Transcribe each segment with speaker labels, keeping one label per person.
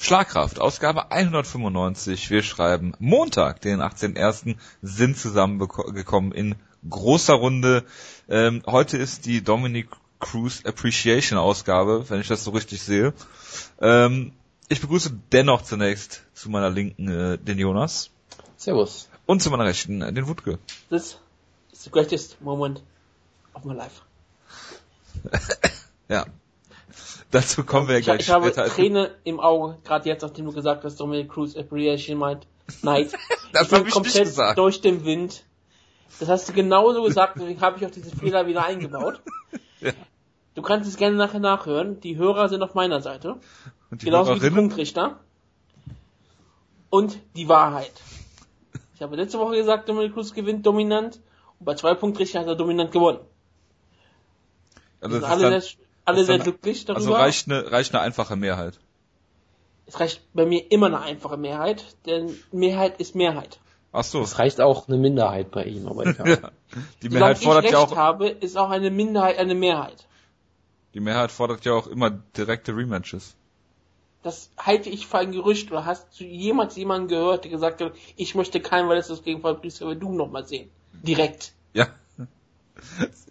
Speaker 1: Schlagkraft, Ausgabe 195. Wir schreiben Montag, den 18.01. sind zusammengekommen in großer Runde. Ähm, heute ist die Dominic Cruz Appreciation Ausgabe, wenn ich das so richtig sehe. Ähm, ich begrüße dennoch zunächst zu meiner Linken äh, den Jonas.
Speaker 2: Servus.
Speaker 1: Und zu meiner Rechten äh, den Wutke.
Speaker 2: This is the greatest moment of my life.
Speaker 1: ja. Dazu kommen wir ja gleich
Speaker 2: ich, ich habe Träne im Auge, gerade jetzt, nachdem du gesagt hast, Dominic Cruz Appreciation meint. Night.
Speaker 1: das habe ich komplett nicht gesagt.
Speaker 2: durch den Wind. Das hast du genauso gesagt, deswegen habe ich auch diese Fehler wieder eingebaut. ja. Du kannst es gerne nachher nachhören. Die Hörer sind auf meiner Seite. Und die Genauso wie die Punktrichter. Und die Wahrheit. Ich habe letzte Woche gesagt, Dominic Cruz gewinnt dominant. Und bei zwei Punktrichter hat er dominant gewonnen. Also alle, dann, sehr, alle sehr glücklich
Speaker 1: darüber. Also reicht eine, reicht eine einfache Mehrheit.
Speaker 2: Es reicht bei mir immer eine einfache Mehrheit, denn Mehrheit ist Mehrheit.
Speaker 1: Ach so.
Speaker 2: Es reicht auch eine Minderheit bei ihm, aber egal. ja.
Speaker 1: Die Mehrheit fordert
Speaker 2: ich
Speaker 1: ja auch.
Speaker 2: habe, ist auch eine Minderheit eine Mehrheit.
Speaker 1: Die Mehrheit fordert ja auch immer direkte Rematches.
Speaker 2: Das halte ich für ein Gerücht. Oder hast du jemals jemanden gehört, der gesagt hat, ich möchte kein Verletztes gegen Fabrice Verdum nochmal sehen? Direkt.
Speaker 1: Ja.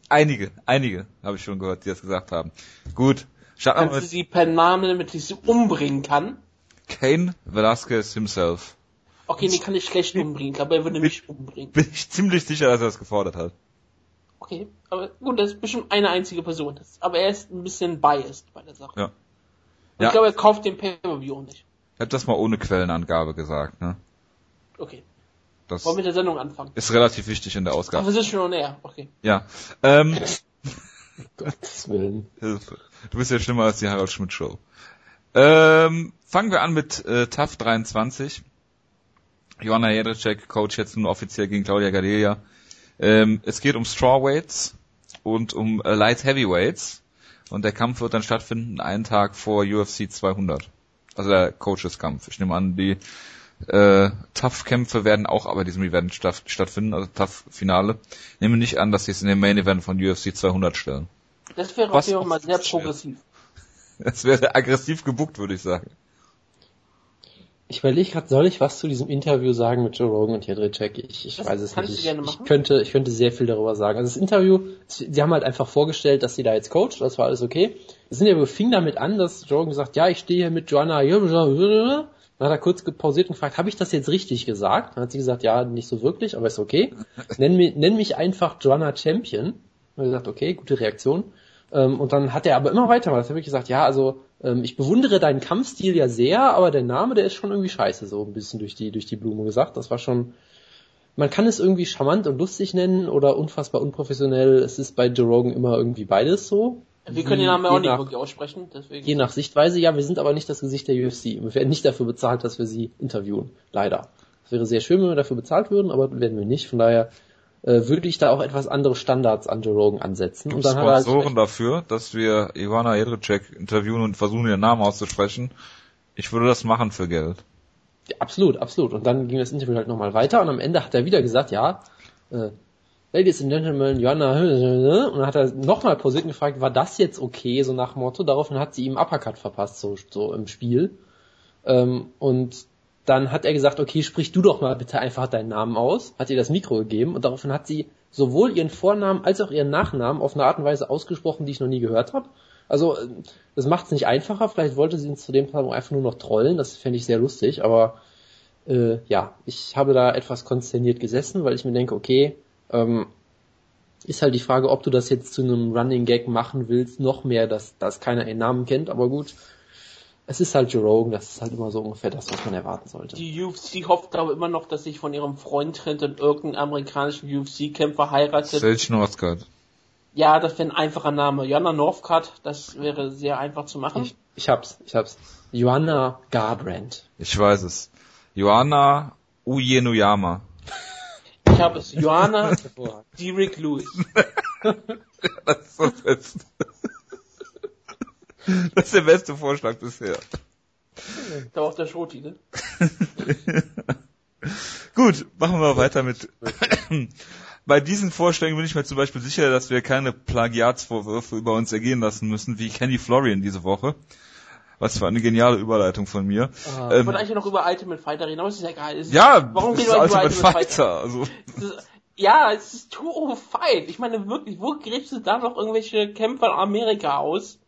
Speaker 1: Einige, einige habe ich schon gehört, die das gesagt haben. Gut.
Speaker 2: Starten Kannst du sie per Namen, damit ich sie umbringen kann?
Speaker 1: Kane Velasquez himself.
Speaker 2: Okay, den kann ich schlecht umbringen, aber er würde mich umbringen.
Speaker 1: Bin ich ziemlich sicher, dass er das gefordert hat.
Speaker 2: Okay, aber gut, das ist bestimmt eine einzige Person. aber er ist ein bisschen biased bei der Sache.
Speaker 1: Ja.
Speaker 2: Und ja. Ich glaube, er kauft den Pay-Per-View nicht.
Speaker 1: Ich hab das mal ohne Quellenangabe gesagt, ne?
Speaker 2: Okay. Das Wollen wir mit der Sendung anfangen?
Speaker 1: Ist relativ wichtig in der Ausgabe.
Speaker 2: Ach, wir sind schon on air, okay.
Speaker 1: Ja. Ähm,
Speaker 2: Gottes Willen.
Speaker 1: Du bist ja schlimmer als die Harald Schmidt Show. Ähm, fangen wir an mit äh, TAF 23. Joanna Jedrzejczyk coach jetzt nun offiziell gegen Claudia Gadelia. Ähm, es geht um Strawweights und um äh, Light Heavyweights. Und der Kampf wird dann stattfinden einen Tag vor UFC 200. Also der Coaches-Kampf. Ich nehme an, die äh, Tough-Kämpfe werden auch aber diesem Event statt, stattfinden, also Tough-Finale. Ich nehme nicht an, dass sie es in dem Main-Event von UFC 200 stellen.
Speaker 2: Das wäre auf jeden Fall mal sehr progressiv.
Speaker 1: Das wäre aggressiv gebuckt, würde ich sagen.
Speaker 2: Ich überlege gerade, soll ich was zu diesem Interview sagen mit Joe Rogan und Jedrzejczyk? Ich, ich weiß es nicht. Ich, ich, könnte, ich könnte sehr viel darüber sagen. Also das Interview, sie haben halt einfach vorgestellt, dass sie da jetzt coacht, das war alles okay. Das Interview fing damit an, dass Joe Rogan gesagt, ja, ich stehe hier mit Joanna, dann hat er kurz pausiert und gefragt, habe ich das jetzt richtig gesagt? Dann hat sie gesagt, ja, nicht so wirklich, aber ist okay. Nenn, mich, nenn mich einfach Joanna Champion. Und er gesagt, okay, gute Reaktion. Ähm, und dann hat er aber immer weiter, weil er hat wirklich gesagt, ja, also ähm, ich bewundere deinen Kampfstil ja sehr, aber der Name, der ist schon irgendwie scheiße, so ein bisschen durch die, durch die Blume gesagt. Das war schon, man kann es irgendwie charmant und lustig nennen oder unfassbar unprofessionell. Es ist bei Joe Rogan immer irgendwie beides so. Wir können den Namen ja auch nicht wirklich aussprechen, deswegen. Je nach Sichtweise, ja, wir sind aber nicht das Gesicht der UFC. Wir werden nicht dafür bezahlt, dass wir sie interviewen. Leider. Es wäre sehr schön, wenn wir dafür bezahlt würden, aber werden wir nicht. Von daher äh, würde ich da auch etwas andere Standards an Joe Rogan ansetzen.
Speaker 1: Und dann Sponsoren halt dafür, dass wir Ivana Jedrzejczyk interviewen und versuchen, ihren Namen auszusprechen. Ich würde das machen für Geld.
Speaker 2: Ja, absolut, absolut. Und dann ging das Interview halt nochmal weiter und am Ende hat er wieder gesagt, ja, äh, Ladies and Gentlemen, Joanna, und dann hat er nochmal pausiert und gefragt, war das jetzt okay, so nach Motto. Daraufhin hat sie ihm Uppercut verpasst, so, so im Spiel. Ähm, und dann hat er gesagt, okay, sprich du doch mal bitte einfach deinen Namen aus, hat ihr das Mikro gegeben und daraufhin hat sie sowohl ihren Vornamen als auch ihren Nachnamen auf eine Art und Weise ausgesprochen, die ich noch nie gehört habe. Also das macht es nicht einfacher, vielleicht wollte sie uns zu dem Zeitpunkt einfach nur noch trollen, das fände ich sehr lustig, aber äh, ja, ich habe da etwas konsterniert gesessen, weil ich mir denke, okay, ähm, ist halt die Frage, ob du das jetzt zu einem Running Gag machen willst, noch mehr, dass, dass keiner ihren Namen kennt, aber gut, es ist halt Joe Rogan, das ist halt immer so ungefähr das, was man erwarten sollte. Die UFC hofft aber immer noch, dass sich von ihrem Freund trennt und irgendeinen amerikanischen UFC-Kämpfer heiratet.
Speaker 1: Sage Northcutt.
Speaker 2: Ja, das wäre ein einfacher Name. Joanna Northcutt, das wäre sehr einfach zu machen. Ich, ich hab's, ich hab's. Joanna Garbrandt.
Speaker 1: Ich weiß es. Joanna Uyenuyama.
Speaker 2: Ich habe es. Joanna Derek Lewis.
Speaker 1: das ist so fest. Das ist der beste Vorschlag bisher.
Speaker 2: Da war auch der Schroti, ne?
Speaker 1: Gut, machen wir weiter mit. Bei diesen Vorschlägen bin ich mir zum Beispiel sicher, dass wir keine Plagiatsvorwürfe über uns ergehen lassen müssen, wie Kenny Florian diese Woche. Was für eine geniale Überleitung von mir.
Speaker 3: Ah. Ähm, ich wollte eigentlich noch über Ultimate Fighter reden, aber es ist ja egal.
Speaker 1: Ist, ja, warum reden wir über Ultimate Fighter? Fighter? Also.
Speaker 3: ja, es ist 205. Ich meine wirklich, wo gräbst du da noch irgendwelche Kämpfer in Amerika aus,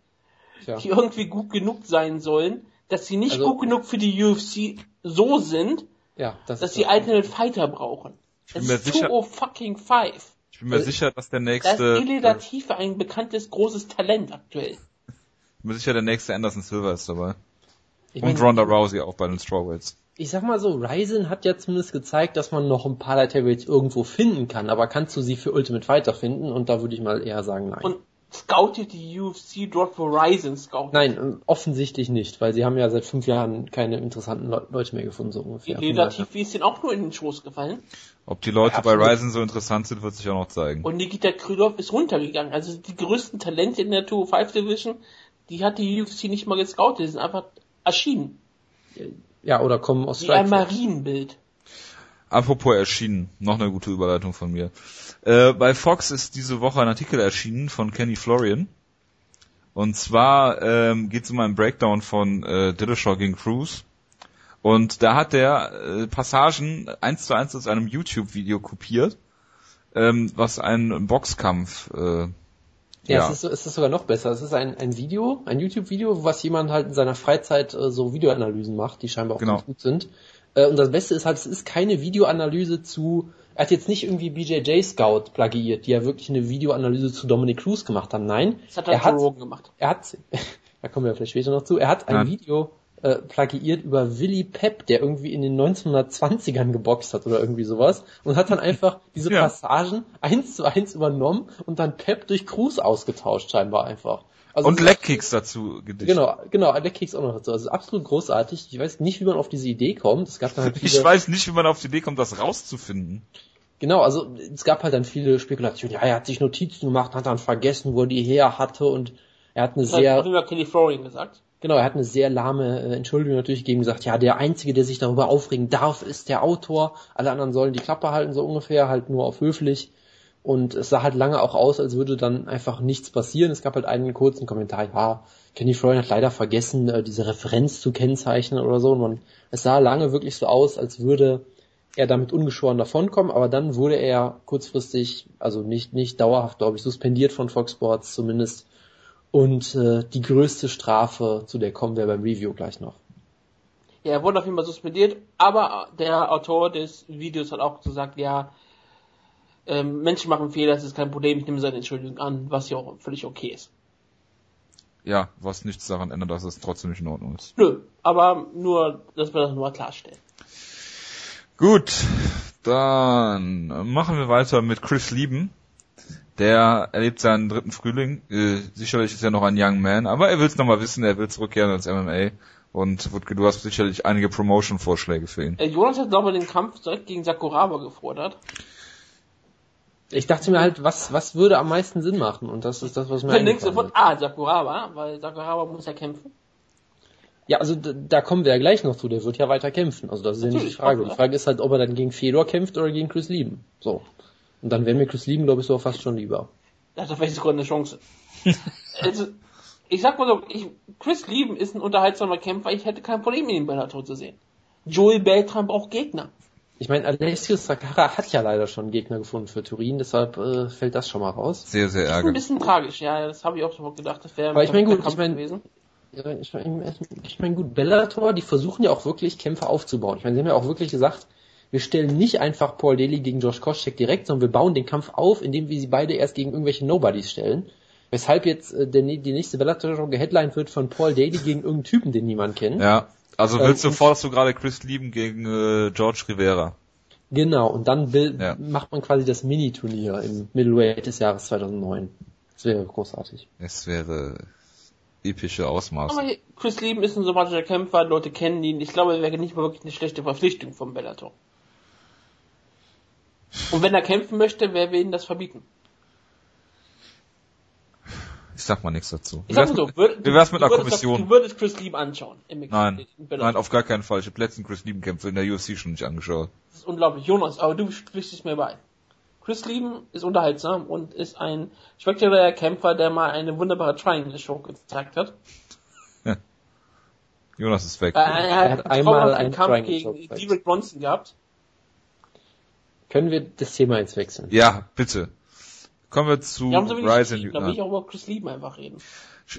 Speaker 3: Tja. die irgendwie gut genug sein sollen, dass sie nicht also, gut genug für die UFC so sind, ja, das dass sie Ultimate Fighter brauchen. Ich bin es mir ist sicher, 205.
Speaker 1: Ich bin mir also, sicher, dass der nächste...
Speaker 3: Da ist Ilya Latife ein bekanntes, großes Talent aktuell.
Speaker 1: Ich bin mir sicher, der nächste Anderson Silver ist dabei. Ich Und mein, Ronda Rousey auch bei den Strawweights.
Speaker 2: Ich sag mal so, Ryzen hat ja zumindest gezeigt, dass man noch ein paar Light Heavyweights irgendwo finden kann, aber kannst du sie für Ultimate Fighter finden? Und da würde ich mal eher sagen, nein.
Speaker 3: Und scoutet die UFC dort für Ryzen
Speaker 2: scoutet? Nein, offensichtlich nicht, weil sie haben ja seit fünf Jahren keine interessanten Le Leute mehr gefunden, so ungefähr.
Speaker 3: Relativ, wie ist denn auch nur in den Schoß gefallen?
Speaker 1: Ob die Leute ja, bei Ryzen so interessant sind, wird sich auch noch zeigen.
Speaker 3: Und Nikita Krylov ist runtergegangen. Also die größten Talente in der 205 Division, die hat die UFC nicht mal gescoutet, die sind einfach erschienen.
Speaker 2: Ja, oder kommen aus
Speaker 3: Wie ein Marienbild.
Speaker 1: Apropos erschienen, noch eine gute Überleitung von mir. Äh, bei Fox ist diese Woche ein Artikel erschienen von Kenny Florian. Und zwar ähm, geht es um einen Breakdown von äh, Dillashaw gegen Cruz. Und da hat der äh, Passagen eins zu eins aus einem YouTube-Video kopiert, ähm, was ein Boxkampf äh,
Speaker 2: ja, ja. Es, ist, es ist sogar noch besser. Es ist ein, ein Video, ein YouTube-Video, was jemand halt in seiner Freizeit äh, so Videoanalysen macht, die scheinbar auch genau. ganz gut sind. Äh, und das Beste ist halt, es ist keine Videoanalyse zu, er hat jetzt nicht irgendwie BJJ Scout plagiiert, die ja wirklich eine Videoanalyse zu Dominic Cruz gemacht haben. Nein.
Speaker 3: Das hat er, er hat, gemacht.
Speaker 2: Er hat, da kommen wir vielleicht später noch zu, er hat ein ja. Video äh, plagiiert über Willy Pep, der irgendwie in den 1920ern geboxt hat oder irgendwie sowas und hat dann einfach diese ja. Passagen eins zu eins übernommen und dann Pep durch Cruz ausgetauscht scheinbar einfach.
Speaker 1: Also und Leckkicks dazu
Speaker 2: gedichtet. Genau, genau, Leckkicks auch noch dazu. Also absolut großartig. Ich weiß nicht, wie man auf diese Idee kommt. Es gab dann
Speaker 1: halt ich weiß nicht, wie man auf die Idee kommt, das rauszufinden.
Speaker 2: Genau, also es gab halt dann viele Spekulationen. Ja, er hat sich Notizen gemacht, hat dann vergessen, wo er die her hatte und er hat eine das sehr...
Speaker 3: Hat Kenny Florian gesagt.
Speaker 2: Genau, er hat eine sehr lahme äh, Entschuldigung natürlich gegeben, gesagt, ja, der Einzige, der sich darüber aufregen darf, ist der Autor. Alle anderen sollen die Klappe halten, so ungefähr, halt nur auf höflich. Und es sah halt lange auch aus, als würde dann einfach nichts passieren. Es gab halt einen kurzen Kommentar, ja, Kenny Florian hat leider vergessen, äh, diese Referenz zu kennzeichnen oder so. Und es sah lange wirklich so aus, als würde er damit ungeschoren davonkommen, aber dann wurde er kurzfristig, also nicht, nicht dauerhaft, glaube ich, suspendiert von Fox Sports zumindest und äh, die größte Strafe, zu der kommen wir beim Review gleich noch.
Speaker 3: Ja, er wurde auf jeden Fall suspendiert, aber der Autor des Videos hat auch gesagt, ja, ähm, Menschen machen Fehler, das ist kein Problem, ich nehme seine Entschuldigung an, was ja auch völlig okay ist.
Speaker 1: Ja, was nichts daran ändert, dass es trotzdem nicht in Ordnung ist.
Speaker 3: Nö, aber nur, dass wir das nur klarstellen.
Speaker 1: Gut, dann machen wir weiter mit Chris Lieben. Der erlebt seinen dritten Frühling. Äh, sicherlich ist er noch ein Young Man, aber er will es nochmal wissen, er will zurückkehren als MMA. Und Wutke, du hast sicherlich einige Promotion-Vorschläge für ihn.
Speaker 3: Äh, Jonas hat, glaube ich, den Kampf direkt gegen Sakuraba gefordert.
Speaker 2: Ich dachte mir halt, was, was würde am meisten Sinn machen? Und das ist das, was mir
Speaker 3: Dann denkst du sofort, ah, Sakuraba, weil Sakuraba muss ja kämpfen.
Speaker 2: Ja, also da kommen wir ja gleich noch zu, der wird ja weiter kämpfen. Also das ist ja nicht die Frage. Die Frage ist halt, ob er dann gegen Fedor kämpft oder gegen Chris Lieben. So. Und dann wäre mir Chris Lieben, glaube ich, so fast schon lieber.
Speaker 3: Da hat er vielleicht sogar eine Chance. also, ich sag mal so, ich, Chris Lieben ist ein unterhaltsamer Kämpfer, ich hätte kein Problem, ihn in Bellator zu sehen. Joel Beltram braucht Gegner.
Speaker 2: Ich meine, Alessio Sakara hat ja leider schon Gegner gefunden für Turin, deshalb äh, fällt das schon mal raus.
Speaker 1: Sehr, sehr ärgerlich.
Speaker 3: Ist ein bisschen tragisch, ja, das habe ich auch schon gedacht, das wäre
Speaker 2: Aber ich meine gut, ich meine, ich meine ich mein, gut, Bellator, die versuchen ja auch wirklich Kämpfe aufzubauen. Ich meine, sie haben ja auch wirklich gesagt, wir stellen nicht einfach Paul Daly gegen Josh Koscheck direkt, sondern wir bauen den Kampf auf, indem wir sie beide erst gegen irgendwelche Nobodies stellen. Weshalb jetzt äh, der, die nächste Bellator geheadline wird von Paul Daly gegen irgendeinen Typen, den niemand kennt.
Speaker 1: Ja, also willst ähm, du, forderst du gerade Chris Lieben gegen äh, George Rivera.
Speaker 2: Genau, und dann will, ja. macht man quasi das Mini-Turnier im Middleweight des Jahres 2009. Das wäre großartig.
Speaker 1: Es wäre epische Ausmaße. Aber
Speaker 3: Chris Lieben ist ein sympathischer Kämpfer, Leute kennen ihn. Ich glaube, er wäre nicht mal wirklich eine schlechte Verpflichtung vom Bellator. Und wenn er kämpfen möchte, wer will ihn das verbieten?
Speaker 1: Ich sag mal nichts dazu.
Speaker 3: Ich sag mal so, würd,
Speaker 1: wie wär's mit einer Kommission?
Speaker 3: du würdest Chris Lieben anschauen.
Speaker 1: nein, nein, auf gar keinen Fall. Ich habe letzten Chris Lieben Kämpfe in der UFC schon nicht angeschaut.
Speaker 3: Das ist unglaublich. Jonas, aber du sprichst es mir bei. Chris Lieben ist unterhaltsam und ist ein spektakulärer Kämpfer, der mal eine wunderbare Triangle Show gezeigt hat.
Speaker 1: Jonas ist weg.
Speaker 3: Äh, er, er, hat einmal einen Kampf gegen Derek Bronson gehabt.
Speaker 2: Können wir das Thema jetzt wechseln?
Speaker 1: Ja, bitte. Kommen wir zu
Speaker 3: wir Ryzen. Da will ich auch über Chris Lieben einfach reden.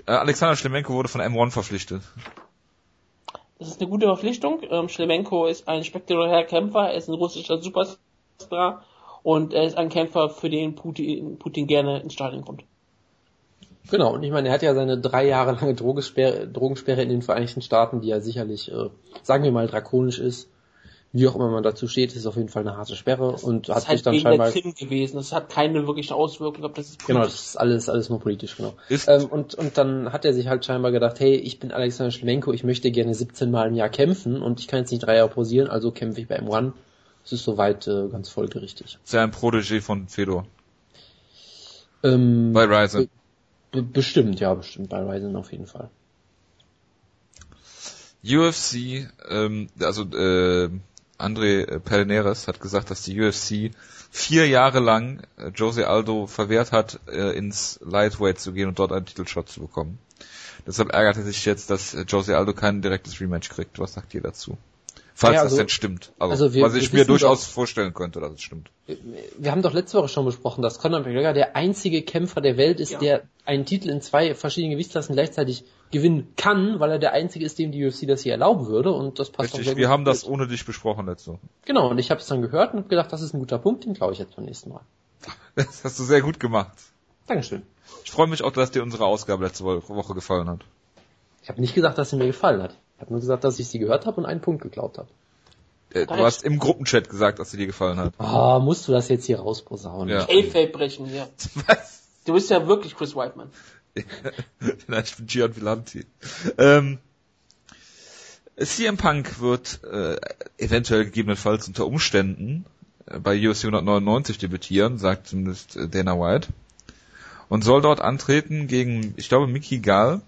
Speaker 1: Äh, Alexander Schlemenko wurde von M1 verpflichtet.
Speaker 3: Das ist eine gute Verpflichtung. Ähm, Schlemenko ist ein spektakulärer Kämpfer, er ist ein russischer Superstar und er ist ein Kämpfer, für den Putin, Putin gerne ins Stadion kommt.
Speaker 2: Genau, und ich meine, er hat ja seine drei Jahre lange Drogensperre, Drogensperre in den Vereinigten Staaten, die ja sicherlich, äh, sagen wir mal, drakonisch ist. Wie auch immer man dazu steht, ist auf jeden Fall eine harte Sperre und
Speaker 3: das
Speaker 2: hat
Speaker 3: sich dann scheinbar der Tim gewesen. Das hat keine wirkliche Auswirkung, ob das ist
Speaker 2: Genau, das ist alles alles nur politisch, genau. Ähm, und und dann hat er sich halt scheinbar gedacht, hey, ich bin Alexander Schlemenko, ich möchte gerne 17 Mal im Jahr kämpfen und ich kann jetzt nicht drei Jahre pausieren, also kämpfe ich bei M1. Das ist soweit äh, ganz folgerichtig.
Speaker 1: Ist ja ein Protégé von Fedor.
Speaker 2: Ähm,
Speaker 1: bei Ryzen.
Speaker 2: Be bestimmt, ja, bestimmt bei Ryzen auf jeden Fall.
Speaker 1: UFC, ähm, also äh, André Perneres hat gesagt, dass die UFC vier Jahre lang äh, Jose Aldo verwehrt hat, äh, ins Lightweight zu gehen und dort einen Titelshot zu bekommen. Deshalb ärgert er sich jetzt, dass Jose Aldo kein direktes Rematch kriegt. Was sagt ihr dazu? Falls ja, also, das denn stimmt. Also, also wir, was ich mir durchaus doch, vorstellen könnte, dass es stimmt.
Speaker 2: Wir haben doch letzte Woche schon besprochen, dass Conor McGregor der einzige Kämpfer der Welt ist, ja. der einen Titel in zwei verschiedenen Gewichtsklassen gleichzeitig gewinnen kann, weil er der einzige ist, dem die UFC das hier erlauben würde und das passt
Speaker 1: Richtig, wir haben das ohne dich besprochen letzte Woche.
Speaker 2: Genau, und ich habe es dann gehört und gedacht, das ist ein guter Punkt, den glaube ich jetzt beim nächsten Mal.
Speaker 1: Das hast du sehr gut gemacht.
Speaker 2: Dankeschön.
Speaker 1: Ich freue mich auch, dass dir unsere Ausgabe letzte Woche gefallen hat.
Speaker 2: Ich habe nicht gesagt, dass sie mir gefallen hat. Ich habe nur gesagt, dass ich sie gehört habe und einen Punkt geglaubt habe.
Speaker 1: Äh, du hast im Gruppenchat gesagt, dass sie dir gefallen hat.
Speaker 2: Ah, oh, musst du das jetzt hier rausposaunen?
Speaker 3: Ja. K-Fape brechen hier. Was? Du bist ja wirklich Chris Whiteman.
Speaker 1: Nein, ich bin Gian Villanti. Ähm, CM Punk wird äh, eventuell gegebenenfalls unter Umständen äh, bei UFC 199 debütieren, sagt zumindest äh, Dana White. Und soll dort antreten gegen, ich glaube, Mickey Gall.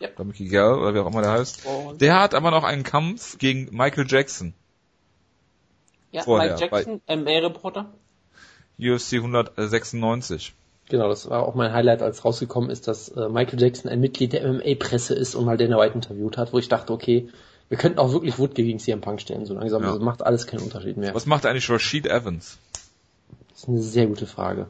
Speaker 1: Ja. Oder Mickey Gall, oder wie auch immer der heißt. Oh. Der hat aber noch einen Kampf gegen Michael Jackson.
Speaker 3: Ja, Vorher, Mike Jackson, MA-Reporter.
Speaker 1: UFC 196.
Speaker 2: Genau, das war auch mein Highlight, als rausgekommen ist, dass äh, Michael Jackson ein Mitglied der MMA-Presse ist und mal Dana White interviewt hat, wo ich dachte, okay, wir könnten auch wirklich Wood gegen CM Punk stellen, so langsam. Ja. Also macht alles keinen Unterschied mehr.
Speaker 1: Was macht eigentlich Rashid Evans?
Speaker 2: Das ist eine sehr gute Frage.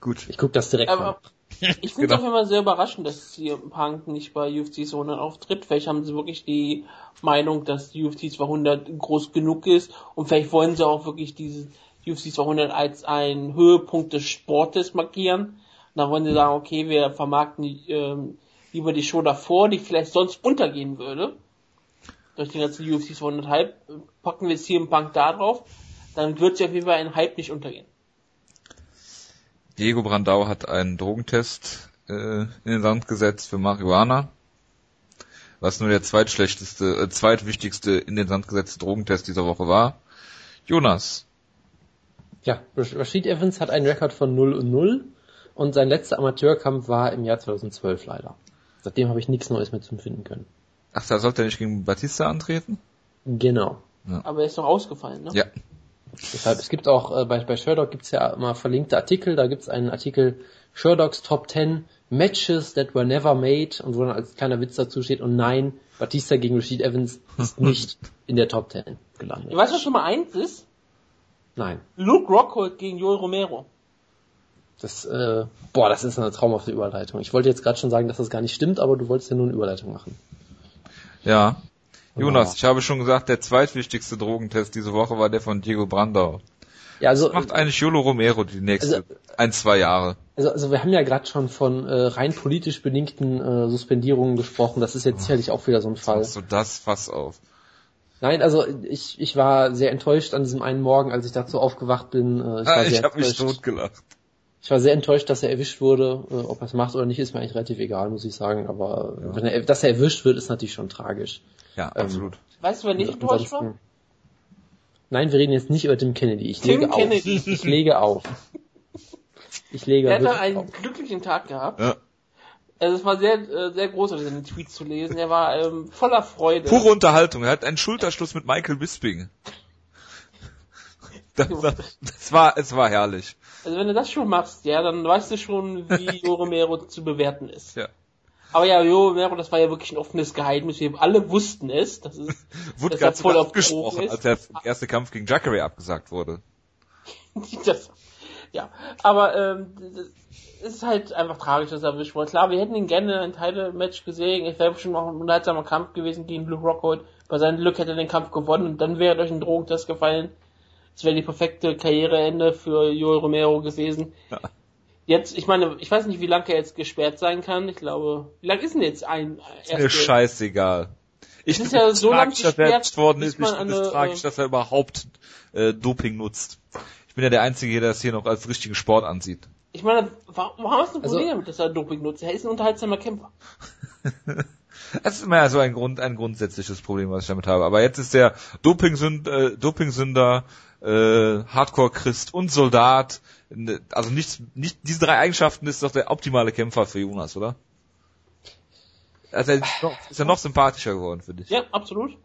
Speaker 1: Gut.
Speaker 2: Ich guck das direkt
Speaker 3: Aber, an. Ich finde es genau. auch immer sehr überraschend, dass CM Punk nicht bei UFC so auftritt. Vielleicht haben sie wirklich die Meinung, dass die UFC 200 groß genug ist und vielleicht wollen sie auch wirklich diese UFC 200 als einen Höhepunkt des Sportes markieren. Und dann wollen sie sagen, okay, wir vermarkten ähm, lieber die Show davor, die vielleicht sonst untergehen würde. Durch den ganzen UFC 200 Hype packen wir CM Punk da drauf. Dann wird sie auf jeden Fall ein Hype nicht untergehen.
Speaker 1: Diego Brandau hat einen Drogentest äh, in den Sand gesetzt für Marihuana, was nur der zweitschlechteste, äh, zweitwichtigste in den Sand gesetzte Drogentest dieser Woche war. Jonas.
Speaker 2: Ja, Rashid Evans hat einen Rekord von 0 und 0 und sein letzter Amateurkampf war im Jahr 2012 leider. Seitdem habe ich nichts Neues mehr zum finden können.
Speaker 1: Ach, da sollte er nicht gegen Batista antreten?
Speaker 2: Genau.
Speaker 3: Ja. Aber er ist doch ausgefallen, ne?
Speaker 1: Ja.
Speaker 2: Deshalb, es gibt auch, äh, bei, bei Sherlock gibt's ja immer verlinkte Artikel, da gibt's einen Artikel Sherlock's Top 10 Matches that were never made und wo dann als kleiner Witz dazu steht und nein, Batista gegen Rashid Evans ist nicht in der Top 10 gelandet.
Speaker 3: Du weißt, was schon mal eins ist?
Speaker 2: Nein.
Speaker 3: Luke Rockhold gegen Joel Romero.
Speaker 2: Das, äh, boah, das ist eine traumhafte Überleitung. Ich wollte jetzt gerade schon sagen, dass das gar nicht stimmt, aber du wolltest ja nur eine Überleitung machen.
Speaker 1: Ja, Jonas, ich habe schon gesagt, der zweitwichtigste Drogentest diese Woche war der von Diego Brandau. Ja, also, Was macht eigentlich Jolo Romero die nächsten also, ein, zwei Jahre?
Speaker 2: Also, also wir haben ja gerade schon von äh, rein politisch bedingten äh, Suspendierungen gesprochen. Das ist jetzt sicherlich auch wieder so ein Fall.
Speaker 1: So das Fass auf.
Speaker 2: Nein, also ich, ich war sehr enttäuscht an diesem einen Morgen, als ich dazu aufgewacht bin. Äh,
Speaker 1: ich, ah, ich habe mich totgelacht.
Speaker 2: Ich war sehr enttäuscht, dass er erwischt wurde. Äh, ob er es macht oder nicht, ist mir eigentlich relativ egal, muss ich sagen. Aber ja. wenn er, dass er erwischt wird, ist natürlich schon tragisch.
Speaker 1: Ja, ähm, absolut. Ähm,
Speaker 3: weißt du, wer nicht enttäuscht war?
Speaker 2: Nein, wir reden jetzt nicht über Tim Kennedy. Ich Tim lege Kennedy. auf. Ich lege auf. Ich lege
Speaker 3: Er hatte einen auf. glücklichen Tag gehabt. Ja. Also es war sehr, äh, sehr großartig, den Tweet zu lesen. Er war ähm, voller Freude.
Speaker 1: Pure Unterhaltung. Er hat einen Schulterschluss mit Michael Bisping. Das, das, das, war, es war herrlich.
Speaker 3: Also wenn du das schon machst, ja, dann weißt du schon, wie Jo Romero zu bewerten ist.
Speaker 1: Ja.
Speaker 3: Aber ja, Jo Romero, das war ja wirklich ein offenes Geheimnis. Wir alle wussten es. Das ist,
Speaker 1: wurde ganz voll abgesprochen, als der erste Kampf gegen Jacare abgesagt wurde.
Speaker 3: das, ja, aber ähm, es ist halt einfach tragisch, dass er erwischt wurde. Klar, wir hätten ihn gerne ein Title-Match gesehen. Es wäre bestimmt noch ein unterhaltsamer Kampf gewesen gegen Luke Rockhold. Bei seinem Glück hätte er den Kampf gewonnen und dann wäre durch einen Drogentest gefallen. Das wäre die perfekte Karriereende für Joel Romero gewesen. Ja. Jetzt, ich meine, ich weiß nicht, wie lange er jetzt gesperrt sein kann. Ich glaube, wie lange ist denn jetzt ein?
Speaker 1: Ist mir scheißegal.
Speaker 3: Ich finde ja so lange
Speaker 1: gesperrt worden ist. Ich finde es tragisch, äh, dass er überhaupt äh, Doping nutzt. Ich bin ja der Einzige, der das hier noch als richtigen Sport ansieht.
Speaker 3: Ich meine, warum hast du ein also Problem damit, dass er Doping nutzt? Er ist ein unterhaltsamer Kämpfer.
Speaker 1: Das ist immer so ein Grund, ein grundsätzliches Problem, was ich damit habe. Aber jetzt ist der Dopingsünder, äh, Dopingsünder, äh, Hardcore-Christ und Soldat. Also nichts, nicht, diese drei Eigenschaften ist doch der optimale Kämpfer für Jonas, oder? Also ist, noch, ist er noch sympathischer geworden für dich.
Speaker 3: Ja, absolut.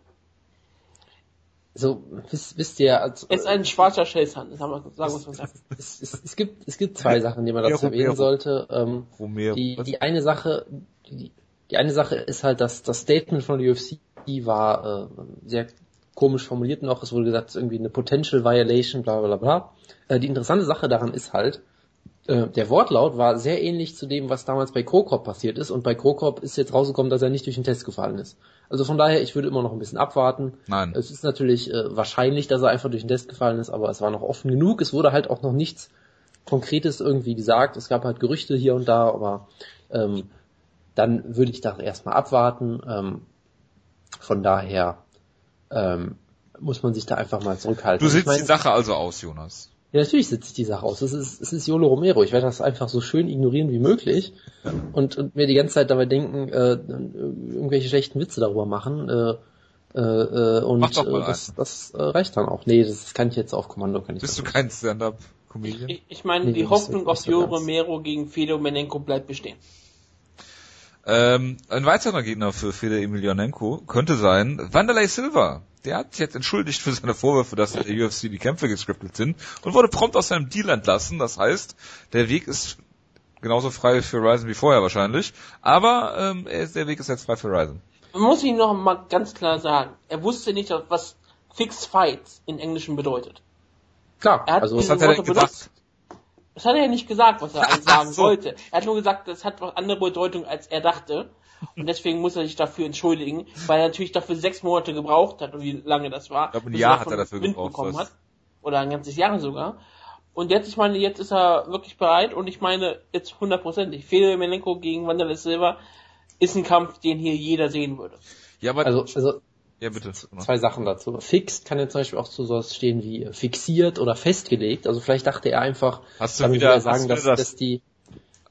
Speaker 2: So, wisst, wisst ihr,
Speaker 3: also, Er ist ein schwarzer Schellshand, sagen wir, sagen wir
Speaker 2: mal. Es, es, es, gibt, es gibt zwei Sachen, die man dazu erwähnen sollte. Ähm, die, die eine Sache, die, die eine Sache ist halt, dass das Statement von der UFC war äh, sehr komisch formuliert noch. Es wurde gesagt, es ist irgendwie eine Potential Violation, bla bla bla. Äh, die interessante Sache daran ist halt, äh, der Wortlaut war sehr ähnlich zu dem, was damals bei Krokop passiert ist. Und bei Krokop ist jetzt rausgekommen, dass er nicht durch den Test gefallen ist. Also von daher, ich würde immer noch ein bisschen abwarten.
Speaker 1: Nein.
Speaker 2: Es ist natürlich äh, wahrscheinlich, dass er einfach durch den Test gefallen ist, aber es war noch offen genug. Es wurde halt auch noch nichts Konkretes irgendwie gesagt. Es gab halt Gerüchte hier und da, aber ähm, dann würde ich da erstmal abwarten. Ähm, von daher ähm, muss man sich da einfach mal zurückhalten.
Speaker 1: Du sitzt ich mein, die Sache also aus, Jonas.
Speaker 2: Ja, natürlich sitze ich die Sache aus. Es ist, es ist Yolo Romero. Ich werde das einfach so schön ignorieren wie möglich ja. und, und mir die ganze Zeit dabei denken, äh, irgendwelche schlechten Witze darüber machen. Äh, äh, und Mach doch mal äh, das, das äh, reicht dann auch. Nee, das kann ich jetzt auf Kommando. Kann ich
Speaker 1: Bist du kein Stand-up? Comedian?
Speaker 3: Ich, ich meine, nee, die Hoffnung auf Jo Romero gegen Fedor Menenko bleibt bestehen.
Speaker 1: Ähm, ein weiterer Gegner für Fede Emelianenko könnte sein Wanderlei Silva. Der hat sich jetzt entschuldigt für seine Vorwürfe, dass in der UFC die Kämpfe gescriptet sind und wurde prompt aus seinem Deal entlassen. Das heißt, der Weg ist genauso frei für Ryzen wie vorher wahrscheinlich, aber ähm, der Weg ist jetzt frei für Ryzen.
Speaker 3: Man muss ihn noch mal ganz klar sagen, er wusste nicht, was Fixed Fights in Englischen bedeutet.
Speaker 1: Klar, er hat also was hat er denn gesagt?
Speaker 3: Das hat er ja nicht gesagt, was er eigentlich sagen so. wollte. Er hat nur gesagt, das hat was andere Bedeutung, als er dachte. Und deswegen muss er sich dafür entschuldigen, weil er natürlich dafür sechs Monate gebraucht hat, wie lange das war.
Speaker 1: Ich glaube, ein Jahr hat er dafür Wind gebraucht. Bekommen
Speaker 3: hat. Oder ein ganzes Jahr sogar. Und jetzt, ich meine, jetzt ist er wirklich bereit und ich meine, jetzt hundertprozentig. Fedor Melenko gegen Wanderlei Silva ist ein Kampf, den hier jeder sehen würde.
Speaker 2: Ja, aber also, also ja, bitte. Zwei Sachen dazu. Fixed kann ja zum Beispiel auch so sowas stehen wie fixiert oder festgelegt. Also vielleicht dachte er einfach,
Speaker 1: hast du wieder, sagen, dass, das, dass die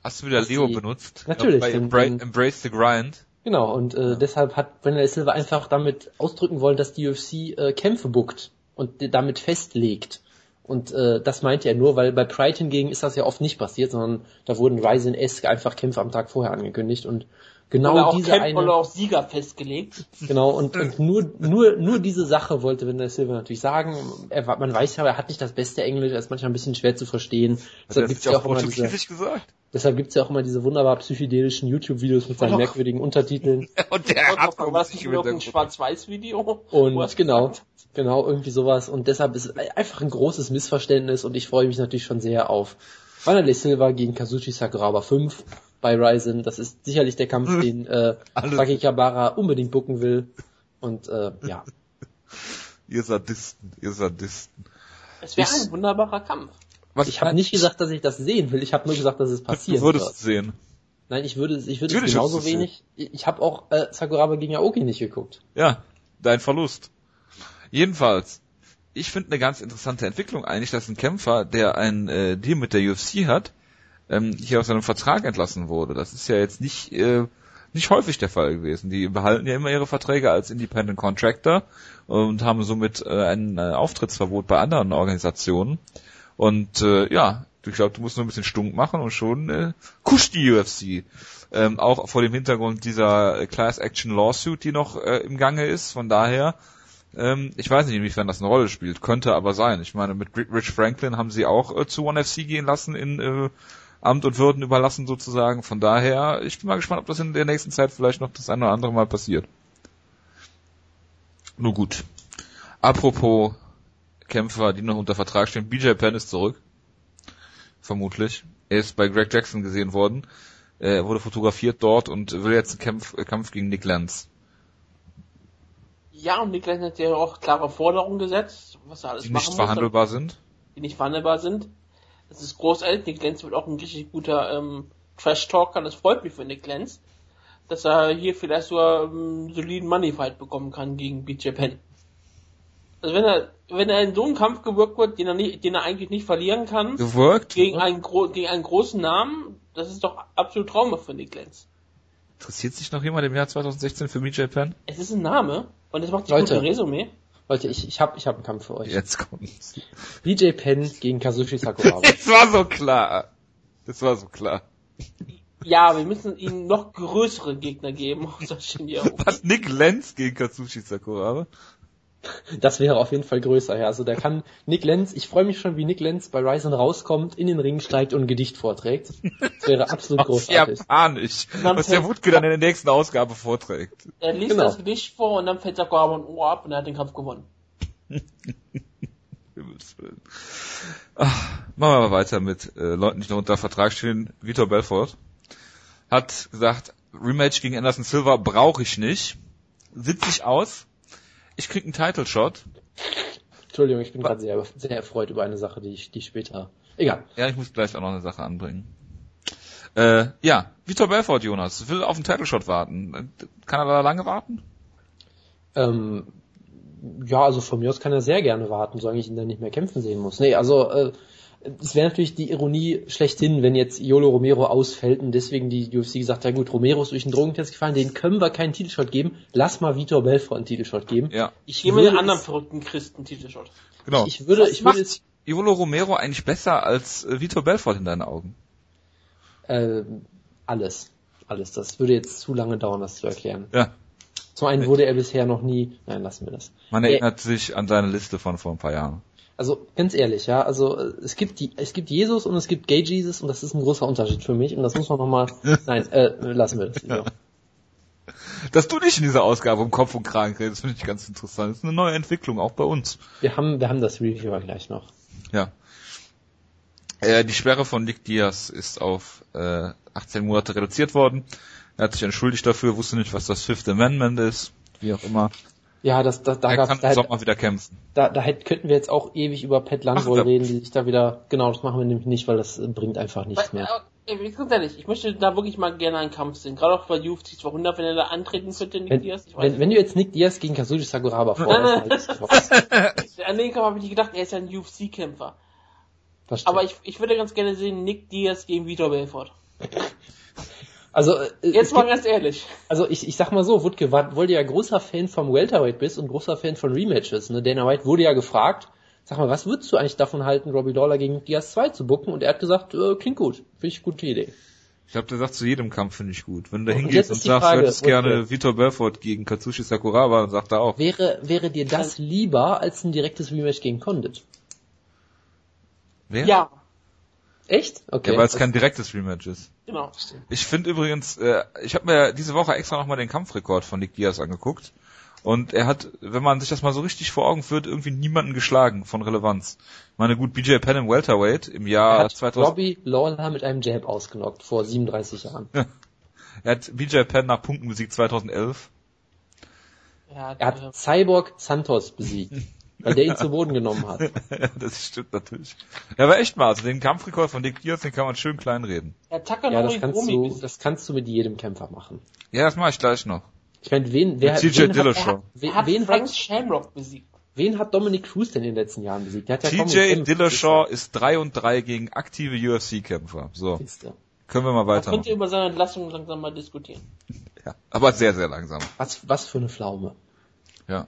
Speaker 1: Hast du wieder Leo die, benutzt?
Speaker 2: Natürlich. Bei
Speaker 1: Embra Embrace the Grind.
Speaker 2: Genau, und äh, ja. deshalb hat Brandon Silva einfach damit ausdrücken wollen, dass die UFC äh, Kämpfe buckt und damit festlegt. Und äh, das meinte er nur, weil bei Pride hingegen ist das ja oft nicht passiert, sondern da wurden Ryzen-esque einfach Kämpfe am Tag vorher angekündigt und Genau oder
Speaker 3: auch
Speaker 2: diese
Speaker 3: Camp eine, auch Sieger festgelegt.
Speaker 2: Genau, und, und nur, nur, nur diese Sache wollte Vanilla Silver natürlich sagen. Er, man weiß ja, er hat nicht das beste Englisch, er ist manchmal ein bisschen schwer zu verstehen.
Speaker 1: Deshalb gibt's ja auch immer diese, gesagt?
Speaker 2: Deshalb gibt's ja auch immer diese wunderbar psychedelischen YouTube-Videos mit seinen merkwürdigen Untertiteln.
Speaker 3: und der hat nicht nur ein Schwarz-Weiß-Video?
Speaker 2: Und genau, genau, irgendwie sowas. Und deshalb ist es einfach ein großes Missverständnis und ich freue mich natürlich schon sehr auf Vanilla Silva gegen Kazuchi Sakuraba 5 bei Ryzen. Das ist sicherlich der Kampf, den äh, Saki Kabara unbedingt bucken will. Und äh, ja.
Speaker 1: ihr Sadisten, ihr Sadisten.
Speaker 3: Es wäre ein wunderbarer Kampf.
Speaker 2: Was ich habe nicht gesagt, dass ich das sehen will. Ich habe nur gesagt, dass es passiert.
Speaker 1: Du würdest es sehen.
Speaker 2: Nein, ich würde, ich würde es genauso wenig. Sehen. Ich habe auch äh, Sakuraba gegen Aoki nicht geguckt.
Speaker 1: Ja, dein Verlust. Jedenfalls, ich finde eine ganz interessante Entwicklung eigentlich, dass ein Kämpfer, der ein äh, Deal mit der UFC hat, ähm, hier aus seinem Vertrag entlassen wurde. Das ist ja jetzt nicht äh, nicht häufig der Fall gewesen. Die behalten ja immer ihre Verträge als Independent Contractor und haben somit äh, ein äh, Auftrittsverbot bei anderen Organisationen. Und äh, ja, ich glaube, du musst nur ein bisschen stunk machen und schon äh, kuscht die UFC. Ähm, auch vor dem Hintergrund dieser Class Action Lawsuit, die noch äh, im Gange ist. Von daher, ähm, ich weiß nicht, inwiefern das eine Rolle spielt, könnte aber sein. Ich meine, mit Rich Franklin haben sie auch äh, zu One FC gehen lassen in äh, Amt und Würden überlassen sozusagen. Von daher, ich bin mal gespannt, ob das in der nächsten Zeit vielleicht noch das eine oder andere Mal passiert. Nur gut. Apropos Kämpfer, die noch unter Vertrag stehen, BJ Penn ist zurück. Vermutlich. Er ist bei Greg Jackson gesehen worden. Er wurde fotografiert dort und will jetzt einen Kampf, Kampf gegen Nick Lenz.
Speaker 3: Ja, und Nick Lenz hat ja auch klare Forderungen gesetzt, was er alles
Speaker 1: die nicht verhandelbar sind.
Speaker 3: Die nicht verhandelbar sind. Das ist großartig. Nick Lenz wird auch ein richtig guter ähm, Trash-Talker. Das freut mich für Nick Lenz, dass er hier vielleicht so einen soliden Money-Fight bekommen kann gegen BJ Penn. Also wenn er, wenn er in so einen Kampf gewirkt wird, den er, nicht, den er eigentlich nicht verlieren kann,
Speaker 1: gewirkt?
Speaker 3: Gegen, einen, gegen einen großen Namen, das ist doch absolut traumhaft für Nick Lenz.
Speaker 1: Interessiert sich noch jemand im Jahr 2016 für BJ Penn?
Speaker 3: Es ist ein Name und es macht sich
Speaker 2: Leute,
Speaker 3: gut Resümee.
Speaker 2: Leute, ich, ich habe ich hab einen Kampf für euch.
Speaker 1: Jetzt kommt's.
Speaker 2: BJ Penn gegen Kazushi Sakuraba.
Speaker 1: das war so klar. Das war so klar.
Speaker 3: Ja, wir müssen ihnen noch größere Gegner geben.
Speaker 1: Was, Nick Lenz gegen Kazushi Sakuraba?
Speaker 2: Das wäre auf jeden Fall größer, ja. Also der kann Nick Lenz, ich freue mich schon, wie Nick Lenz bei Ryzen rauskommt, in den Ring steigt und ein Gedicht vorträgt. Das wäre absolut großartig.
Speaker 1: Japanisch. Was der Wutke dann in der nächsten Ausgabe vorträgt.
Speaker 3: Er liest genau. das Gedicht vor und dann fällt Sakuraba ein Ohr ab und er hat den Kampf gewonnen.
Speaker 1: Ach, machen wir mal weiter mit äh, Leuten, die noch unter Vertrag stehen. Vitor Belfort hat gesagt, Rematch gegen Anderson Silva brauche ich nicht. Sitze ich aus ich krieg einen Title Shot.
Speaker 2: Entschuldigung, ich bin gerade sehr, sehr erfreut über eine Sache, die ich, die später. Egal.
Speaker 1: Ja, ich muss gleich auch noch eine Sache anbringen. Äh, ja, Vitor Belfort, Jonas, will auf einen Title Shot warten. Kann er da lange warten?
Speaker 2: Ähm, ja, also von mir aus kann er sehr gerne warten, solange ich ihn dann nicht mehr kämpfen sehen muss. Nee, also äh, es wäre natürlich die Ironie schlechthin, wenn jetzt Yolo Romero ausfällt und deswegen die UFC gesagt hat, gut, Romero ist durch den Drogentest gefallen, den können wir keinen Titelshot geben, lass mal Vitor Belfort einen Titelshot geben.
Speaker 1: Ja.
Speaker 3: Ich gebe den anderen verrückten Christen Titelshot.
Speaker 1: Genau.
Speaker 2: Ich, ich würde, Was ich würde jetzt,
Speaker 1: Yolo Romero eigentlich besser als äh, Vitor Belfort in deinen Augen?
Speaker 2: Äh, alles. Alles. Das würde jetzt zu lange dauern, das zu erklären.
Speaker 1: Ja.
Speaker 2: Zum einen wurde er bisher noch nie, nein, lassen wir das.
Speaker 1: Man erinnert er, sich an seine Liste von vor ein paar Jahren
Speaker 2: also ganz ehrlich, ja, also es gibt die, es gibt Jesus und es gibt Gay Jesus und das ist ein großer Unterschied für mich und das muss man nochmal, nein, äh, lassen wir das lieber.
Speaker 1: Dass du nicht in dieser Ausgabe um Kopf und Kragen redest, finde ich ganz interessant. Das ist eine neue Entwicklung, auch bei uns.
Speaker 2: Wir haben, wir haben das Review gleich noch.
Speaker 1: Ja. Äh, die Sperre von Nick Diaz ist auf äh, 18 Monate reduziert worden. Er hat sich entschuldigt dafür, wusste nicht, was das Fifth Amendment ist, wie auch immer.
Speaker 2: Ja, das, das, da
Speaker 1: er
Speaker 2: gab
Speaker 1: kann da, Sommer wieder kämpfen.
Speaker 2: Da, da hätte, könnten wir jetzt auch ewig über Pat Langwoll reden, die sich da wieder, genau, das machen wir nämlich nicht, weil das bringt einfach nichts mehr.
Speaker 3: Ey, ganz ehrlich, ich möchte da wirklich mal gerne einen Kampf sehen. Gerade auch bei UFC 200, wenn er da antreten könnte, Nick
Speaker 2: wenn,
Speaker 3: Diaz.
Speaker 2: Wenn, wenn du jetzt Nick Diaz gegen Kazuji Sakuraba vorhast,
Speaker 3: An den Kampf habe ich nicht gedacht, er ist ja ein UFC-Kämpfer. Aber ich, ich würde ganz gerne sehen, Nick Diaz gegen Vitor Belfort.
Speaker 2: Also äh,
Speaker 3: jetzt mal ganz ehrlich.
Speaker 2: Also ich, ich sag mal so, Wutke, weil du ja großer Fan vom Welterweight bist und großer Fan von Rematches, ne? Dana White wurde ja gefragt, sag mal, was würdest du eigentlich davon halten, Robbie Lawler gegen Diaz 2 zu bucken? Und er hat gesagt, äh, klingt gut, finde ich gute Idee.
Speaker 1: Ich glaube, der sagt zu jedem Kampf finde ich gut. Wenn du da hingehst und, und sagst, du hättest gerne Vitor Belfort gegen Katsushi Sakuraba, dann sagt er auch.
Speaker 2: Wäre, wäre dir das lieber als ein direktes Rematch gegen Condit?
Speaker 1: Wer?
Speaker 3: Ja.
Speaker 2: Echt?
Speaker 1: Okay. Ja, weil es kein direktes Rematch ist.
Speaker 3: Genau.
Speaker 1: Ich finde übrigens, äh, ich habe mir diese Woche extra nochmal den Kampfrekord von Nick Diaz angeguckt. Und er hat, wenn man sich das mal so richtig vor Augen führt, irgendwie niemanden geschlagen von Relevanz. Ich meine, gut, BJ Penn im Welterweight im Jahr
Speaker 2: er hat 2000. Robbie Lawler mit einem Jab ausgenockt vor 37 Jahren.
Speaker 1: er hat BJ Penn nach Punkten besiegt 2011.
Speaker 2: Er hat, er hat Cyborg Santos besiegt. Weil der ihn zu Boden genommen hat.
Speaker 1: ja, das stimmt natürlich. Ja, aber echt mal, also den Kampfrekord von Dick Diaz, den kann man schön klein reden.
Speaker 2: Ja, ja das, kannst du, das kannst du mit jedem Kämpfer machen.
Speaker 1: Ja, das mache ich gleich noch.
Speaker 2: Ich meine, wen, wer,
Speaker 1: TJ
Speaker 2: wen
Speaker 1: Dillashaw.
Speaker 3: hat, wen, hat wen Frank Shamrock besiegt?
Speaker 2: Wen hat Dominic Cruz denn in den letzten Jahren besiegt? Der hat
Speaker 1: ja TJ Dillashaw ist 3 und 3 gegen aktive UFC-Kämpfer. So. Können wir mal weiter.
Speaker 3: Man könnte über seine Entlassung langsam mal diskutieren.
Speaker 1: Ja, aber sehr, sehr langsam.
Speaker 2: Was, was für eine Pflaume.
Speaker 1: Ja.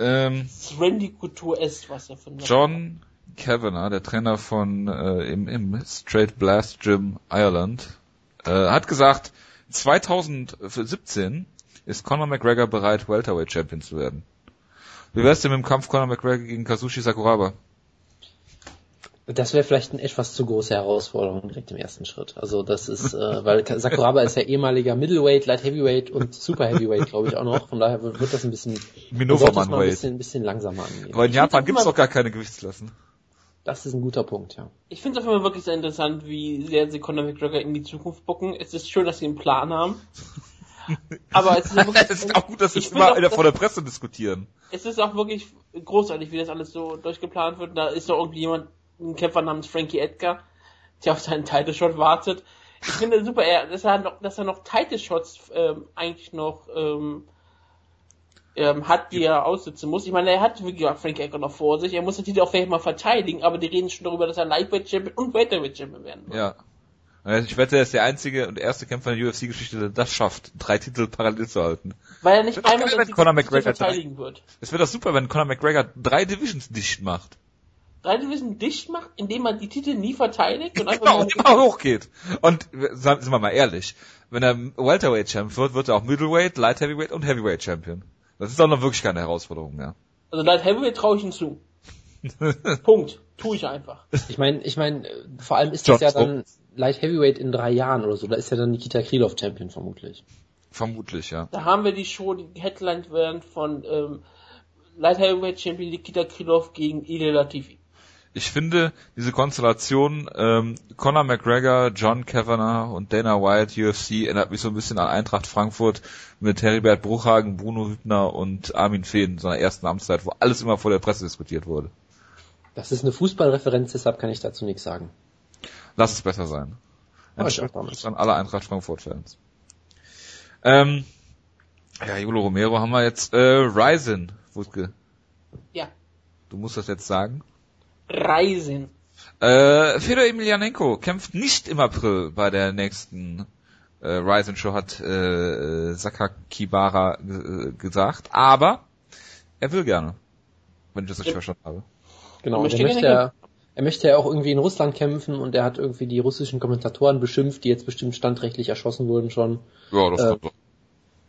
Speaker 1: Ähm,
Speaker 3: Randy Couture ist, was er von
Speaker 1: John Kavanagh, der Trainer von äh, im, im Straight Blast Gym Ireland, äh, hat gesagt, 2017 ist Conor McGregor bereit, Welterweight Champion zu werden. Wie wär's denn mit dem Kampf Conor McGregor gegen Kazushi Sakuraba?
Speaker 2: Das wäre vielleicht eine etwas zu große Herausforderung direkt im ersten Schritt. Also das ist, äh, weil Sakuraba ist ja ehemaliger Middleweight, Light Heavyweight und Super Heavyweight, glaube ich auch noch. Von daher wird das ein bisschen,
Speaker 1: Minovermann
Speaker 2: ein bisschen, ein bisschen langsamer angehen.
Speaker 1: Aber in Japan gibt's doch gar keine Gewichtsklassen.
Speaker 2: Das ist ein guter Punkt, ja.
Speaker 3: Ich finde es auf jeden Fall wirklich sehr interessant, wie sehr sie Conor McGregor in die Zukunft bucken. Es ist schön, dass sie einen Plan haben.
Speaker 1: Aber es ist, wirklich, es ist auch gut, dass sie immer auch, vor der Presse diskutieren.
Speaker 3: Es ist auch wirklich großartig, wie das alles so durchgeplant wird. Da ist doch irgendwie jemand, ein Kämpfer namens Frankie Edgar, der auf seinen Title Shot wartet. Ich finde super, dass er noch, dass er noch Title Shots ähm, eigentlich noch ähm, ähm, hat, die er aussitzen muss. Ich meine, er hat, wie gesagt, Frankie Edgar noch vor sich. Er muss den Titel auch vielleicht mal verteidigen, aber die reden schon darüber, dass er Lightweight Champion und Welterweight Champion werden
Speaker 1: wird. Ja. Ich wette, er ist der einzige und erste Kämpfer in der UFC-Geschichte, der das schafft, drei Titel parallel zu halten.
Speaker 3: Weil er nicht einmal
Speaker 1: geil, wenn Conor McGregor verteidigen wird. Es wird doch super, wenn Conor McGregor drei Divisions dicht macht.
Speaker 3: Drei Divisions dicht macht, indem er die Titel nie verteidigt
Speaker 1: und einfach genau, immer hochgeht. Und sind wir mal ehrlich, wenn er Welterweight Champion wird, wird er auch Middleweight, Light Heavyweight und Heavyweight Champion. Das ist doch noch wirklich keine Herausforderung mehr.
Speaker 3: Also Light Heavyweight traue ich ihm zu. Punkt. Tu ich einfach.
Speaker 2: Ich meine, ich meine, vor allem ist das ja dann Light Heavyweight in drei Jahren oder so. Da ist ja dann Nikita Krylov Champion vermutlich.
Speaker 1: Vermutlich, ja.
Speaker 3: Da haben wir die Show, die Headline werden von ähm, Light Heavyweight Champion Nikita Krylov gegen Ile Latifi.
Speaker 1: Ich finde diese Konstellation ähm, Conor McGregor, John Kavanagh und Dana White UFC erinnert mich so ein bisschen an Eintracht Frankfurt mit Heribert Bruchhagen, Bruno Hübner und Armin Fee in seiner ersten Amtszeit, wo alles immer vor der Presse diskutiert wurde.
Speaker 2: Das ist eine Fußballreferenz, deshalb kann ich dazu nichts sagen.
Speaker 1: Lass es besser sein. Ein oh, an alle Eintracht Frankfurt-Fans. Ähm, ja, Jolo Romero haben wir jetzt. Äh, Ryzen, Wutke.
Speaker 3: Ja.
Speaker 1: Du musst das jetzt sagen.
Speaker 3: Reisen.
Speaker 1: Äh, Fedor Emelianenko kämpft nicht im April bei der nächsten äh, Ryzen Show, hat äh, Sakakibara äh, gesagt, aber er will gerne, wenn ich das richtig ja. verstanden habe.
Speaker 2: Genau, er möchte, ja, er möchte ja auch irgendwie in Russland kämpfen und er hat irgendwie die russischen Kommentatoren beschimpft, die jetzt bestimmt standrechtlich erschossen wurden schon.
Speaker 1: Ja, das äh, so.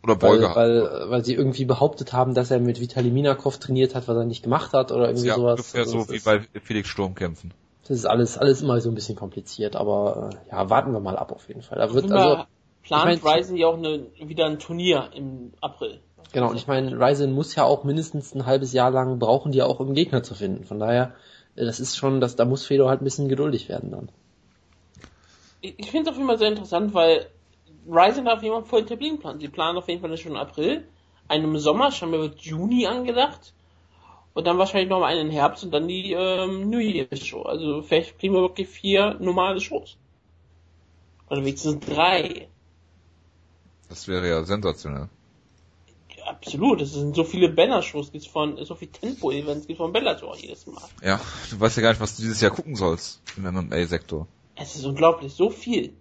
Speaker 2: Oder Beuge weil, weil, weil sie irgendwie behauptet haben, dass er mit Vitali Minakov trainiert hat, was er nicht gemacht hat oder irgendwie ja, sowas.
Speaker 1: Ungefähr also, so wie bei Felix Sturm kämpfen.
Speaker 2: Das ist alles, alles immer so ein bisschen kompliziert, aber äh, ja, warten wir mal ab auf jeden Fall. Da wird,
Speaker 3: also, plant ich mein, Ryzen ja auch eine, wieder ein Turnier im April.
Speaker 2: Genau, und ich meine, Ryzen muss ja auch mindestens ein halbes Jahr lang brauchen, die ja auch um Gegner zu finden. Von daher, äh, das ist schon, dass da muss Fedor halt ein bisschen geduldig werden dann.
Speaker 3: Ich finde es auf jeden Fall sehr interessant, weil Ryzen hat auf jeden Fall vollen Terminplan. Sie planen auf jeden Fall schon April, einen im Sommer, schon wird Juni angedacht und dann wahrscheinlich noch mal einen im Herbst und dann die ähm, New Year's Show. Also vielleicht kriegen wir wirklich vier normale Shows. Oder wenigstens drei.
Speaker 1: Das wäre ja sensationell
Speaker 3: absolut. Es sind so viele Banner-Shows, gibt's von, so viele Tempo-Events gibt's von Bellator jedes Mal.
Speaker 1: Ja, du weißt ja gar nicht, was du dieses Jahr gucken sollst im MMA-Sektor.
Speaker 3: Es ist unglaublich, so viel.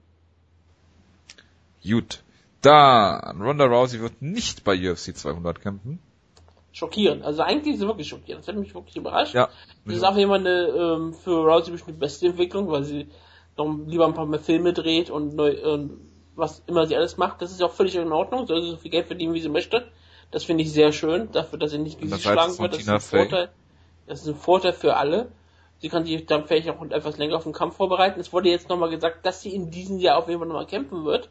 Speaker 1: Gut. Dann, Ronda Rousey wird nicht bei UFC 200 kämpfen.
Speaker 3: Schockierend. Also eigentlich ist es wirklich schockierend. Das hat mich wirklich überrascht. Ja. Das ist auch immer eine, ähm, für Rousey bestimmt die beste Entwicklung, weil sie noch lieber ein paar mehr Filme dreht und, neu, und was immer sie alles macht. Das ist auch völlig in Ordnung. Soll sie so viel Geld verdienen, wie sie möchte. Das finde ich sehr schön, dafür, dass sie nicht geschlagen wird. Das ist, ein Vorteil, das ist ein Vorteil für alle. Sie kann sich dann vielleicht auch etwas länger auf den Kampf vorbereiten. Es wurde jetzt nochmal gesagt, dass sie in diesem Jahr auf jeden Fall nochmal kämpfen wird.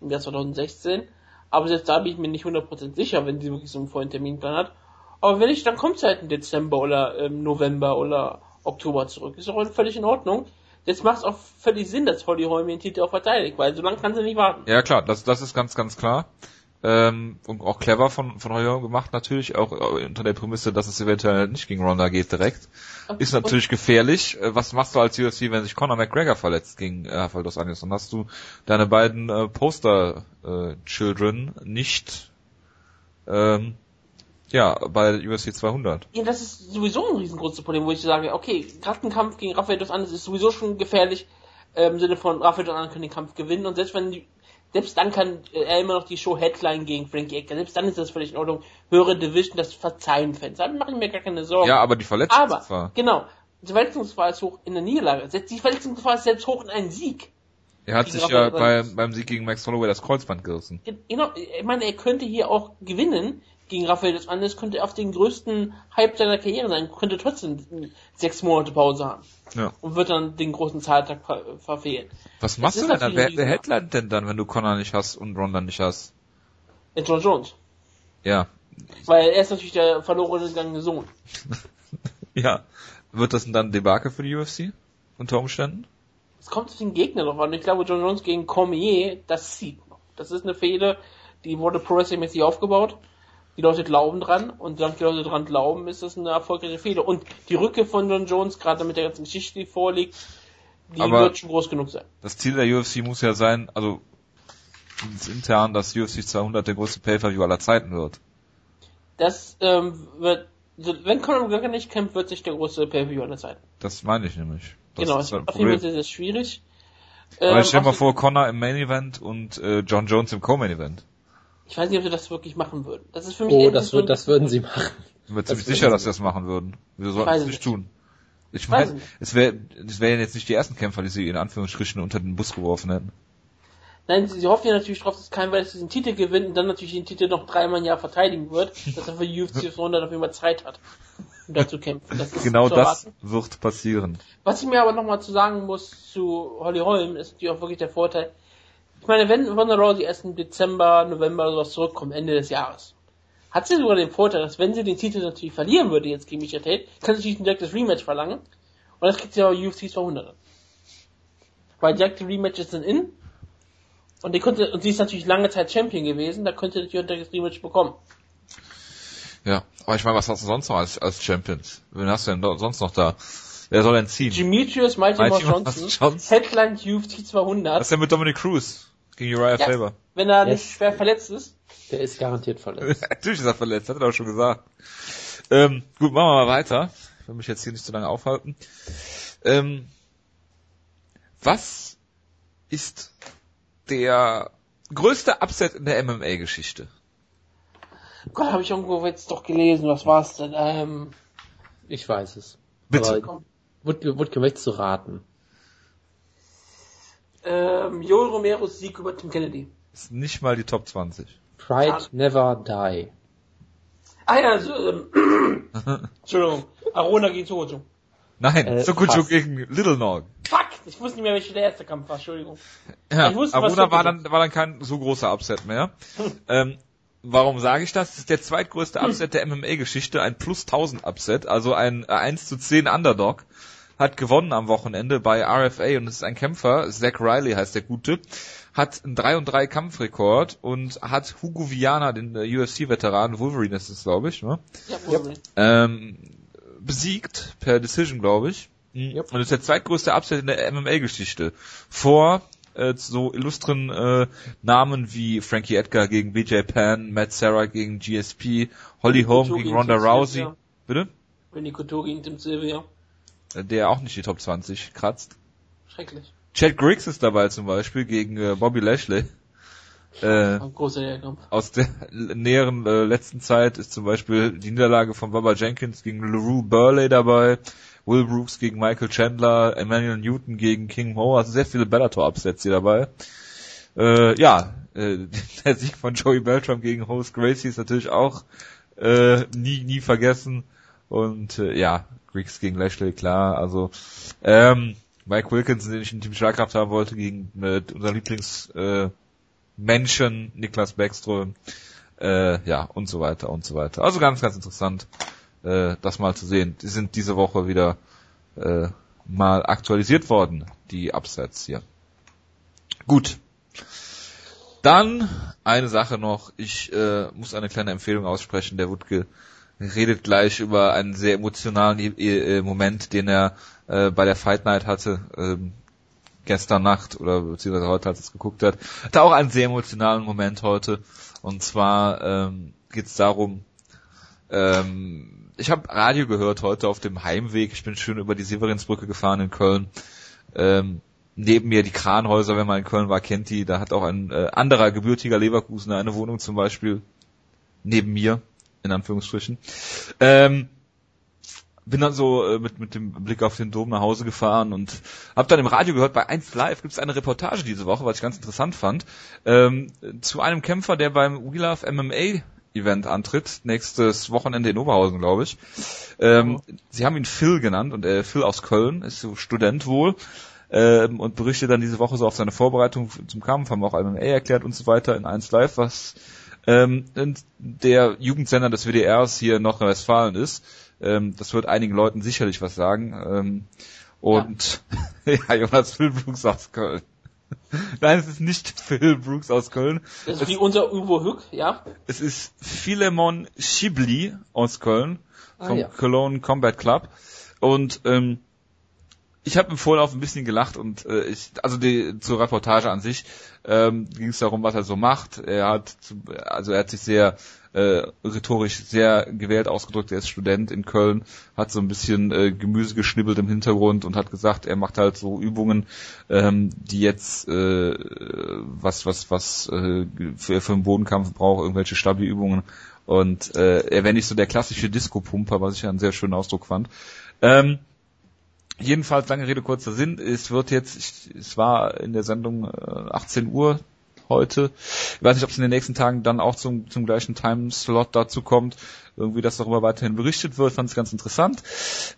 Speaker 3: Im Jahr 2016. Aber selbst da bin ich mir nicht 100% sicher, wenn sie wirklich so einen vollen Terminplan hat. Aber wenn nicht, dann kommt sie halt im Dezember oder im November oder Oktober zurück. Ist auch völlig in Ordnung. Jetzt macht es auch völlig Sinn, dass Holly Holm den Titel auch verteidigt, weil so lange kann sie nicht warten.
Speaker 1: Ja klar, das, das ist ganz, ganz klar ähm, und auch clever von, von Heuer gemacht natürlich, auch unter der Prämisse, dass es eventuell nicht gegen Ronda geht direkt. Ist natürlich gefährlich. Äh, was machst du als UFC, wenn sich Conor McGregor verletzt gegen äh, Rafael dos Anjos? Dann hast du deine beiden äh, Poster-Children äh, nicht ähm, ja, bei UFC 200.
Speaker 3: Ja, das ist sowieso ein riesengroßes Problem, wo ich sage, okay, gerade ein Kampf gegen Rafael dos Anjos ist sowieso schon gefährlich, äh, im Sinne von Rafael dos Anjos kann den Kampf gewinnen und selbst wenn die selbst dann kann er immer noch die Show Headline gegen Frankie Edgar. Selbst dann ist das völlig in Ordnung. Höhere Division, das verzeihen Fans. Da mache ich mir gar keine Sorgen.
Speaker 1: Ja, aber die Verletzungsgefahr.
Speaker 3: Aber, genau. Die Verletzungsgefahr ist hoch in der Niederlage. Die Verletzungsgefahr ist selbst hoch in einen Sieg.
Speaker 1: Er hat sich ja bei, beim Sieg gegen Max Holloway das Kreuzband gerissen.
Speaker 3: Genau, ich meine, er könnte hier auch gewinnen. Gegen Rafael des Andes könnte er auf den größten Hype seiner Karriere sein, könnte trotzdem sechs Monate Pause haben. Ja. Und wird dann den großen Zahltag ver verfehlen.
Speaker 1: Was machst das du denn dann? Wer, wer hält denn dann, wenn du Connor nicht hast und Ronda nicht hast?
Speaker 3: John Jones.
Speaker 1: Ja.
Speaker 3: Weil er ist natürlich der verlorene gegangene Sohn.
Speaker 1: ja. Wird das dann Debakel für die UFC? Unter Umständen?
Speaker 3: Es kommt auf den Gegner noch an. Ich glaube, John Jones gegen Cormier, das sieht noch. Das ist eine Fehde, die wurde Pro Wrestling mäßig aufgebaut. Die Leute glauben dran und solange die Leute dran glauben, ist das eine erfolgreiche Fehde. Und die Rücke von John Jones, gerade mit der ganzen Geschichte, die vorliegt, die Aber wird schon groß genug sein.
Speaker 1: Das Ziel der UFC muss ja sein, also intern, dass UFC 200 der größte Pay-Per-View aller Zeiten wird.
Speaker 3: Das ähm, wird, wenn Conor McGregor nicht kämpft, wird sich der große Pay-Per-View aller Zeiten.
Speaker 1: Das meine ich nämlich.
Speaker 3: Das genau, ist halt auf jeden Fall sehr, sehr schwierig.
Speaker 1: Aber ähm, stell dir mal vor, Conor im Main Event und äh, John Jones im Co-Main Event.
Speaker 3: Ich weiß nicht, ob sie das wirklich machen würden. Das ist für mich
Speaker 2: Oh, das, wird, das würden sie machen.
Speaker 1: Ich bin ziemlich sicher, dass sie das machen würden. Wir sollten es nicht tun. Ich meine, es wäre es wären jetzt nicht die ersten Kämpfer, die sie in Anführungsstrichen unter den Bus geworfen hätten.
Speaker 3: Nein, sie, sie hoffen ja natürlich drauf, dass kein Weiß diesen Titel gewinnt und dann natürlich den Titel noch dreimal im Jahr verteidigen wird, dass er für die UFC 100 auf jeden Fall Zeit hat, um da zu kämpfen.
Speaker 1: Das genau das wird passieren.
Speaker 3: Was ich mir aber nochmal zu sagen muss zu Holly Holm, ist natürlich auch wirklich der Vorteil. Ich meine, wenn Ronda Rousey erst im Dezember, November oder sowas zurückkommt, Ende des Jahres, hat sie sogar den Vorteil, dass wenn sie den Titel natürlich verlieren würde jetzt gegen Micha Tate, kann sie natürlich ein direktes Rematch verlangen und das kriegt sie aber UFC 200. Weil direkte Rematches sind in und, die konnte, und sie ist natürlich lange Zeit Champion gewesen, da könnte die unter das Rematch bekommen.
Speaker 1: Ja, aber ich meine, was hast du sonst noch als, als Champions? Wen hast du denn sonst noch da? Wer soll denn ziehen?
Speaker 3: Demetrius Mighty, Mighty Johnson, Johnson, Headline UFC 200.
Speaker 1: Was ist denn mit Dominic Cruz gegen Uriah ja, Faber?
Speaker 3: Wenn er yes. nicht schwer verletzt ist.
Speaker 2: Der ist garantiert verletzt.
Speaker 1: Natürlich ist er verletzt, hat er auch schon gesagt. Ähm, gut, machen wir mal weiter. Ich will mich jetzt hier nicht zu lange aufhalten. Ähm, was ist der größte Upset in der MMA-Geschichte?
Speaker 3: Gott, habe ich irgendwo jetzt doch gelesen. Was war's denn? Ähm,
Speaker 2: ich weiß es.
Speaker 1: Bitte.
Speaker 2: Wutke, Wutke, möchtest du raten?
Speaker 3: Ähm, Joel Romeros Sieg über Tim Kennedy.
Speaker 1: Ist nicht mal die Top 20.
Speaker 2: Pride ah. never die.
Speaker 3: Ah ja, so, ähm, Entschuldigung. Arona gegen Sokocho.
Speaker 1: Nein, äh, Sokocho gegen Little Nog.
Speaker 3: Fuck! Ich wusste nicht mehr, welcher der erste Kampf war, Entschuldigung.
Speaker 1: Ja, ich wusste, Aruna war dann, war dann kein so großer Upset mehr. ähm, warum sage ich das? Das ist der zweitgrößte Upset der MMA-Geschichte, ein plus 1000 Upset, also ein 1 zu 10 Underdog. Hat gewonnen am Wochenende bei RFA und es ist ein Kämpfer, Zach Riley heißt der Gute, hat einen 3 und 3 Kampfrekord und hat Hugo Viana, den äh, UFC-Veteran, Wolverine ist es, glaube ich, ne? Ja, Wolverine. Ähm, besiegt per Decision, glaube ich. Yep. Und ist der zweitgrößte Upset in der MMA-Geschichte. Vor äh, so illustren äh, Namen wie Frankie Edgar gegen BJ Penn, Matt Sarah gegen GSP, Holly Holm gegen Ronda Rousey. Bitte?
Speaker 3: Renny Couture gegen Tim Sylvia.
Speaker 1: Der auch nicht die Top 20 kratzt.
Speaker 3: Schrecklich.
Speaker 1: Chad Griggs ist dabei zum Beispiel gegen äh, Bobby Lashley.
Speaker 3: Äh,
Speaker 1: aus der näheren äh, letzten Zeit ist zum Beispiel die Niederlage von Baba Jenkins gegen LaRue Burley dabei. Will Brooks gegen Michael Chandler, Emmanuel Newton gegen King Mo, also sehr viele Bellator-Upsets hier dabei. Äh, ja, äh, der Sieg von Joey Beltram gegen Host Gracie ist natürlich auch äh, nie, nie vergessen. Und äh, ja, Griggs gegen Lashley, klar. Also ähm, Mike Wilkinson, den ich in Team Schlagkraft haben wollte, gegen äh, unser Lieblings äh, Menschen, Niklas Beckström, äh, ja, und so weiter und so weiter. Also ganz, ganz interessant äh, das mal zu sehen. Die sind diese Woche wieder äh, mal aktualisiert worden, die Upsets hier. Gut. Dann eine Sache noch. Ich äh, muss eine kleine Empfehlung aussprechen. Der Wutke redet gleich über einen sehr emotionalen äh, Moment, den er äh, bei der Fight Night hatte. Ähm, gestern Nacht oder beziehungsweise heute, als es geguckt hat, hatte auch einen sehr emotionalen Moment heute. Und zwar ähm, geht es darum, ähm, ich habe Radio gehört heute auf dem Heimweg. Ich bin schön über die Severinsbrücke gefahren in Köln. Ähm, neben mir die Kranhäuser, wenn man in Köln war, kennt die. Da hat auch ein äh, anderer gebürtiger Leverkusener eine Wohnung zum Beispiel neben mir, in Anführungsstrichen. Ähm, bin dann so äh, mit, mit dem Blick auf den Dom nach Hause gefahren und habe dann im Radio gehört, bei 1 Live gibt es eine Reportage diese Woche, was ich ganz interessant fand, ähm, zu einem Kämpfer, der beim We Love MMA Event antritt, nächstes Wochenende in Oberhausen, glaube ich. Ähm, oh. Sie haben ihn Phil genannt und äh, Phil aus Köln, ist so Student wohl ähm, und berichtet dann diese Woche so auf seine Vorbereitung zum Kampf, haben auch MMA erklärt und so weiter in 1 Live, was ähm, der Jugendsender des WDRs hier in Nordrhein-Westfalen ist. Ähm, das wird einigen Leuten sicherlich was sagen. Ähm, und ja. ja, Jonas Phil Brooks aus Köln. Nein, es ist nicht Phil Brooks aus Köln.
Speaker 3: Das ist es, wie unser Uwe Hück, ja.
Speaker 1: Es ist Philemon Schibli aus Köln ah, vom ja. Cologne Combat Club. Und ähm, ich habe im Vorlauf ein bisschen gelacht und äh, ich, also die zur Reportage an sich ähm, ging es darum, was er so macht. Er hat, also er hat sich sehr äh, rhetorisch sehr gewählt ausgedrückt. Er ist Student in Köln, hat so ein bisschen äh, Gemüse geschnibbelt im Hintergrund und hat gesagt, er macht halt so Übungen, ähm, die jetzt äh, was was was äh, für, für einen Bodenkampf braucht, irgendwelche Stabi-Übungen. Und äh, er wäre nicht so der klassische Disco-Pumper, was ich ja einen sehr schönen Ausdruck fand. Ähm, jedenfalls lange Rede kurzer Sinn. Es wird jetzt, ich, es war in der Sendung äh, 18 Uhr heute. Ich weiß nicht, ob es in den nächsten Tagen dann auch zum, zum gleichen Timeslot dazu kommt. Irgendwie, dass darüber weiterhin berichtet wird, fand ich ganz interessant.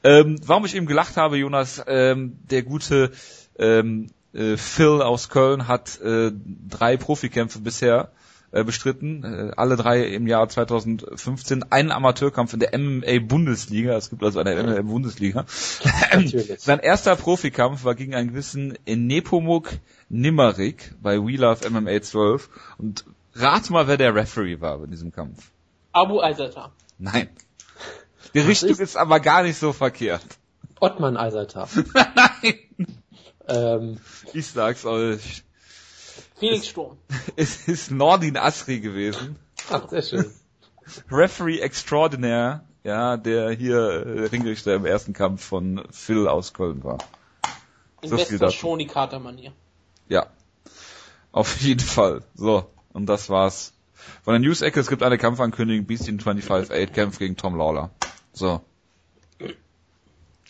Speaker 1: Ähm, warum ich eben gelacht habe, Jonas, ähm, der gute ähm, äh, Phil aus Köln hat äh, drei Profikämpfe bisher äh, bestritten, äh, alle drei im Jahr 2015, einen Amateurkampf in der MMA-Bundesliga, es gibt also eine MMA-Bundesliga. Sein erster Profikampf war gegen einen gewissen Nepomuk Nimmerik bei We Love MMA 12 und rat mal, wer der Referee war bei diesem Kampf.
Speaker 3: Abu Aizata.
Speaker 1: Nein. Die Richtung ist? ist? aber gar nicht so verkehrt.
Speaker 2: Ottmann Aizata.
Speaker 1: Nein. Ähm, ich sag's euch.
Speaker 3: Felix Sturm.
Speaker 1: Es ist Nordin Asri gewesen.
Speaker 2: Ach, sehr schön.
Speaker 1: Referee Extraordinaire, ja, der hier äh, Ringrichter im ersten Kampf von Phil aus Köln war.
Speaker 3: In so bester Shoni Carter Manier.
Speaker 1: Ja. Auf jeden Fall. So. Und das war's. Von der News-Ecke, es gibt eine Kampfankündigung, Beast in 25-8 kämpft gegen Tom Lawler. So.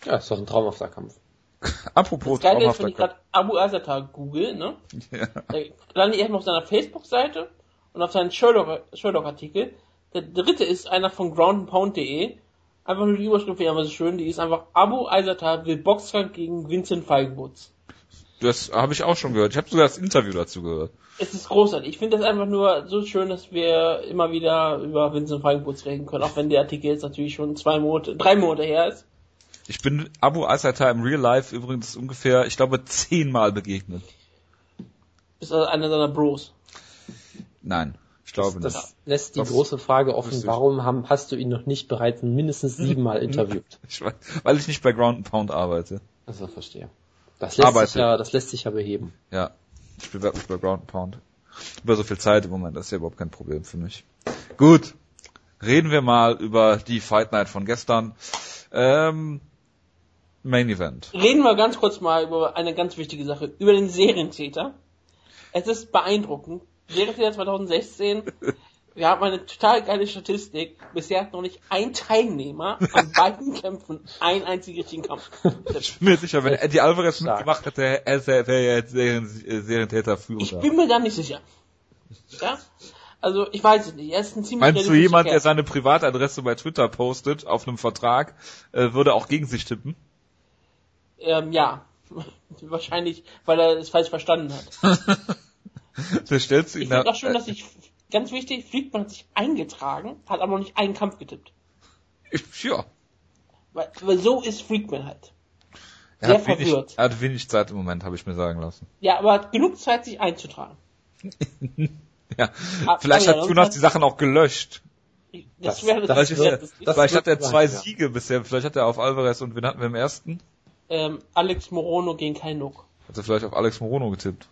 Speaker 2: Ja, ist doch ein traumhafter Kampf.
Speaker 1: Apropos
Speaker 3: das Geile ist, wenn ich gerade Abu Azata google, ne? Ja. Da lande ich erstmal auf seiner Facebook-Seite und auf seinen Sherlock-Artikel. Der dritte ist einer von groundandpound.de. Einfach nur die Überschrift wäre aber so schön, die ist einfach Abu Azata will Boxkampf gegen Vincent Feigenbutz.
Speaker 1: Das habe ich auch schon gehört. Ich habe sogar das Interview dazu gehört.
Speaker 3: Es ist großartig. Ich finde das einfach nur so schön, dass wir immer wieder über Vincent Feigenbutz reden können, auch wenn der Artikel jetzt natürlich schon zwei Monate, drei Monate her ist.
Speaker 1: Ich bin Abu Asatar im Real Life übrigens ungefähr, ich glaube, zehnmal begegnet.
Speaker 3: Ist also einer seiner Bros?
Speaker 1: Nein, ich glaube
Speaker 2: das, das nicht. lässt die das große Frage offen, warum haben, hast du ihn noch nicht bereits mindestens siebenmal interviewt?
Speaker 1: ich weiß, weil ich nicht bei Ground Pound arbeite.
Speaker 2: Also verstehe. Das lässt, sich ja, das lässt sich ja beheben.
Speaker 1: Ja, ich bewerbe mich bei Ground Pound. Über so viel Zeit im Moment, das ist ja überhaupt kein Problem für mich. Gut, reden wir mal über die Fight Night von gestern. Ähm, Main Event.
Speaker 3: Reden wir ganz kurz mal über eine ganz wichtige Sache, über den Serientäter. Es ist beeindruckend. Serientäter 2016, wir haben eine total geile Statistik. Bisher hat noch nicht ein Teilnehmer an beiden Kämpfen einen einzigen richtigen Kampf.
Speaker 1: Ich bin mir sicher, wenn Eddie Alvarez mitgemacht hätte, er wäre jetzt Serien, Serientäter führen.
Speaker 3: Ich bin mir da nicht sicher. Ja? Also ich weiß es nicht. Er ist ein ziemlich
Speaker 1: Meinst du jemand, Kerl. der seine Privatadresse bei Twitter postet auf einem Vertrag, äh, würde auch gegen sich tippen?
Speaker 3: Ähm, ja. Wahrscheinlich, weil er es falsch verstanden hat.
Speaker 1: da stellst du ihn
Speaker 3: ich finde auch schön, dass ich, ganz wichtig, Friedman hat sich eingetragen, hat aber noch nicht einen Kampf getippt.
Speaker 1: Ich, ja.
Speaker 3: Weil, weil so ist Freakman halt.
Speaker 1: Er Sehr hat verwirrt. Wenig, er hat wenig Zeit im Moment, habe ich mir sagen lassen.
Speaker 3: Ja, aber hat genug Zeit, sich einzutragen.
Speaker 1: ja. Ah, vielleicht hat Jonas die Sachen auch gelöscht. Das, wäre das, vielleicht, das, das, vielleicht hat er zwei Siege ja. bisher. Vielleicht hat er auf Alvarez und wen hatten wir im ersten?
Speaker 3: Ähm, Alex Morono gegen Kai Nook.
Speaker 1: Hat er vielleicht auf Alex Morono getippt?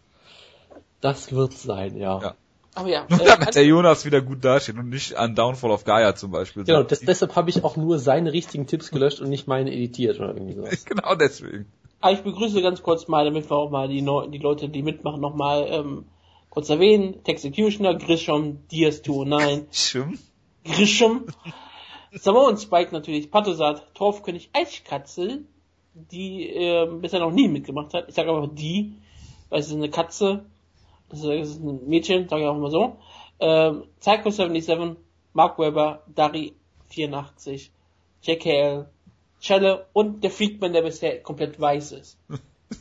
Speaker 2: Das wird sein, ja. ja.
Speaker 3: Aber ja.
Speaker 1: Nur äh, damit der Jonas wieder gut dasteht und nicht an Downfall of Gaia zum Beispiel.
Speaker 2: Genau, das, deshalb habe ich auch nur seine richtigen Tipps gelöscht und nicht meine editiert oder irgendwie sowas.
Speaker 1: genau deswegen.
Speaker 3: Aber ich begrüße ganz kurz mal, damit wir auch mal die, die Leute, die mitmachen, nochmal ähm, kurz erwähnen. Executioner, Grisham, DS209.
Speaker 1: Grisham?
Speaker 3: Grisham. Samoan Spike natürlich, Patosat, Torfkönig, Eichkatzel, die äh, bisher noch nie mitgemacht hat. Ich sage aber die, weil es ist eine Katze, das ist ein Mädchen, sage ich auch immer so. Ähm, Psycho 77, Mark Webber, Dari 84, JKL, Chelle und der Freakman, der bisher komplett weiß ist.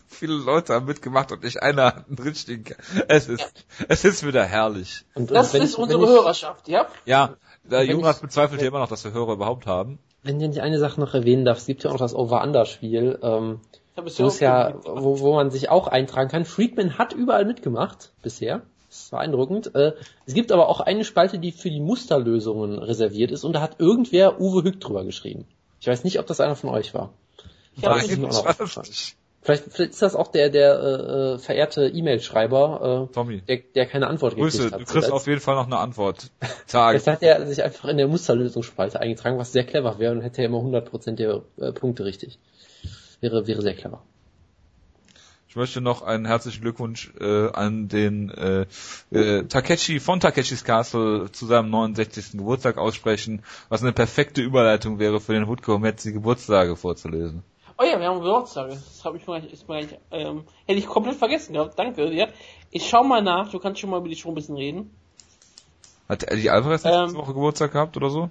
Speaker 1: Viele Leute haben mitgemacht und nicht einer hat einen richtigen. Es ist, ja. es ist wieder herrlich.
Speaker 3: Und, und das ist ich, unsere ich, Hörerschaft, ja?
Speaker 1: Ja, der Jonas bezweifelt ja immer noch, dass wir Hörer überhaupt haben.
Speaker 2: Wenn ich eine Sache noch erwähnen darf, es gibt ja auch das Over-Under-Spiel, ähm, wo es ja, wo, wo man sich auch eintragen kann. Freakman hat überall mitgemacht bisher. Das ist beeindruckend. Äh, es gibt aber auch eine Spalte, die für die Musterlösungen reserviert ist und da hat irgendwer Uwe Hück drüber geschrieben. Ich weiß nicht, ob das einer von euch war. Ja, Nein, vielleicht, vielleicht ist das auch der, der äh, äh verehrte E-Mail-Schreiber, äh, Tommy. Der, der keine Antwort
Speaker 1: Grüße, hat. Du kriegst auf jeden Fall noch eine Antwort.
Speaker 2: Tag. Jetzt hat er sich einfach in der Musterlösungsspalte eingetragen, was sehr clever wäre und hätte er immer 100% der äh, Punkte richtig. Wäre, wäre sehr clever.
Speaker 1: Ich möchte noch einen herzlichen Glückwunsch äh, an den äh, äh, Takeshi von Takeshis Castle zu seinem 69. Geburtstag aussprechen, was eine perfekte Überleitung wäre für den Hutko um jetzt die Geburtstage vorzulesen.
Speaker 3: Oh ja, wir haben Geburtstage. Das habe ich mal, ist mal ähm, hätte ich komplett vergessen gehabt. Danke dir. Ich schau mal nach. Du kannst schon mal über die Show ein bisschen reden.
Speaker 1: Hat Eddie Alvarez ähm, letzte Woche Geburtstag gehabt oder so?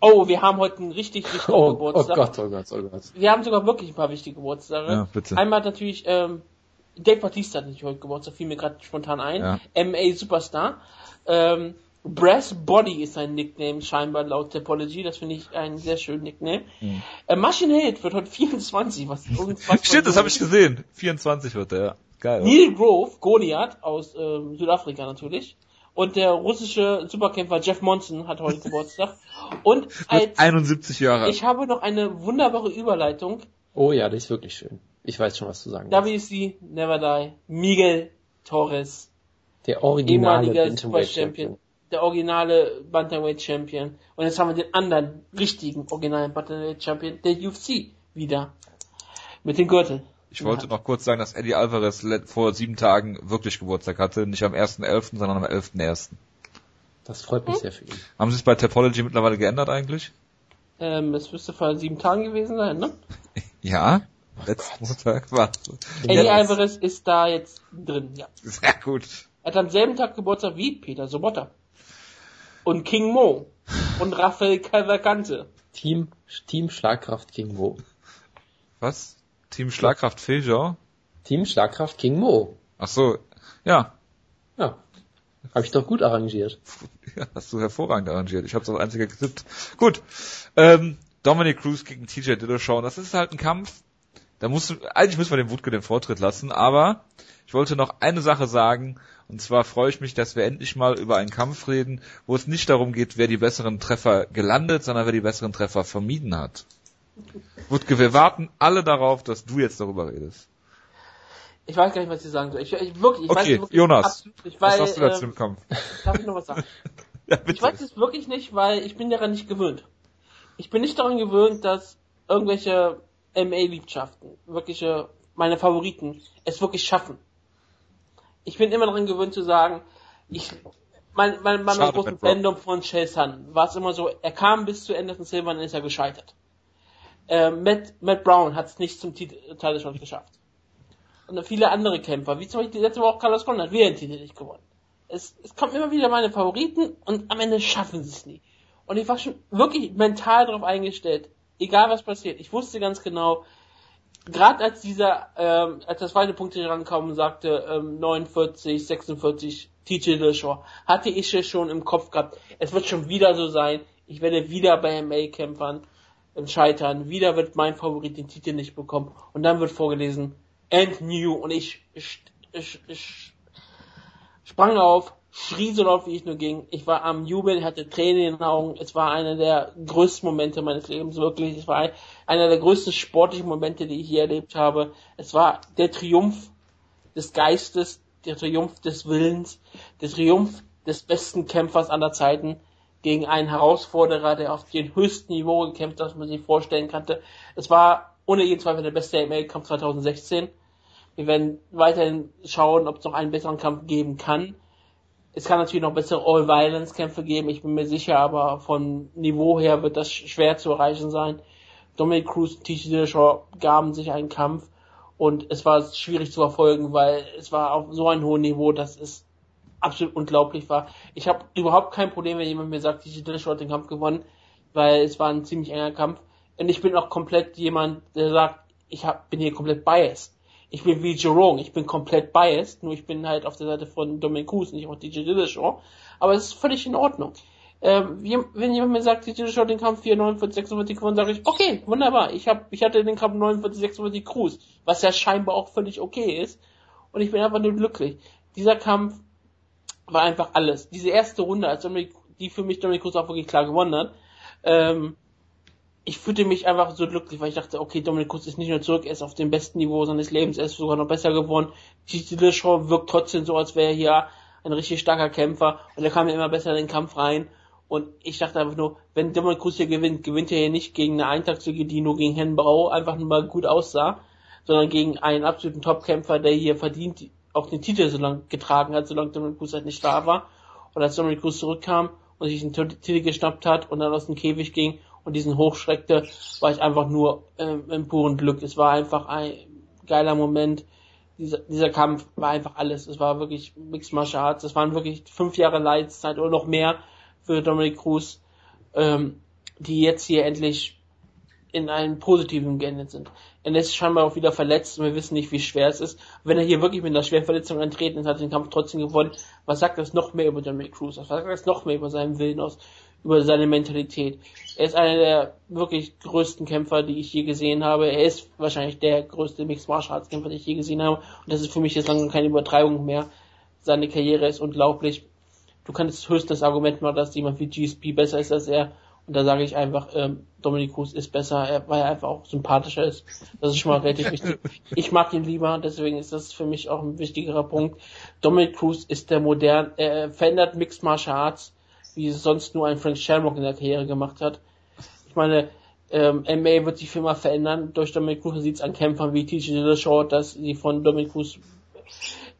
Speaker 3: Oh, wir haben heute einen richtig wichtigen
Speaker 2: oh, Geburtstag. Oh Gott, oh Gott, oh Gott.
Speaker 3: Wir haben sogar wirklich ein paar wichtige Geburtstage. Ja, bitte. Einmal natürlich ähm, Dave Batista hat natürlich heute Geburtstag, fiel mir gerade spontan ein. Ja. MA Superstar. Ähm, Brass Body ist sein Nickname, scheinbar laut Topology. Das finde ich ein sehr schönen Nickname. Mhm. Äh, Machine Head wird heute 24, was
Speaker 1: Stimmt, das habe ich gesehen. 24 wird er, ja.
Speaker 3: Geil. Neil Grove, Goliath aus ähm, Südafrika natürlich. Und der russische Superkämpfer Jeff Monson hat heute Geburtstag. Und
Speaker 1: als 71 Jahre.
Speaker 3: Ich habe noch eine wunderbare Überleitung.
Speaker 2: Oh ja, das ist wirklich schön. Ich weiß schon, was du sagen.
Speaker 3: WC Never Die, Miguel Torres.
Speaker 2: Der originale
Speaker 3: Super Champion. Der originale Bantamweight Champion. Und jetzt haben wir den anderen richtigen originalen Bantamweight Champion der UFC wieder. Mit dem Gürtel.
Speaker 1: Ich wollte noch kurz sagen, dass Eddie Alvarez vor sieben Tagen wirklich Geburtstag hatte. Nicht am 1.11., sondern am 11.1.
Speaker 2: Das freut mich hm? sehr für ihn.
Speaker 1: Haben Sie es bei Topology mittlerweile geändert eigentlich?
Speaker 3: Ähm, es müsste vor sieben Tagen gewesen sein, ne?
Speaker 1: ja. Letzten Montag war
Speaker 3: Eddie Alvarez ist da jetzt drin, ja.
Speaker 1: Sehr gut.
Speaker 3: Er hat am selben Tag Geburtstag wie Peter Sobotta. Und King Mo. Und Rafael Cavalcante.
Speaker 2: Team, Team Schlagkraft King Mo.
Speaker 1: Was? Team Schlagkraft Feijau?
Speaker 2: Team Schlagkraft King Mo.
Speaker 1: Ach so, ja.
Speaker 2: Ja. Habe ich doch gut arrangiert.
Speaker 1: Ja, hast du hervorragend arrangiert. Ich habe es als einziger getippt. Gut. Ähm, Dominic Cruz gegen TJ Dillashaw. Das ist halt ein Kampf, da muss, eigentlich müssen wir dem Wutke den Vortritt lassen, aber ich wollte noch eine Sache sagen, und zwar freue ich mich, dass wir endlich mal über einen Kampf reden, wo es nicht darum geht, wer die besseren Treffer gelandet, sondern wer die besseren Treffer vermieden hat. Wutke, wir warten alle darauf, dass du jetzt darüber redest.
Speaker 3: Ich weiß gar nicht, was ich sagen soll. Ich, ich wirklich, ich
Speaker 1: okay,
Speaker 3: weiß wirklich
Speaker 1: Jonas, nicht, weil, was sagst du dazu im Kampf?
Speaker 3: Darf ich noch was sagen? ja, ich weiß es wirklich nicht, weil ich bin daran nicht gewöhnt. Ich bin nicht daran gewöhnt, dass irgendwelche MA-Liebschaften, wirkliche, meine Favoriten, es wirklich schaffen. Ich bin immer daran gewöhnt zu sagen, ich, mein, mein, mein Schade, großen Fandom von Sun war es immer so, er kam bis zu Anderson Silver und dann ist er gescheitert. Äh, Matt, Matt Brown hat es nicht zum Titel schon geschafft. Und viele andere Kämpfer, wie zum Beispiel letzte Woche Carlos Condon, hat wieder den Titel nicht gewonnen. Es, es kommt immer wieder meine Favoriten und am Ende schaffen sie es nie. Und ich war schon wirklich mental darauf eingestellt, egal was passiert, ich wusste ganz genau, gerade als dieser, ähm, als das zweite Punkt rankam und sagte, ähm, 49, 46, TJ Dillashaw, hatte ich es schon im Kopf gehabt, es wird schon wieder so sein, ich werde wieder bei MA-Kämpfern scheitern, wieder wird mein Favorit den Titel nicht bekommen. Und dann wird vorgelesen, and new. Und ich, ich, ich, ich sprang auf, schrie so laut wie ich nur ging. Ich war am Jubeln, hatte Tränen in den Augen. Es war einer der größten Momente meines Lebens, wirklich. Es war ein, einer der größten sportlichen Momente, die ich je erlebt habe. Es war der Triumph des Geistes, der Triumph des Willens, der Triumph des besten Kämpfers aller Zeiten gegen einen Herausforderer, der auf dem höchsten Niveau gekämpft hat, was man sich vorstellen konnte. Es war ohne jeden Zweifel der beste ML-Kampf 2016. Wir werden weiterhin schauen, ob es noch einen besseren Kampf geben kann. Es kann natürlich noch bessere All-Violence-Kämpfe geben, ich bin mir sicher, aber von Niveau her wird das schwer zu erreichen sein. Dominic Cruz und TJ Dillashaw gaben sich einen Kampf und es war schwierig zu verfolgen, weil es war auf so einem hohen Niveau, dass es absolut unglaublich war. Ich habe überhaupt kein Problem, wenn jemand mir sagt, die Dillashaw hat den Kampf gewonnen, weil es war ein ziemlich enger Kampf. Und ich bin auch komplett jemand, der sagt, ich hab, bin hier komplett biased. Ich bin wie Jerome, ich bin komplett biased, nur ich bin halt auf der Seite von Dominic Cruz, nicht auf DJ Dillashaw. Aber es ist völlig in Ordnung. Ähm, wenn jemand mir sagt, DJ Dillashaw den Kampf 4, 49, 46 gewonnen, sage ich, okay, wunderbar. Ich hab, ich hatte den Kampf 49, 46 Cruz, was ja scheinbar auch völlig okay ist. Und ich bin einfach nur glücklich. Dieser Kampf war einfach alles. Diese erste Runde, als Dominic, die für mich Dominic Cruz auch wirklich klar gewonnen hat, ähm, ich fühlte mich einfach so glücklich, weil ich dachte, okay, Dominic Cruz ist nicht nur zurück, er ist auf dem besten Niveau seines Lebens, er ist sogar noch besser geworden. Die Show wirkt trotzdem so, als wäre er hier ein richtig starker Kämpfer und er kam ja immer besser in den Kampf rein. Und ich dachte einfach nur, wenn Dominic Cruz hier gewinnt, gewinnt er hier nicht gegen eine Eintagsfliege, die nur gegen Henbau einfach nur mal gut aussah, sondern gegen einen absoluten Topkämpfer, der hier verdient auch den Titel so lange getragen hat, solange Dominic Cruz halt nicht da war. Und als Dominic Cruz zurückkam und sich den Titel geschnappt hat und dann aus dem Käfig ging und diesen hochschreckte, war ich einfach nur ähm, im puren Glück. Es war einfach ein geiler Moment. Dieser, dieser Kampf war einfach alles. Es war wirklich Mixed Martial Arts. Es waren wirklich fünf Jahre Leidzeit oder noch mehr für Dominic Cruz, ähm, die jetzt hier endlich in einem positiven geendet sind. Er ist scheinbar auch wieder verletzt und wir wissen nicht, wie schwer es ist. Wenn er hier wirklich mit einer schweren Verletzung antreten ist, hat den Kampf trotzdem gewonnen. Was sagt das noch mehr über Dominic Cruz Was sagt das noch mehr über seinen Willen aus? Über seine Mentalität. Er ist einer der wirklich größten Kämpfer, die ich je gesehen habe. Er ist wahrscheinlich der größte Mixed Martial Arts Kämpfer, den ich je gesehen habe. Und das ist für mich jetzt lange keine Übertreibung mehr. Seine Karriere ist unglaublich. Du kannst höchstens Argument machen, dass jemand wie GSP besser ist als er. Und da sage ich einfach, ähm, Dominic Cruz ist besser, er, weil er einfach auch sympathischer ist. Das ist schon mal relativ wichtig. Ich mag ihn lieber, deswegen ist das für mich auch ein wichtigerer Punkt. Dominic Cruz ist der modern, er verändert Mixed Martial Arts wie es sonst nur ein Frank Shamrock in der Karriere gemacht hat. Ich meine, ähm, MA wird sich für immer verändern. Durch Dominic Cruz sieht es an Kämpfern wie TJ Dillashaw, dass sie von Dominic Cruz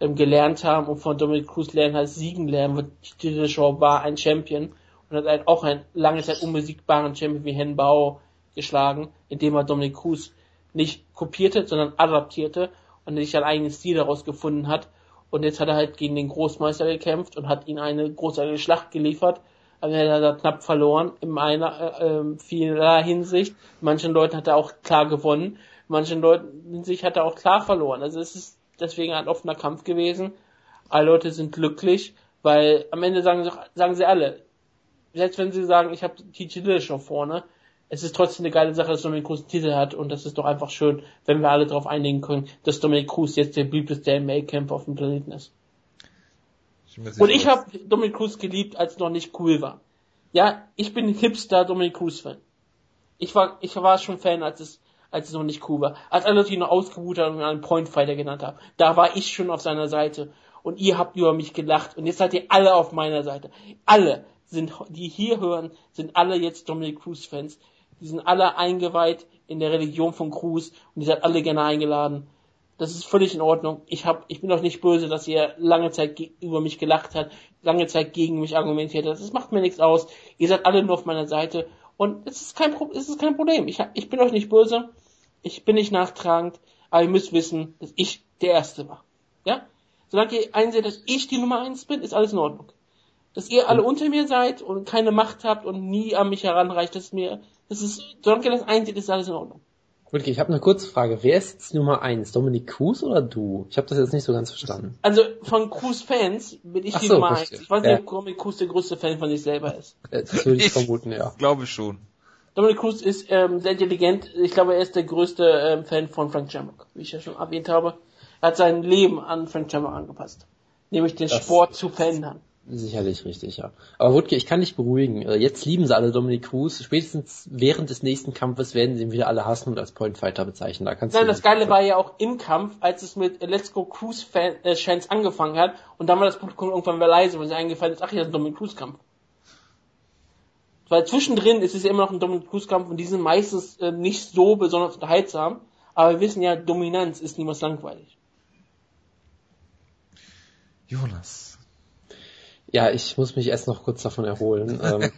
Speaker 3: ähm, gelernt haben und von Dominic Cruz lernen halt siegen lernen. Wird Dillashaw war ein Champion und hat halt auch einen lange Zeit unbesiegbaren Champion wie Hen Bao geschlagen, indem er Dominic Cruz nicht kopierte, sondern adaptierte und sich einen eigenen Stil daraus gefunden hat und jetzt hat er halt gegen den Großmeister gekämpft und hat ihn eine großartige Schlacht geliefert. Aber er hat er knapp verloren in einer äh, äh, vieler Hinsicht. Manchen Leuten hat er auch klar gewonnen, manchen Leuten in sich hat er auch klar verloren. Also es ist deswegen ein offener Kampf gewesen. Alle Leute sind glücklich, weil am Ende sagen sie, sagen sie alle, selbst wenn sie sagen, ich habe TJ Dillashaw vorne, es ist trotzdem eine geile Sache, dass Dominic Cruz einen Titel hat und das ist doch einfach schön, wenn wir alle darauf einigen können, dass Dominic Cruz jetzt der beliebteste MMA-Kämpfer auf dem Planeten ist. Ich und ich habe Dominic Cruz geliebt, als es noch nicht cool war. Ja, ich bin Hipster Dominic Cruz Fan. Ich war, ich war schon Fan, als es, als es noch nicht cool war. Als alle Leute ihn noch ausgebucht haben und einen Point Fighter genannt haben. Da war ich schon auf seiner Seite. Und ihr habt über mich gelacht. Und jetzt seid ihr alle auf meiner Seite. Alle sind, die hier hören, sind alle jetzt Dominic Cruz Fans. Die sind alle eingeweiht in der Religion von Cruz und ihr seid alle gerne eingeladen. Das ist völlig in Ordnung. Ich hab, ich bin euch nicht böse, dass ihr lange Zeit über mich gelacht habt, lange Zeit gegen mich argumentiert habt. Das macht mir nichts aus. Ihr seid alle nur auf meiner Seite und es ist kein, es ist kein Problem. Ich, ich bin euch nicht böse. Ich bin nicht nachtragend, aber ihr müsst wissen, dass ich der Erste war. Ja? Solange ihr einseht, dass ich die Nummer eins bin, ist alles in Ordnung. Dass ihr alle unter mir seid und keine Macht habt und nie an mich heranreicht, das ist mir, das ist, solange das einsieht, ist alles in Ordnung.
Speaker 2: Okay, ich habe eine kurze Frage. Wer ist jetzt Nummer eins? Dominik Cruz oder du? Ich habe das jetzt nicht so ganz verstanden.
Speaker 3: Also von Cruz-Fans bin ich Ach die so, Nummer verstehe. eins. Ich weiß nicht, ja. ob Dominik Cruz der größte Fan von sich selber ist.
Speaker 2: Das würde ich, ich vermuten, ja.
Speaker 1: Glaube schon.
Speaker 3: Dominik Cruz ist ähm, sehr intelligent. Ich glaube, er ist der größte ähm, Fan von Frank Shamrock, wie ich ja schon erwähnt habe. Er hat sein Leben an Frank Shamrock angepasst. Nämlich den das Sport zu verändern.
Speaker 2: Sicherlich richtig, ja. Aber Wutke, ich kann dich beruhigen. Äh, jetzt lieben sie alle Dominik Cruz. Spätestens während des nächsten Kampfes werden sie ihn wieder alle hassen und als Point Fighter bezeichnen. Da kannst
Speaker 3: Nein, das Geile war ja auch im Kampf, als es mit Let's Go Cruz äh, Chance angefangen hat und dann war das Publikum irgendwann wieder leise, weil sie eingefallen ist, ach ja, das ist ein Dominik Cruz Kampf. Weil zwischendrin ist es ja immer noch ein Dominik Cruz Kampf und die sind meistens äh, nicht so besonders unterhaltsam, aber wir wissen ja, Dominanz ist niemals langweilig.
Speaker 1: Jonas.
Speaker 2: Ja, ich muss mich erst noch kurz davon erholen. ähm,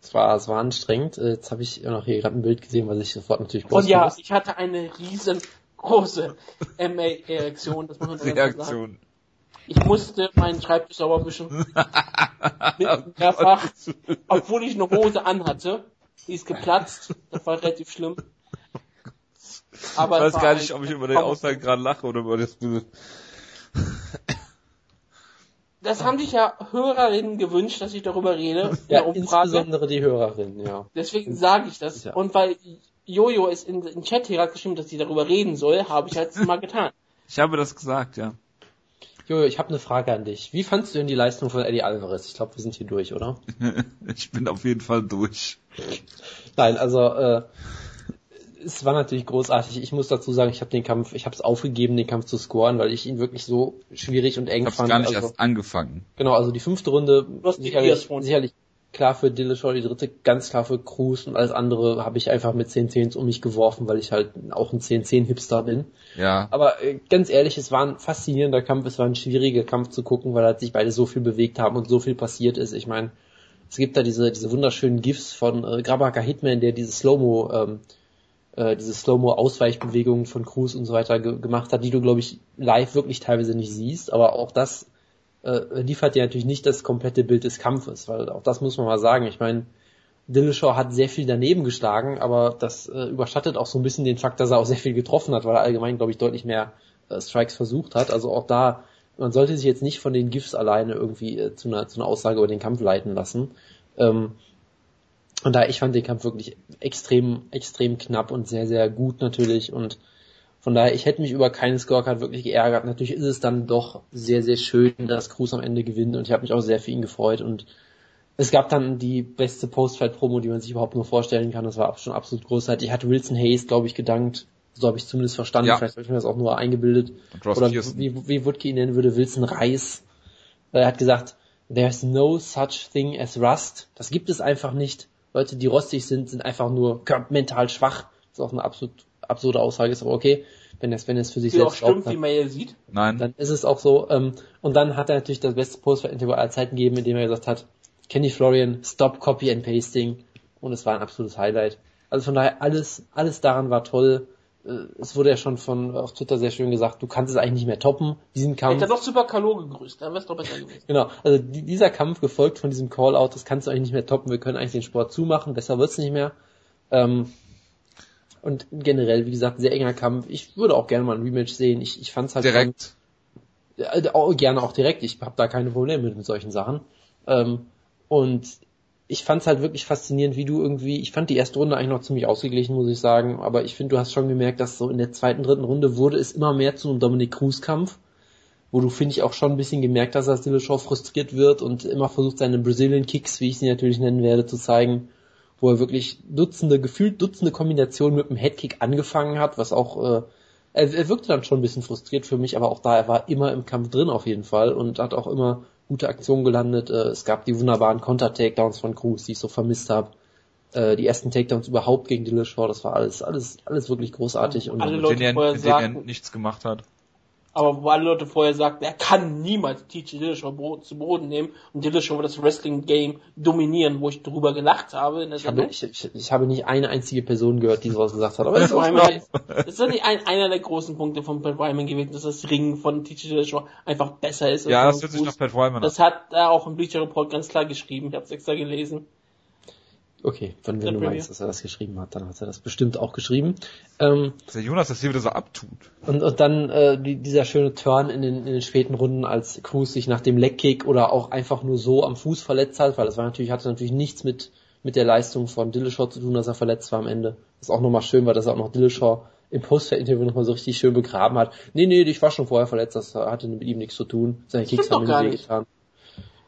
Speaker 2: es, war, es war anstrengend. Äh, jetzt habe ich noch hier gerade ein Bild gesehen, was ich sofort natürlich
Speaker 3: posten Und ja, muss. ich hatte eine riesengroße MA-Reaktion, das muss man
Speaker 1: Reaktion. Sagen.
Speaker 3: Ich musste meinen Schreibtisch sauber wischen. Mehrfach. Obwohl ich eine Hose anhatte. Die ist geplatzt. Das war relativ schlimm.
Speaker 1: Aber ich weiß gar nicht, ob ich über den Aussage gerade lache oder über das
Speaker 3: das haben sich ja Hörerinnen gewünscht, dass ich darüber rede.
Speaker 2: Ja, insbesondere die Hörerinnen, ja.
Speaker 3: Deswegen sage ich das. Ja. Und weil Jojo es in den Chat hier gerade geschrieben, dass sie darüber reden soll, habe ich halt mal getan.
Speaker 1: Ich habe das gesagt, ja.
Speaker 2: Jojo, ich habe eine Frage an dich. Wie fandst du denn die Leistung von Eddie Alvarez? Ich glaube, wir sind hier durch, oder?
Speaker 1: ich bin auf jeden Fall durch.
Speaker 2: Nein, also äh, es war natürlich großartig. Ich muss dazu sagen, ich habe den Kampf, ich habe es aufgegeben, den Kampf zu scoren, weil ich ihn wirklich so schwierig und eng
Speaker 1: ich fand. gar nicht also, erst angefangen.
Speaker 2: Genau, also die fünfte Runde sicherlich, sicherlich klar für Dillashaw, die dritte ganz klar für Cruz und alles andere habe ich einfach mit 10-10 um mich geworfen, weil ich halt auch ein 10-10-Hipster bin.
Speaker 1: Ja.
Speaker 2: Aber äh, ganz ehrlich, es war ein faszinierender Kampf, es war ein schwieriger Kampf zu gucken, weil halt sich beide so viel bewegt haben und so viel passiert ist. Ich meine, es gibt da diese, diese wunderschönen GIFs von äh, Grabaka Hitman, der diese Slow-Mo ähm, äh, diese Slow-Mo-Ausweichbewegungen von Cruz und so weiter ge gemacht hat, die du, glaube ich, live wirklich teilweise nicht siehst, aber auch das äh, liefert dir natürlich nicht das komplette Bild des Kampfes, weil auch das muss man mal sagen. Ich meine, Dillashaw hat sehr viel daneben geschlagen, aber das äh, überschattet auch so ein bisschen den Fakt, dass er auch sehr viel getroffen hat, weil er allgemein, glaube ich, deutlich mehr äh, Strikes versucht hat. Also auch da, man sollte sich jetzt nicht von den GIFs alleine irgendwie äh, zu, einer, zu einer Aussage über den Kampf leiten lassen. Ähm, und da ich fand den Kampf wirklich extrem, extrem knapp und sehr, sehr gut natürlich. Und von daher, ich hätte mich über keinen Scorecard wirklich geärgert. Natürlich ist es dann doch sehr, sehr schön, dass Cruz am Ende gewinnt und ich habe mich auch sehr für ihn gefreut. Und es gab dann die beste Post-Fight-Promo, die man sich überhaupt nur vorstellen kann. Das war schon absolut großartig. Ich hatte Wilson Hayes, glaube ich, gedankt. So habe ich zumindest verstanden. Ja. Vielleicht habe ich mir das auch nur eingebildet. Oder wie, wie Woodke ihn nennen würde, Wilson Reis. Er hat gesagt, there's no such thing as Rust. Das gibt es einfach nicht. Leute, die rostig sind, sind einfach nur mental schwach. Das ist auch eine absolut absurde Aussage, ist aber okay, wenn es wenn es für sich
Speaker 3: wie selbst auch stimmt, wie man hier sieht.
Speaker 1: Nein.
Speaker 2: Dann ist es auch so. Ähm, und dann hat er natürlich das beste Post-Interview aller Zeiten gegeben, indem er gesagt hat, Kenny Florian, stop copy and pasting. Und es war ein absolutes Highlight. Also von daher, alles, alles daran war toll. Äh, es wurde ja schon von auf Twitter sehr schön gesagt, du kannst es eigentlich nicht mehr toppen, diesen Kampf.
Speaker 3: Hätte er doch Super Kalo gegrüßt, dann wär's doch besser gewesen.
Speaker 2: genau, also die, dieser Kampf gefolgt von diesem Call-Out, das kannst du eigentlich nicht mehr toppen, wir können eigentlich den Sport zumachen, besser wird's nicht mehr. Ähm, und generell, wie gesagt, sehr enger Kampf. Ich würde auch gerne mal ein Rematch sehen. Ich, ich fand's halt
Speaker 1: direkt.
Speaker 2: Schon, äh, gerne auch direkt. Ich habe da keine Probleme mit, mit solchen Sachen. Ähm, und ich fand es halt wirklich faszinierend, wie du irgendwie, ich fand die erste Runde eigentlich noch ziemlich ausgeglichen, muss ich sagen, aber ich finde, du hast schon gemerkt, dass so in der zweiten, dritten Runde wurde es immer mehr zu einem Dominic Cruz-Kampf, wo du, finde ich, auch schon ein bisschen gemerkt hast, dass Dillashaw frustriert wird und immer versucht, seine Brazilian Kicks, wie ich sie natürlich nennen werde, zu zeigen, wo er wirklich Dutzende, gefühlt Dutzende Kombinationen mit dem Headkick angefangen hat, was auch, äh, er, er wirkte dann schon ein bisschen frustriert für mich, aber auch da, er war immer im Kampf drin auf jeden Fall und hat auch immer gute Aktionen gelandet. Äh, es gab die wunderbaren Konter-Takedowns von Cruz, die ich so vermisst habe. Äh, die ersten Takedowns überhaupt gegen Dillashaw, das war alles, alles, alles wirklich großartig.
Speaker 3: Und alle Leute den, vorher sagten,
Speaker 1: nichts gemacht hat
Speaker 3: aber wo alle Leute vorher sagten, er kann niemals TJ Dillashaw zu Boden nehmen und Dillashaw wird das Wrestling-Game dominieren, wo ich drüber gelacht habe.
Speaker 2: ich, habe ich, ich, ich, habe nicht eine einzige Person gehört, die sowas gesagt hat.
Speaker 3: Aber das, ist, das ist nicht ein, einer der großen Punkte von Pat Wyman gewesen, dass das Ringen von TJ Dillashaw einfach besser ist.
Speaker 1: Ja, das hört sich nach Pat Wyman
Speaker 3: Das hat er auch im Bleacher Report ganz klar geschrieben. Ich habe es extra gelesen.
Speaker 2: Okay, wenn, wenn du meinst, dass er das geschrieben hat, dann hat er das bestimmt auch geschrieben. Ähm,
Speaker 1: dass der Jonas das hier wieder so abtut.
Speaker 2: Und, und dann äh, die, dieser schöne Turn in den, in den späten Runden, als Cruz sich nach dem Leckkick oder auch einfach nur so am Fuß verletzt hat, weil das war natürlich, hatte natürlich nichts mit, mit der Leistung von Dillashaw zu tun, dass er verletzt war am Ende. Was auch nochmal schön war, dass er auch noch Dillashaw im Post-Interview nochmal so richtig schön begraben hat. Nee, nee, ich war schon vorher verletzt, das hatte mit ihm nichts zu tun. Seine Kicks haben mir nicht getan.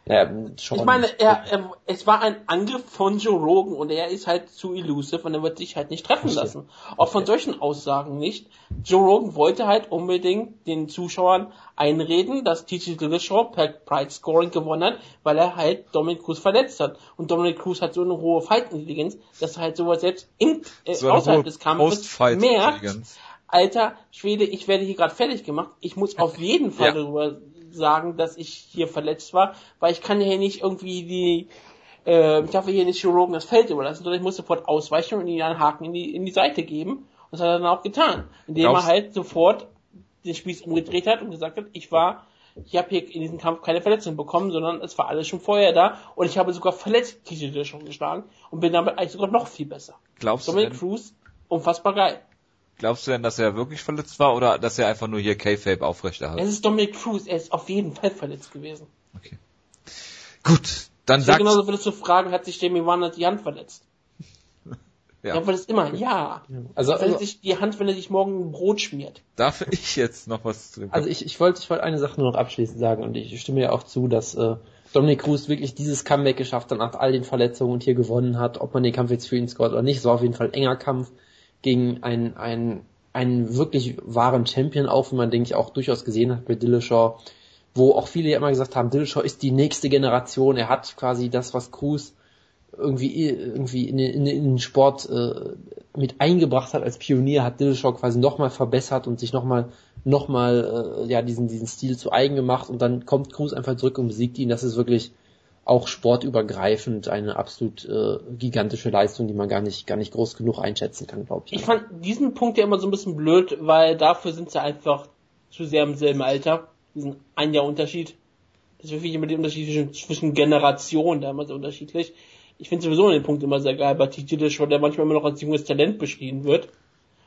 Speaker 3: Ja, schon ich meine, er, er, es war ein Angriff von Joe Rogan und er ist halt zu elusive und er wird sich halt nicht treffen lassen. Auch von solchen Aussagen nicht. Joe Rogan wollte halt unbedingt den Zuschauern einreden, dass TJ Dillashaw per Pride Scoring gewonnen hat, weil er halt Dominic Cruz verletzt hat. Und Dominic Cruz hat so eine hohe Fight-Intelligenz, dass er halt sowas selbst in, äh, so außerhalb des Kampfes merkt. Alter Schwede, ich werde hier gerade fertig gemacht. Ich muss auf jeden Fall ja. darüber sagen, dass ich hier verletzt war, weil ich kann hier nicht irgendwie die, äh, ich darf hier nicht Chirurgen das Feld überlassen, sondern ich muss sofort ausweichen und ihn einen Haken in die, in die Seite geben. Und das hat er dann auch getan, indem Glaubst er halt sofort den Spieß umgedreht hat und gesagt hat, ich war ich habe hier in diesem Kampf keine Verletzung bekommen, sondern es war alles schon vorher da und ich habe sogar verletzt Titel schon geschlagen und bin damit eigentlich sogar noch viel besser.
Speaker 1: Glaubst
Speaker 3: Dominic
Speaker 1: du
Speaker 3: denn, Cruz, unfassbar geil.
Speaker 1: Glaubst du denn, dass er wirklich verletzt war oder dass er einfach nur hier K-Fape aufrechterhält?
Speaker 3: Es ist Dominic Cruz, er ist auf jeden Fall verletzt gewesen.
Speaker 1: Okay. Gut, dann
Speaker 3: sag. Genauso würdest du fragen, hat sich Jamie Warner die Hand verletzt? Ja. ja, weil es immer, ja. Also, also wenn sich die Hand, wenn er sich morgen ein Brot schmiert.
Speaker 1: Darf ich jetzt noch was
Speaker 2: zu dem Also ich, ich wollte ich wollte eine Sache nur noch abschließend sagen und ich stimme ja auch zu, dass äh, Dominic Cruz wirklich dieses Comeback geschafft hat nach all den Verletzungen und hier gewonnen hat, ob man den Kampf jetzt für ihn scored oder nicht. Es war auf jeden Fall ein enger Kampf gegen einen, einen, einen wirklich wahren Champion, auch wenn man, denke ich, auch durchaus gesehen hat bei Dillashaw, wo auch viele ja immer gesagt haben, Dillashaw ist die nächste Generation, er hat quasi das, was Cruz irgendwie irgendwie in den, in den Sport äh, mit eingebracht hat. Als Pionier, hat Dillashaw quasi nochmal verbessert und sich nochmal noch mal, äh, ja diesen diesen Stil zu eigen gemacht. Und dann kommt Cruz einfach zurück und besiegt ihn. Das ist wirklich auch sportübergreifend eine absolut äh, gigantische Leistung, die man gar nicht gar nicht groß genug einschätzen kann, glaube ich.
Speaker 3: Ich fand diesen Punkt ja immer so ein bisschen blöd, weil dafür sind sie einfach zu sehr im selben Alter. Diesen ein Jahr Unterschied. Das ist wirklich immer der Unterschied zwischen, zwischen Generationen, da immer so unterschiedlich ich finde sowieso den Punkt immer sehr geil bei TJ Dillashaw, der manchmal immer noch als junges Talent beschrieben wird.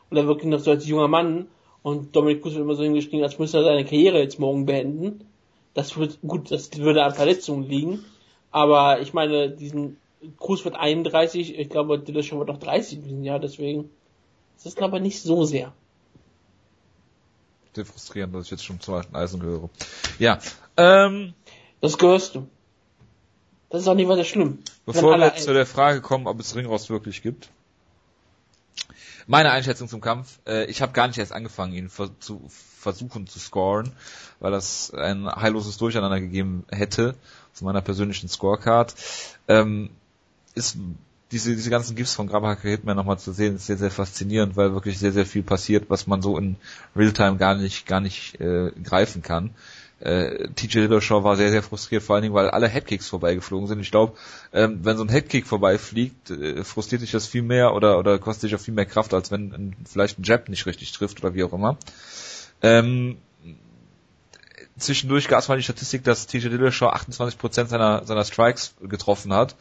Speaker 3: Und er wirklich noch so als junger Mann. Und Dominic Cruz wird immer so hingeschrieben, als müsste er seine Karriere jetzt morgen beenden. Das wird, gut, das würde an Verletzungen liegen. Aber ich meine, diesen Cruz wird 31, ich glaube, Dillashaw wird noch 30 in diesem Jahr, deswegen ist das glaube ich nicht so sehr.
Speaker 1: Sehr frustrierend, dass ich jetzt schon zum alten Eisen gehöre. Ja, ähm.
Speaker 3: Das gehörst du. Das ist auch nicht weiter schlimm.
Speaker 1: Bevor wir zu der Frage kommen, ob es Ringrost wirklich gibt. Meine Einschätzung zum Kampf, äh, ich habe gar nicht erst angefangen, ihn ver zu versuchen zu scoren, weil das ein heilloses Durcheinander gegeben hätte zu meiner persönlichen Scorecard. Ähm, ist diese, diese ganzen Gifts von Grabhacke Hitman nochmal zu sehen, ist sehr, sehr faszinierend, weil wirklich sehr, sehr viel passiert, was man so in Realtime gar nicht, gar nicht äh, greifen kann äh, TJ Dillashaw war sehr, sehr frustriert, vor allen Dingen, weil alle Headkicks vorbeigeflogen sind. Ich glaube, ähm, wenn so ein Headkick vorbeifliegt, äh, frustriert sich das viel mehr oder, oder kostet sich auch viel mehr Kraft, als wenn vielleicht ein Jab nicht richtig trifft oder wie auch immer. Ähm, zwischendurch gab es mal die Statistik, dass TJ Dillashaw 28% seiner, seiner Strikes getroffen hat.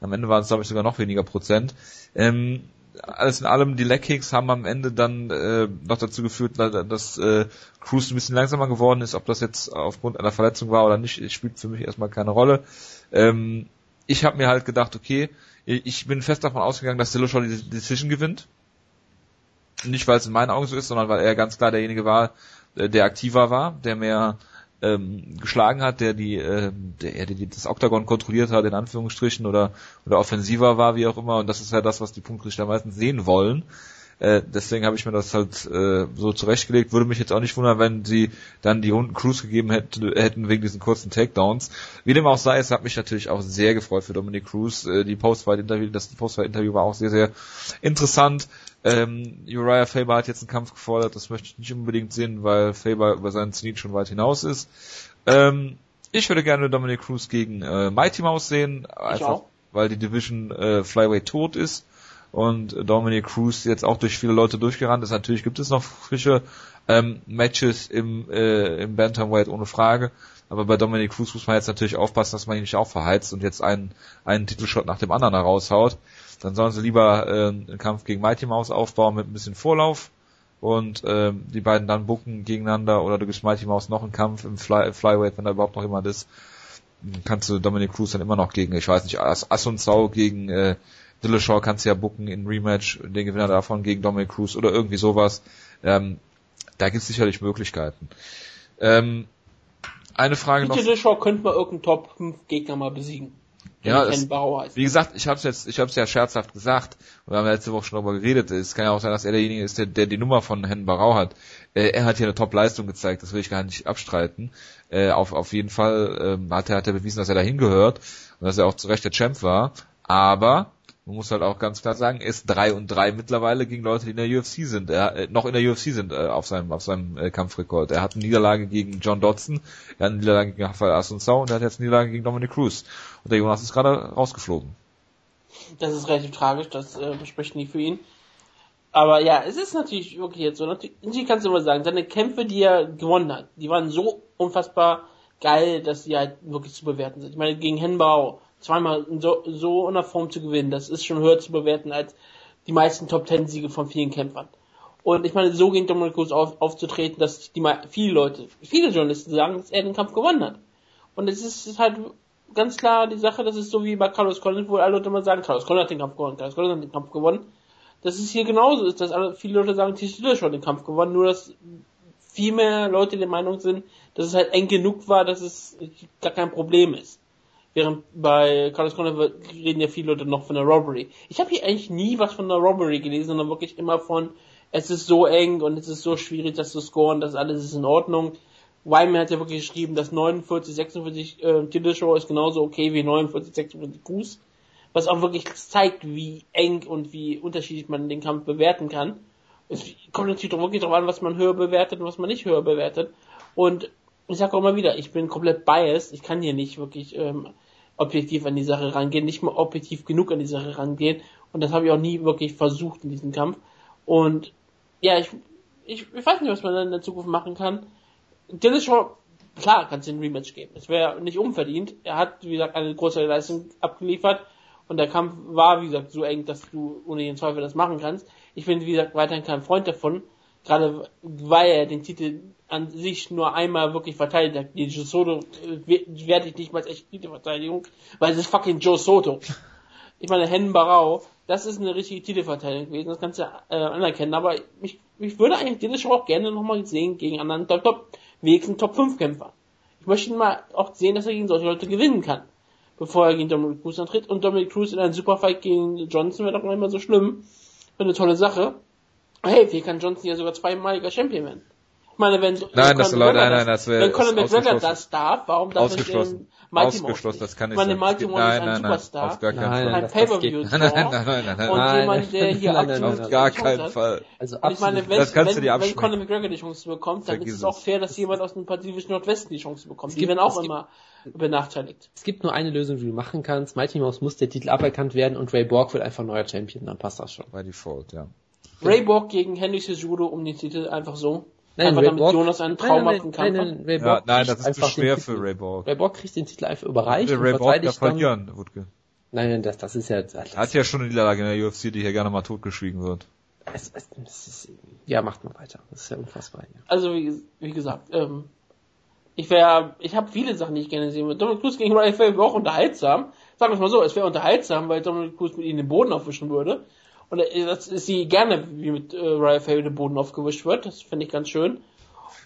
Speaker 1: Am Ende waren es, glaube ich, sogar noch weniger Prozent. Ähm, alles in allem, die Leckkicks haben am Ende dann äh, noch dazu geführt, dass äh, Cruz ein bisschen langsamer geworden ist. Ob das jetzt aufgrund einer Verletzung war oder nicht, spielt für mich erstmal keine Rolle. Ähm, ich habe mir halt gedacht, okay, ich bin fest davon ausgegangen, dass Dillashaw die Decision gewinnt. Nicht, weil es in meinen Augen so ist, sondern weil er ganz klar derjenige war, äh, der aktiver war, der mehr ähm, geschlagen hat, der die, äh, der, der das Oktagon kontrolliert hat, in Anführungsstrichen, oder, oder offensiver war, wie auch immer, und das ist ja das, was die Punktrichter meistens sehen wollen. Äh, deswegen habe ich mir das halt äh, so zurechtgelegt. Würde mich jetzt auch nicht wundern, wenn sie dann die Runden Cruise gegeben hätte, hätten wegen diesen kurzen Takedowns. Wie dem auch sei, es hat mich natürlich auch sehr gefreut für Dominic Cruz. Äh, die Postfight-Interview, das Postfight-Interview war auch sehr, sehr interessant. Ähm, Uriah Faber hat jetzt einen Kampf gefordert, das möchte ich nicht unbedingt sehen, weil Faber über seinen Zenit schon weit hinaus ist. Ähm, ich würde gerne Dominic Cruz gegen äh, Mighty Mouse sehen, einfach weil die Division äh, Flyweight tot ist und Dominic Cruz jetzt auch durch viele Leute durchgerannt ist. Natürlich gibt es noch frische ähm, Matches im, äh, im Bantamweight ohne Frage. Aber bei Dominic Cruz muss man jetzt natürlich aufpassen, dass man ihn nicht auch verheizt und jetzt einen, einen Titelshot nach dem anderen heraushaut. Dann sollen sie lieber äh, einen Kampf gegen Mighty Mouse aufbauen mit ein bisschen Vorlauf und äh, die beiden dann bucken gegeneinander oder du gibst Mighty Mouse noch einen Kampf im Fly, Flyweight, wenn da überhaupt noch jemand ist. Kannst du Dominic Cruz dann immer noch gegen, ich weiß nicht, As Sau gegen äh, Dillashaw kannst du ja bucken in Rematch, den Gewinner davon gegen Dominic Cruz oder irgendwie sowas. Ähm, da gibt es sicherlich Möglichkeiten. Ähm, eine Frage
Speaker 3: noch. Dillashaw könnte man irgendeinen Top 5 Gegner mal besiegen.
Speaker 1: Ja, es, wie gesagt, ich habe es jetzt, ich habe es ja scherzhaft gesagt. Wir haben letzte Woche schon darüber geredet. Es kann ja auch sein, dass er derjenige ist, der, der die Nummer von Hen Barau hat. Äh, er hat hier eine Top-Leistung gezeigt. Das will ich gar nicht abstreiten. Äh, auf auf jeden Fall äh, hat er hat er bewiesen, dass er dahin gehört und dass er auch zu Recht der Champ war. Aber man muss halt auch ganz klar sagen, ist 3 und 3 mittlerweile gegen Leute, die in der UFC sind, er, äh, noch in der UFC sind äh, auf seinem, auf seinem äh, Kampfrekord. Er hat eine Niederlage gegen John Dodson, er hat eine Niederlage gegen Rafael Asuncao und er hat jetzt eine Niederlage gegen Dominic Cruz. Und der Jonas ist gerade rausgeflogen.
Speaker 3: Das ist relativ tragisch, das äh, spricht nicht für ihn. Aber ja, es ist natürlich wirklich jetzt so. Natürlich kannst du immer sagen, seine Kämpfe, die er gewonnen hat, die waren so unfassbar geil, dass sie halt wirklich zu bewerten sind. Ich meine, gegen Henbau zweimal so, so in der Form zu gewinnen, das ist schon höher zu bewerten als die meisten Top Ten Siege von vielen Kämpfern. Und ich meine, so gegen Dominic Cruz auf, aufzutreten, dass die viele Leute, viele Journalisten sagen, dass er den Kampf gewonnen hat. Und es ist halt ganz klar die Sache, das ist so wie bei Carlos Collins, wo alle Leute immer sagen, Carlos Collins hat den Kampf gewonnen, Carlos Collins hat den Kampf gewonnen. Das ist hier genauso, ist, dass alle, viele Leute sagen, Tisch schon den Kampf gewonnen, nur dass viel mehr Leute der Meinung sind, dass es halt eng genug war, dass es gar kein Problem ist. Während bei Carlos Condit reden ja viele Leute noch von der Robbery. Ich habe hier eigentlich nie was von der Robbery gelesen, sondern wirklich immer von, es ist so eng und es ist so schwierig, das zu scoren, dass alles ist in Ordnung. Wyman hat ja wirklich geschrieben, dass 49, 46 äh, Titelshow ist genauso okay wie 49, 46 Fuß. Was auch wirklich zeigt, wie eng und wie unterschiedlich man den Kampf bewerten kann. Es kommt natürlich wirklich darauf an, was man höher bewertet und was man nicht höher bewertet. Und ich sage auch immer wieder, ich bin komplett biased. Ich kann hier nicht wirklich ähm, objektiv an die Sache rangehen, nicht mal objektiv genug an die Sache rangehen. Und das habe ich auch nie wirklich versucht in diesem Kampf. Und ja, ich, ich, ich weiß nicht, was man in der Zukunft machen kann. Dillashaw, klar, kann es ein Rematch geben. Es wäre nicht unverdient. Er hat, wie gesagt, eine große Leistung abgeliefert. Und der Kampf war, wie gesagt, so eng, dass du ohne jeden Zweifel das machen kannst. Ich bin, wie gesagt, weiterhin kein Freund davon. Gerade weil er den Titel an sich nur einmal wirklich verteidigt hat. Die Joe Soto äh, werte ich nicht mal als echte Titelverteidigung, weil es ist fucking Joe Soto. Ich meine, Hennen Barau, das ist eine richtige Titelverteidigung gewesen, das kannst du äh, anerkennen, aber ich, ich würde eigentlich diese Show auch gerne nochmal sehen gegen anderen Top, Top, wenigstens Top 5 Kämpfer. Ich möchte mal auch sehen, dass er gegen solche Leute gewinnen kann, bevor er gegen Dominic Cruz antritt. Und Dominic Cruz in einem Superfight gegen Johnson wäre doch noch immer so schlimm. Wäre eine tolle Sache. Hey, wie kann Johnson ja sogar zweimaliger Champion werden? Ich meine, wenn,
Speaker 1: nein, wenn das, Conor nein, nein, das wäre
Speaker 3: wenn Conor McGregor das darf, warum darf
Speaker 1: ausgeschlossen. Mighty ausgeschlossen, das kann
Speaker 3: ich nicht. Ich meine, Mighty ist ein Superstar, auf gar keinen Fall. ein Pay-Per-View
Speaker 1: nein, nein, nein, nein, nein, nein,
Speaker 3: und jemand, der hier
Speaker 1: nein, auf gar keinen Fall.
Speaker 3: Also ich meine, wenn, wenn, wenn Conor McGregor die Chance bekommt, dann ist es auch fair, dass jemand aus dem pazifischen Nordwesten die Chance bekommt. Die werden auch immer benachteiligt.
Speaker 2: Es gibt nur eine Lösung, die du machen kannst. Mighty Mouse muss der Titel aberkannt werden und Ray Borg wird einfach neuer Champion, dann passt das schon.
Speaker 1: By default, ja.
Speaker 3: Ray Borg gegen Henry Cejudo um den Titel einfach so. Nein, einfach Ray damit Borg, Jonas einen Traum nein,
Speaker 2: machen kann. Nein, nein, Ray
Speaker 1: Borg ja, nein das ist zu schwer für Ray Borg.
Speaker 2: Ray Borg kriegt den Titel einfach überreicht.
Speaker 1: Ray Borg darf verlieren, Wutke.
Speaker 2: Nein, das, das ist ja... Das
Speaker 1: hat ja schon eine Niederlage in der UFC, die hier gerne mal totgeschwiegen wird.
Speaker 2: Es, es, es ist, ja, macht mal weiter. Das ist ja unfassbar. Ja.
Speaker 3: Also wie, wie gesagt, ähm, ich wäre, ich habe viele Sachen, die ich gerne sehen würde. Dominic Cruz gegen Ryan Faye wäre auch unterhaltsam. Sagen wir es mal so, es wäre unterhaltsam, weil Dominic Cruz mit ihnen den Boden aufwischen würde. Und das ist sie gerne, wie mit äh, Ryan Faye den Boden aufgewischt wird. Das finde ich ganz schön.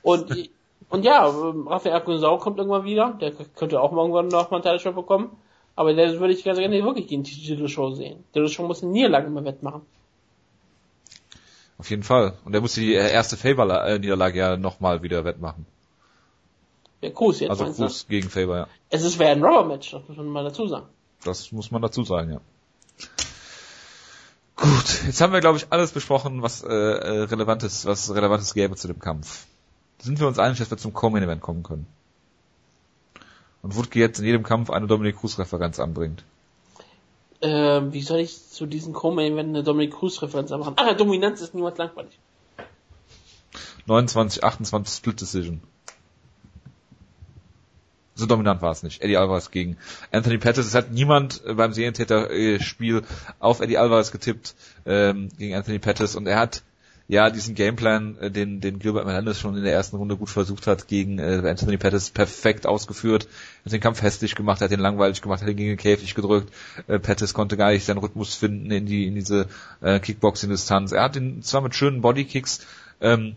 Speaker 3: Und, und ja, Raphael Akunsau kommt irgendwann wieder. Der könnte auch mal irgendwann noch mal einen Teilshow bekommen. Aber der würde ich ganz gerne wirklich gegen die Titelshow sehen. Der Show muss eine Niederlage immer wettmachen.
Speaker 1: Auf jeden Fall. Und er muss die erste Faber-Niederlage ja nochmal wieder wettmachen.
Speaker 3: Ja, Cruz jetzt.
Speaker 1: Also Cruz gegen Faber, ja.
Speaker 3: Es ist wäre ein Rubber-Match, das muss man mal dazu sagen.
Speaker 1: Das muss man dazu sagen, ja. Gut, jetzt haben wir, glaube ich, alles besprochen, was äh, äh relevantes, was relevantes gäbe zu dem Kampf sind wir uns einig, dass wir zum Co-Main-Event kommen können. Und Wutke jetzt in jedem Kampf eine Dominic Cruz-Referenz anbringt.
Speaker 3: Ähm, wie soll ich zu diesem Co-Main-Event eine Dominic Cruz-Referenz anbringen? Ach, Dominanz ist niemals langweilig.
Speaker 1: 29, 28 Split Decision. So dominant war es nicht. Eddie Alvarez gegen Anthony Pettis. Es hat niemand beim Serientäter-Spiel auf Eddie Alvarez getippt ähm, gegen Anthony Pettis und er hat ja, diesen Gameplan, äh, den, den Gilbert Melendez schon in der ersten Runde gut versucht hat, gegen äh, Anthony Pettis perfekt ausgeführt, hat den Kampf hässlich gemacht, hat den langweilig gemacht, hat ihn gegen den Käfig gedrückt. Äh, Pettis konnte gar nicht seinen Rhythmus finden in die in diese äh, Kickboxing-Distanz. Er hat ihn zwar mit schönen Bodykicks ähm,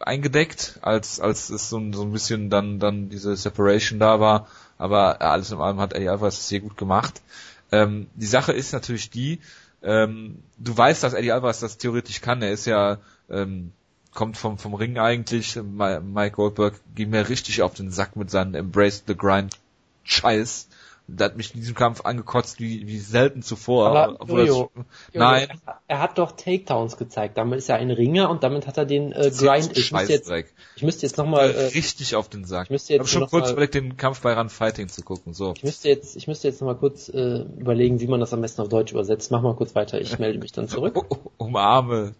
Speaker 1: eingedeckt, als als es so, so ein bisschen dann dann diese Separation da war, aber alles in allem hat Eddie Alvarez sehr gut gemacht. Ähm, die Sache ist natürlich die, ähm, du weißt, dass Eddie Alvarez das theoretisch kann. Er ist ja ähm, kommt vom vom Ring eigentlich. Mike Goldberg ging mir richtig auf den Sack mit seinem Embrace the Grind Scheiß. Der hat mich in diesem Kampf angekotzt wie, wie selten zuvor.
Speaker 2: Aber, Jojo, das, nein. Er hat doch Takedowns gezeigt. Damit ist er ein Ringer und damit hat er den äh, Grind.
Speaker 1: Ich müsste, jetzt,
Speaker 2: ich müsste jetzt nochmal.
Speaker 1: Äh, richtig auf den Sack.
Speaker 2: Ich müsste jetzt
Speaker 1: ich habe schon kurz mal, überlegt, den Kampf bei Run Fighting zu gucken. So.
Speaker 2: Ich müsste jetzt, ich müsste jetzt nochmal kurz äh, überlegen, wie man das am besten auf Deutsch übersetzt. Mach mal kurz weiter. Ich melde mich dann zurück.
Speaker 1: Umarme.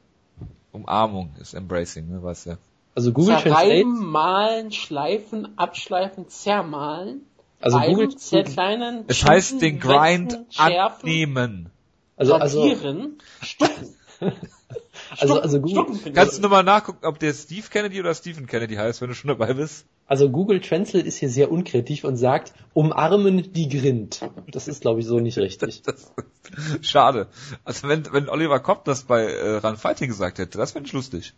Speaker 1: Umarmung ist Embracing, ne, weißt du.
Speaker 3: Also Google Zerreiben, Translate. malen, schleifen, abschleifen, zermalen.
Speaker 2: Also Google
Speaker 3: sehr kleinen
Speaker 1: Es heißt den Grind.
Speaker 3: Also sortieren, also stucken.
Speaker 2: also also Google
Speaker 1: Kannst du nochmal nachgucken, ob der Steve Kennedy oder Stephen Kennedy heißt, wenn du schon dabei bist?
Speaker 2: Also Google Translate ist hier sehr unkreativ und sagt, umarmen die Grind. Das ist, glaube ich, so nicht richtig. Das,
Speaker 1: das, schade. Also wenn, wenn Oliver Kopp das bei äh, Run Fighting gesagt hätte, das wäre lustig.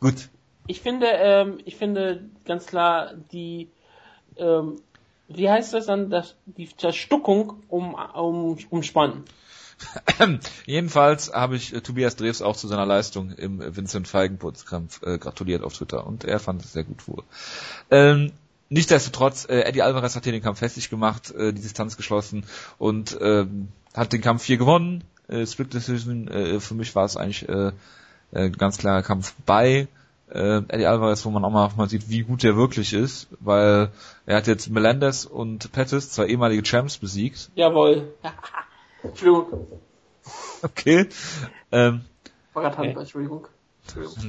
Speaker 1: Gut.
Speaker 3: Ich finde, ähm, ich finde ganz klar die, ähm, wie heißt das dann, das, die Zerstuckung um, um, umspannen.
Speaker 1: Jedenfalls habe ich äh, Tobias Drews auch zu seiner Leistung im Vincent Feigenputz-Kampf äh, gratuliert auf Twitter und er fand es sehr gut wohl. Ähm, Nichtsdestotrotz, äh, Eddie Alvarez hat hier den Kampf festig gemacht, äh, die Distanz geschlossen und ähm, hat den Kampf hier gewonnen. Äh, Split Decision, äh, für mich war es eigentlich äh, äh, ganz klarer Kampf bei äh, Eddie Alvarez, wo man auch mal, mal sieht, wie gut der wirklich ist, weil er hat jetzt Melendez und Pettis, zwei ehemalige Champs, besiegt.
Speaker 3: Jawohl. Entschuldigung.
Speaker 1: Okay. Ähm,
Speaker 3: okay. Entschuldigung.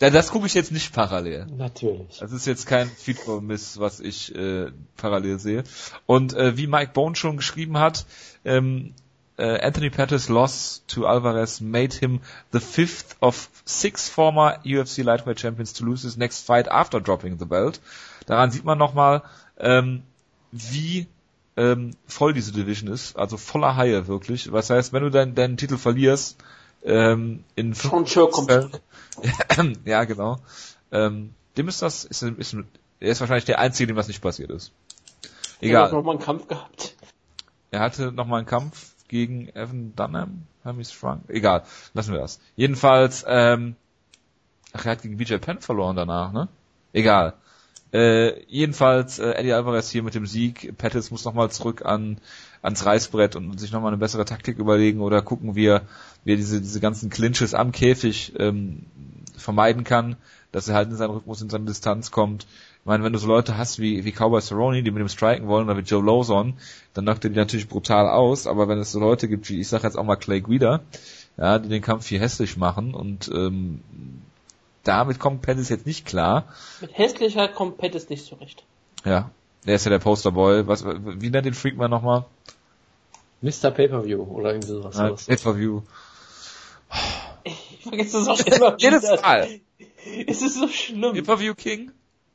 Speaker 1: Ja, das gucke ich jetzt nicht parallel.
Speaker 2: Natürlich.
Speaker 1: Das ist jetzt kein Feedback-Miss, was ich äh, parallel sehe. Und äh, wie Mike Bone schon geschrieben hat, ähm, uh, Anthony Pettis' loss to Alvarez made him the fifth of six former UFC lightweight champions to lose his next fight after dropping the belt. Daran sieht man nochmal, ähm, wie ähm, voll diese Division ist, also voller Haie wirklich. Was heißt, wenn du deinen, deinen Titel verlierst, ähm, in
Speaker 3: Sure kommt.
Speaker 1: ja, genau. Ähm, dem ist das, ist, ist, er ist wahrscheinlich der Einzige, dem was nicht passiert ist. Egal. Er hat
Speaker 3: nochmal einen Kampf gehabt.
Speaker 1: Er hatte nochmal einen Kampf gegen Evan Dunham, Hermes Frank, egal, lassen wir das. Jedenfalls, ähm, ach, er hat gegen BJ Penn verloren danach, ne? Egal. Äh, jedenfalls äh, Eddie Alvarez hier mit dem Sieg. Pettis muss nochmal zurück an ans Reißbrett und sich nochmal eine bessere Taktik überlegen oder gucken, wie er, wie er diese, diese ganzen Clinches am Käfig ähm, vermeiden kann, dass er halt in seinen Rhythmus, in seine Distanz kommt. Ich meine, wenn du so Leute hast wie, wie Cowboy Cerrone, die mit ihm striken wollen, oder wie Joe Lawson, dann knockt er die natürlich brutal aus, aber wenn es so Leute gibt, wie ich sag jetzt auch mal Clay Guida, ja, die den Kampf viel hässlich machen und ähm, damit kommt Pettis jetzt nicht klar.
Speaker 3: Mit hässlicher kommt Pettis nicht zurecht.
Speaker 1: Ja, der ist ja der Posterboy. Was, wie nennt den Freak mal nochmal?
Speaker 2: Mr. Pay-Per-View oder irgendwie sowas. Ja,
Speaker 1: Pay-Per-View.
Speaker 3: Ich vergesse das auch immer
Speaker 1: Jedes Mal.
Speaker 3: Es ist so schlimm.
Speaker 1: Pay-Per-View King?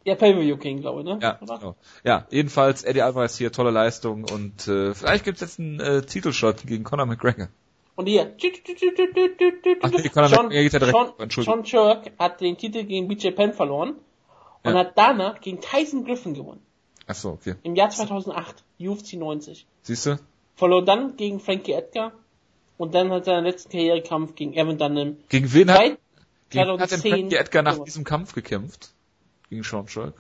Speaker 3: Ja, Pay-Per-View King, glaube ich, ne?
Speaker 1: Ja, genau. ja, jedenfalls Eddie Alvarez hier, tolle Leistung und äh, vielleicht gibt's jetzt einen äh, Titelshot gegen Conor McGregor.
Speaker 3: Und hier, Ach, nee, Conor John, McGregor geht ja direkt, John, John Shirk hat den Titel gegen BJ Penn verloren und ja. hat danach gegen Tyson Griffin gewonnen.
Speaker 1: Ach so, okay.
Speaker 3: Im Jahr 2008, UFC 90.
Speaker 1: Siehst du?
Speaker 3: Verlor dann gegen Frankie Edgar und dann hat er seinen letzten Karrierekampf gegen Evan Dunham.
Speaker 1: Gegen wen hat, gegen hat denn Frankie Edgar nach diesem Kampf gekämpft? Gegen Sean Shirk?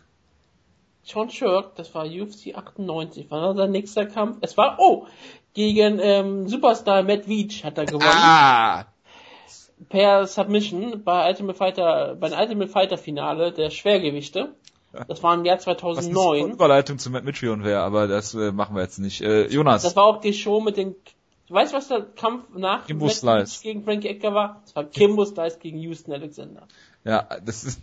Speaker 3: Sean Shirk, das war UFC 98, war sein nächster Kampf. Es war, oh, gegen ähm, Superstar Matt Veach hat er gewonnen. Ah! Per Submission bei Ultimate Fighter, beim Ultimate Fighter Finale der Schwergewichte. Das war im Jahr 2009. Was eine
Speaker 1: Überleitung zu Matt Mitrion wäre, aber das äh, machen wir jetzt nicht. Äh, Jonas.
Speaker 3: Das war auch die Show mit den, weißt du, was der Kampf nach
Speaker 1: Kimbo Slice
Speaker 3: gegen Frankie Edgar war? Das war Kimbo Slice gegen Houston Alexander.
Speaker 1: Ja, das ist,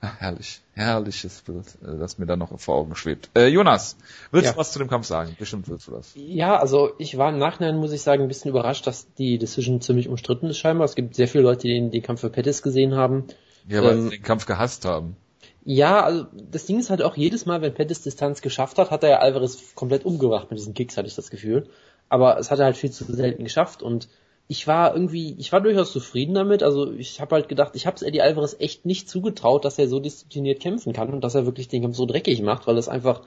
Speaker 1: Ach, herrlich, herrliches Bild, äh, das mir da noch vor Augen schwebt. Äh, Jonas, willst ja. du was zu dem Kampf sagen? Bestimmt willst du das.
Speaker 2: Ja, also ich war im Nachhinein, muss ich sagen, ein bisschen überrascht, dass die Decision ziemlich umstritten ist scheinbar. Es gibt sehr viele Leute, die den, den Kampf für Pettis gesehen haben.
Speaker 1: Ja, weil ähm, sie den Kampf gehasst haben.
Speaker 2: Ja, also das Ding ist halt auch jedes Mal, wenn Pettis Distanz geschafft hat, hat er ja Alvarez komplett umgebracht mit diesen Kicks, hatte ich das Gefühl. Aber es hat er halt viel zu selten geschafft und ich war irgendwie, ich war durchaus zufrieden damit. Also ich habe halt gedacht, ich habe es Eddie Alvarez echt nicht zugetraut, dass er so diszipliniert kämpfen kann und dass er wirklich den Kampf so dreckig macht, weil es einfach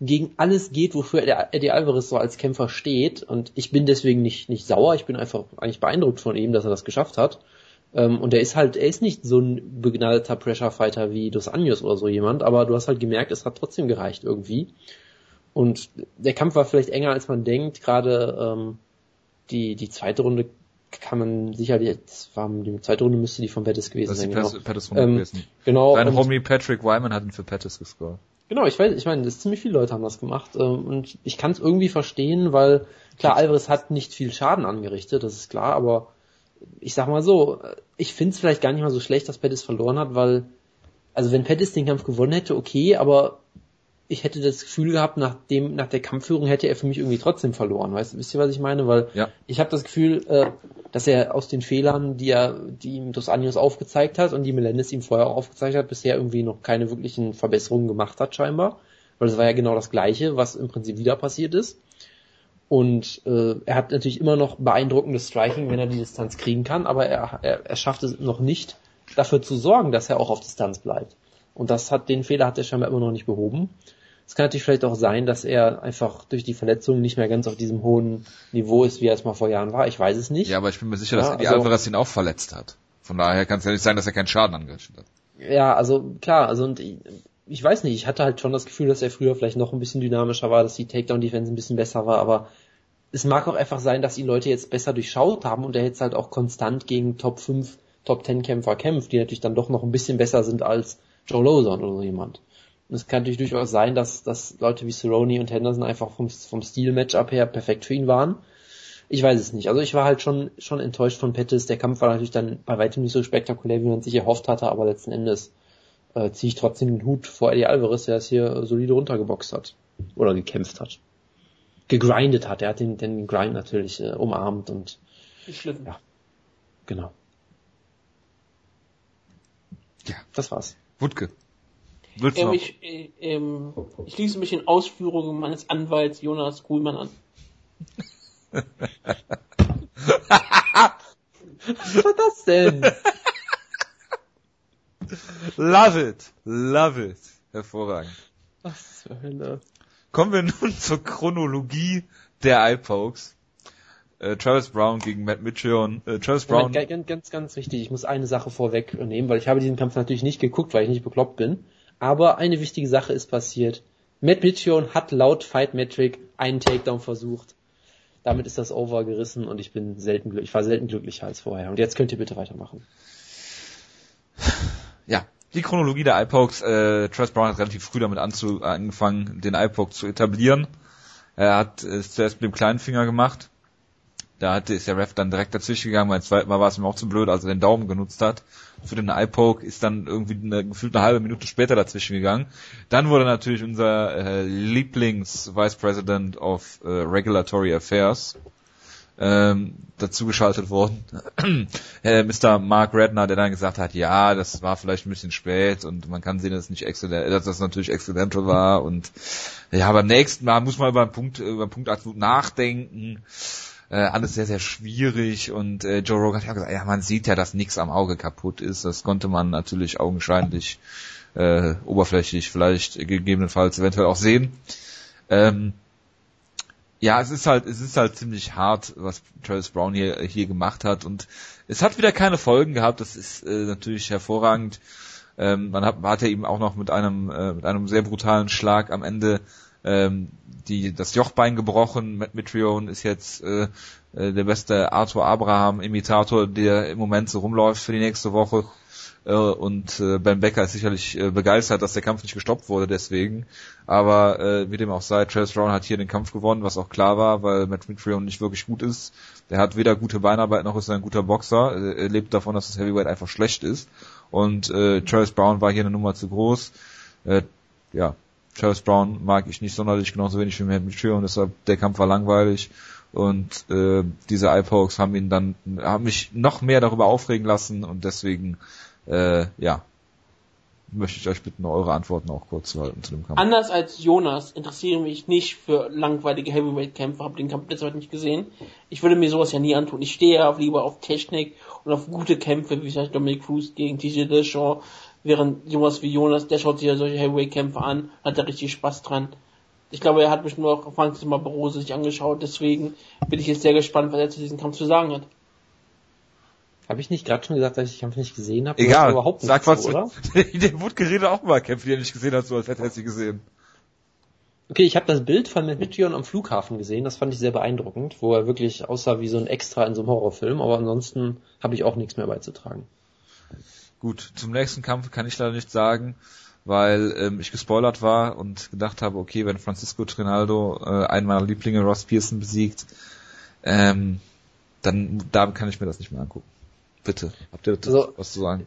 Speaker 2: gegen alles geht, wofür Eddie Alvarez so als Kämpfer steht. Und ich bin deswegen nicht, nicht sauer, ich bin einfach eigentlich beeindruckt von ihm, dass er das geschafft hat. Ähm, und er ist halt, er ist nicht so ein begnadeter Pressure Fighter wie Dos Anjos oder so jemand, aber du hast halt gemerkt, es hat trotzdem gereicht irgendwie. Und der Kampf war vielleicht enger, als man denkt. Gerade ähm, die, die zweite Runde kann man sicherlich, das war, die zweite Runde müsste die von Pettis gewesen sein. Das ist die Pettis Runde
Speaker 1: ähm, gewesen. Genau. Sein Homie Patrick Wyman hat ihn für Pettis gescored.
Speaker 2: Genau, ich weiß, ich meine, das ziemlich viele Leute haben das gemacht ähm, und ich kann es irgendwie verstehen, weil klar, Alvarez hat nicht viel Schaden angerichtet, das ist klar, aber ich sag mal so, ich finde es vielleicht gar nicht mal so schlecht, dass Pettis verloren hat, weil also wenn Pettis den Kampf gewonnen hätte, okay, aber ich hätte das Gefühl gehabt, nach dem, nach der Kampfführung hätte er für mich irgendwie trotzdem verloren. Weißt du, wisst ihr, was ich meine? Weil ja. ich habe das Gefühl, äh, dass er aus den Fehlern, die er, die ihm Dos Anjos aufgezeigt hat und die Melendez ihm vorher auch aufgezeigt hat, bisher irgendwie noch keine wirklichen Verbesserungen gemacht hat, scheinbar. Weil das war ja genau das Gleiche, was im Prinzip wieder passiert ist. Und äh, er hat natürlich immer noch beeindruckendes Striking, wenn er die Distanz kriegen kann, aber er, er, er schafft es noch nicht, dafür zu sorgen, dass er auch auf Distanz bleibt. Und das hat, den Fehler hat er scheinbar immer noch nicht behoben. Es kann natürlich vielleicht auch sein, dass er einfach durch die Verletzung nicht mehr ganz auf diesem hohen Niveau ist, wie er es mal vor Jahren war. Ich weiß es nicht.
Speaker 1: Ja, aber ich bin mir sicher, dass ja, Eddie also, Alvarez ihn auch verletzt hat. Von daher kann es ja nicht sein, dass er keinen Schaden angerichtet hat.
Speaker 2: Ja, also klar, also und ich, ich weiß nicht, ich hatte halt schon das Gefühl, dass er früher vielleicht noch ein bisschen dynamischer war, dass die Takedown-Defense ein bisschen besser war, aber es mag auch einfach sein, dass die Leute jetzt besser durchschaut haben und er jetzt halt auch konstant gegen Top 5, Top 10 Kämpfer kämpft, die natürlich dann doch noch ein bisschen besser sind als Joe Lozon oder so jemand. Und es kann natürlich durchaus sein, dass, dass Leute wie Cerrone und Henderson einfach vom, vom Stil-Matchup her perfekt für ihn waren. Ich weiß es nicht. Also ich war halt schon, schon enttäuscht von Pettis. Der Kampf war natürlich dann bei weitem nicht so spektakulär, wie man sich erhofft hatte, aber letzten Endes äh, ziehe ich trotzdem den Hut vor Eddie Alvarez, der es hier solide runtergeboxt hat. Oder gekämpft hat. Gegrindet hat. Er hat den, den Grind natürlich äh, umarmt und
Speaker 3: Geschliffen.
Speaker 2: Ja. Genau. Ja. Das war's.
Speaker 1: Wutke.
Speaker 3: Ähm, ich, äh, ähm, ich schließe mich in Ausführungen meines Anwalts Jonas Kuhlmann an.
Speaker 2: Was war das denn?
Speaker 1: Love it, love it. Hervorragend.
Speaker 2: Was zur Hölle.
Speaker 1: Kommen wir nun zur Chronologie der iPokes. Äh, Travis Brown gegen Matt Mitchell. Äh, Travis Brown.
Speaker 2: Moment, ganz, ganz, ganz wichtig. Ich muss eine Sache vorwegnehmen, weil ich habe diesen Kampf natürlich nicht geguckt, weil ich nicht bekloppt bin. Aber eine wichtige Sache ist passiert. Matt Mitchell hat laut Fight Metric einen Takedown versucht. Damit ist das Over gerissen und ich bin selten glücklich, ich war selten glücklicher als vorher. Und jetzt könnt ihr bitte weitermachen.
Speaker 1: Ja, die Chronologie der iPokes. Äh, Travis Brown hat relativ früh damit angefangen, den iPoke zu etablieren. Er hat es zuerst mit dem kleinen Finger gemacht. Da hatte, ist der Ref dann direkt dazwischen gegangen, beim zweiten Mal war es ihm auch zu blöd, als er den Daumen genutzt hat für den Eye-Poke ist dann irgendwie eine, gefühlt eine halbe Minute später dazwischen gegangen. Dann wurde natürlich unser äh, Lieblings-Vice President of äh, Regulatory Affairs ähm, dazu geschaltet worden. äh, Mr. Mark Redner, der dann gesagt hat, ja, das war vielleicht ein bisschen spät und man kann sehen, dass es nicht exzellent, dass das natürlich accidental war und ja, beim nächsten Mal muss man über einen Punkt, über einen Punkt absolut nachdenken äh, alles sehr, sehr schwierig und äh, Joe Rogan hat ja gesagt, ja, man sieht ja, dass nichts am Auge kaputt ist. Das konnte man natürlich augenscheinlich äh, oberflächlich vielleicht gegebenenfalls eventuell auch sehen. Ähm, ja, es ist halt, es ist halt ziemlich hart, was Travis Brown hier, hier gemacht hat und es hat wieder keine Folgen gehabt, das ist äh, natürlich hervorragend. Ähm, man hat, hat ja ihm auch noch mit einem, äh, mit einem sehr brutalen Schlag am Ende ähm, die, das Jochbein gebrochen. Matt Mitrione ist jetzt äh, äh, der beste Arthur Abraham-Imitator, der im Moment so rumläuft für die nächste Woche. Äh, und äh, Ben Becker ist sicherlich äh, begeistert, dass der Kampf nicht gestoppt wurde deswegen. Aber äh, wie dem auch sei, Travis Brown hat hier den Kampf gewonnen, was auch klar war, weil Matt Mitrione nicht wirklich gut ist. Der hat weder gute Beinarbeit noch ist er ein guter Boxer. Er lebt davon, dass das Heavyweight einfach schlecht ist. Und äh, Travis Brown war hier eine Nummer zu groß. Äh, ja, Travis Brown mag ich nicht sonderlich genauso wenig wie Matt Mitchell und deshalb der Kampf war langweilig und äh, diese iPokes haben ihn dann haben mich noch mehr darüber aufregen lassen und deswegen äh, ja möchte ich euch bitten, eure Antworten auch kurz zu halten zu dem Kampf.
Speaker 3: Anders als Jonas interessiere mich nicht für langweilige Heavyweight-Kämpfe, habe den Kampf bis heute nicht gesehen. Ich würde mir sowas ja nie antun. Ich stehe ja lieber auf Technik und auf gute Kämpfe, wie vielleicht Dominic Cruz gegen TJ Deschamps, Während sowas wie Jonas, der schaut sich ja solche Heavyweight-Kämpfe an, hat da richtig Spaß dran. Ich glaube, er hat bestimmt auch Francis Barroso sich angeschaut, deswegen bin ich jetzt sehr gespannt, was er zu diesem Kampf zu sagen hat.
Speaker 2: Habe ich nicht gerade schon gesagt, dass ich den Kampf nicht gesehen habe?
Speaker 1: Egal, überhaupt sag was, zu, oder? der wurde geredet auch mal Kämpfe, die er nicht gesehen hat, so als hätte er sie gesehen.
Speaker 2: Okay, ich habe das Bild von Mitchion am Flughafen gesehen, das fand ich sehr beeindruckend, wo er wirklich aussah wie so ein Extra in so einem Horrorfilm, aber ansonsten habe ich auch nichts mehr beizutragen.
Speaker 1: Gut, zum nächsten Kampf kann ich leider nichts sagen, weil ähm, ich gespoilert war und gedacht habe, okay, wenn Francisco Trinaldo äh, einen meiner Lieblinge Ross Pearson besiegt, ähm, dann da kann ich mir das nicht mehr angucken. Bitte, habt ihr also, was zu sagen?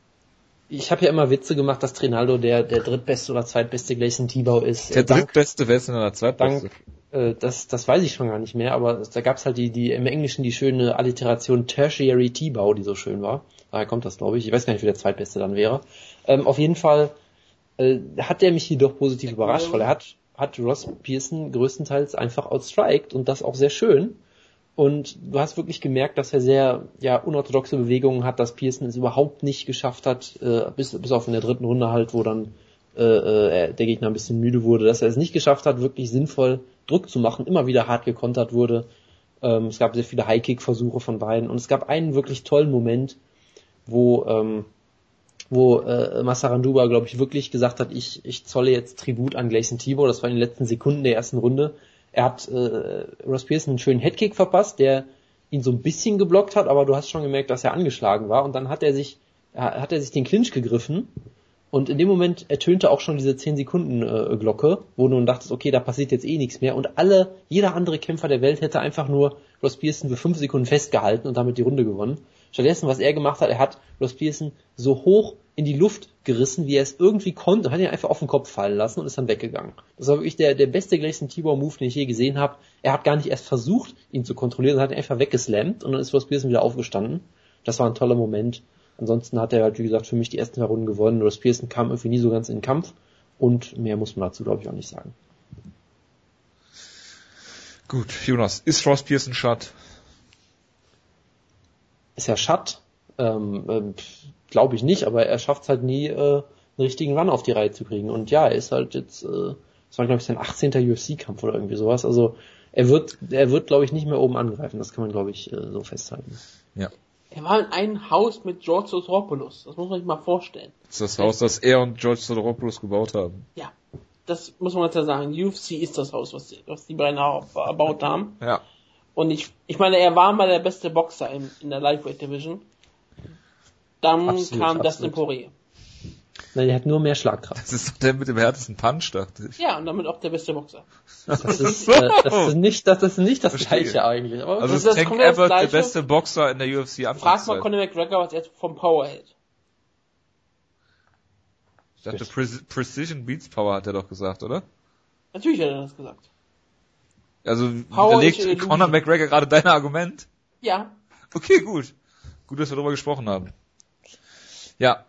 Speaker 2: ich habe ja immer Witze gemacht, dass Trinaldo der, der drittbeste oder zweitbeste Gleison Tibau ist.
Speaker 1: Der dank, drittbeste, wer ist denn der zweitbeste?
Speaker 2: Dank, äh, das, das weiß ich schon gar nicht mehr, aber da gab's halt die, die im Englischen die schöne Alliteration Tertiary Tibau, die so schön war. Daher kommt das, glaube ich. Ich weiß gar nicht, wie der zweitbeste dann wäre. Ähm, auf jeden Fall äh, hat der mich jedoch positiv überrascht, weil er hat, hat Ross Pearson größtenteils einfach outstriked und das auch sehr schön. Und du hast wirklich gemerkt, dass er sehr ja, unorthodoxe Bewegungen hat, dass Pearson es überhaupt nicht geschafft hat, äh, bis, bis auf in der dritten Runde halt, wo dann äh, äh, der Gegner ein bisschen müde wurde, dass er es nicht geschafft hat, wirklich sinnvoll Druck zu machen, immer wieder hart gekontert wurde. Ähm, es gab sehr viele High-Kick-Versuche von beiden und es gab einen wirklich tollen Moment, wo ähm, wo äh, Massaranduba, glaube ich, wirklich gesagt hat, ich, ich zolle jetzt Tribut an Gleison Tibor, das war in den letzten Sekunden der ersten Runde, er hat äh, Ross Pearson einen schönen Headkick verpasst, der ihn so ein bisschen geblockt hat, aber du hast schon gemerkt, dass er angeschlagen war. Und dann hat er sich hat er sich den Clinch gegriffen und in dem Moment ertönte auch schon diese 10 Sekunden äh, Glocke, wo du nun dachtest, okay, da passiert jetzt eh nichts mehr und alle jeder andere Kämpfer der Welt hätte einfach nur Ross Pearson für 5 Sekunden festgehalten und damit die Runde gewonnen. Stattdessen, was er gemacht hat, er hat Ross Pearson so hoch in die Luft gerissen, wie er es irgendwie konnte, hat ihn einfach auf den Kopf fallen lassen und ist dann weggegangen. Das war wirklich der, der beste Gleison Tibor Move, den ich je gesehen habe. Er hat gar nicht erst versucht, ihn zu kontrollieren, sondern hat ihn einfach weggeslammt und dann ist Ross Pearson wieder aufgestanden. Das war ein toller Moment. Ansonsten hat er halt, wie gesagt, für mich die ersten zwei Runden gewonnen. Ross Pearson kam irgendwie nie so ganz in den Kampf und mehr muss man dazu, glaube ich, auch nicht sagen.
Speaker 1: Gut, Jonas, ist Ross Pearson Shut?
Speaker 2: Ist er Shut? Ähm, ähm, glaube ich nicht, aber er schafft es halt nie, äh, einen richtigen Run auf die Reihe zu kriegen. Und ja, er ist halt jetzt, äh, das war glaube ich sein 18. UFC-Kampf oder irgendwie sowas. Also er wird, er wird glaube ich nicht mehr oben angreifen. Das kann man glaube ich äh, so festhalten.
Speaker 1: Ja.
Speaker 3: Er war in einem Haus mit George Soteropoulos. Das muss man sich mal vorstellen.
Speaker 1: Das ist das Haus, das er und George Soteropoulos gebaut haben.
Speaker 3: Ja. Das muss man jetzt ja sagen. UFC ist das Haus, was die, was die beiden erbaut haben.
Speaker 1: Ja.
Speaker 3: Und ich, ich meine, er war mal der beste Boxer in, in der Lightweight Division. Dann absolut, kam absolut. Dustin Poirier.
Speaker 2: Nein, der hat nur mehr Schlagkraft.
Speaker 1: Das ist doch der mit dem härtesten Punch, dachte ich.
Speaker 3: Ja, und damit auch der beste Boxer.
Speaker 2: Das ist, äh, das ist nicht, das ist nicht das Verstehe. Gleiche eigentlich.
Speaker 1: Aber also ist Tank Abbott der beste Boxer in der UFC
Speaker 3: Frag mal Conor McGregor, was er vom Power hält.
Speaker 1: Ich dachte, Pre Precision Beats Power hat er doch gesagt, oder?
Speaker 3: Natürlich hat er das gesagt.
Speaker 1: Also Power widerlegt Conor McGregor gerade dein Argument?
Speaker 3: Ja.
Speaker 1: Okay, gut. Gut, dass wir darüber gesprochen haben. Ja,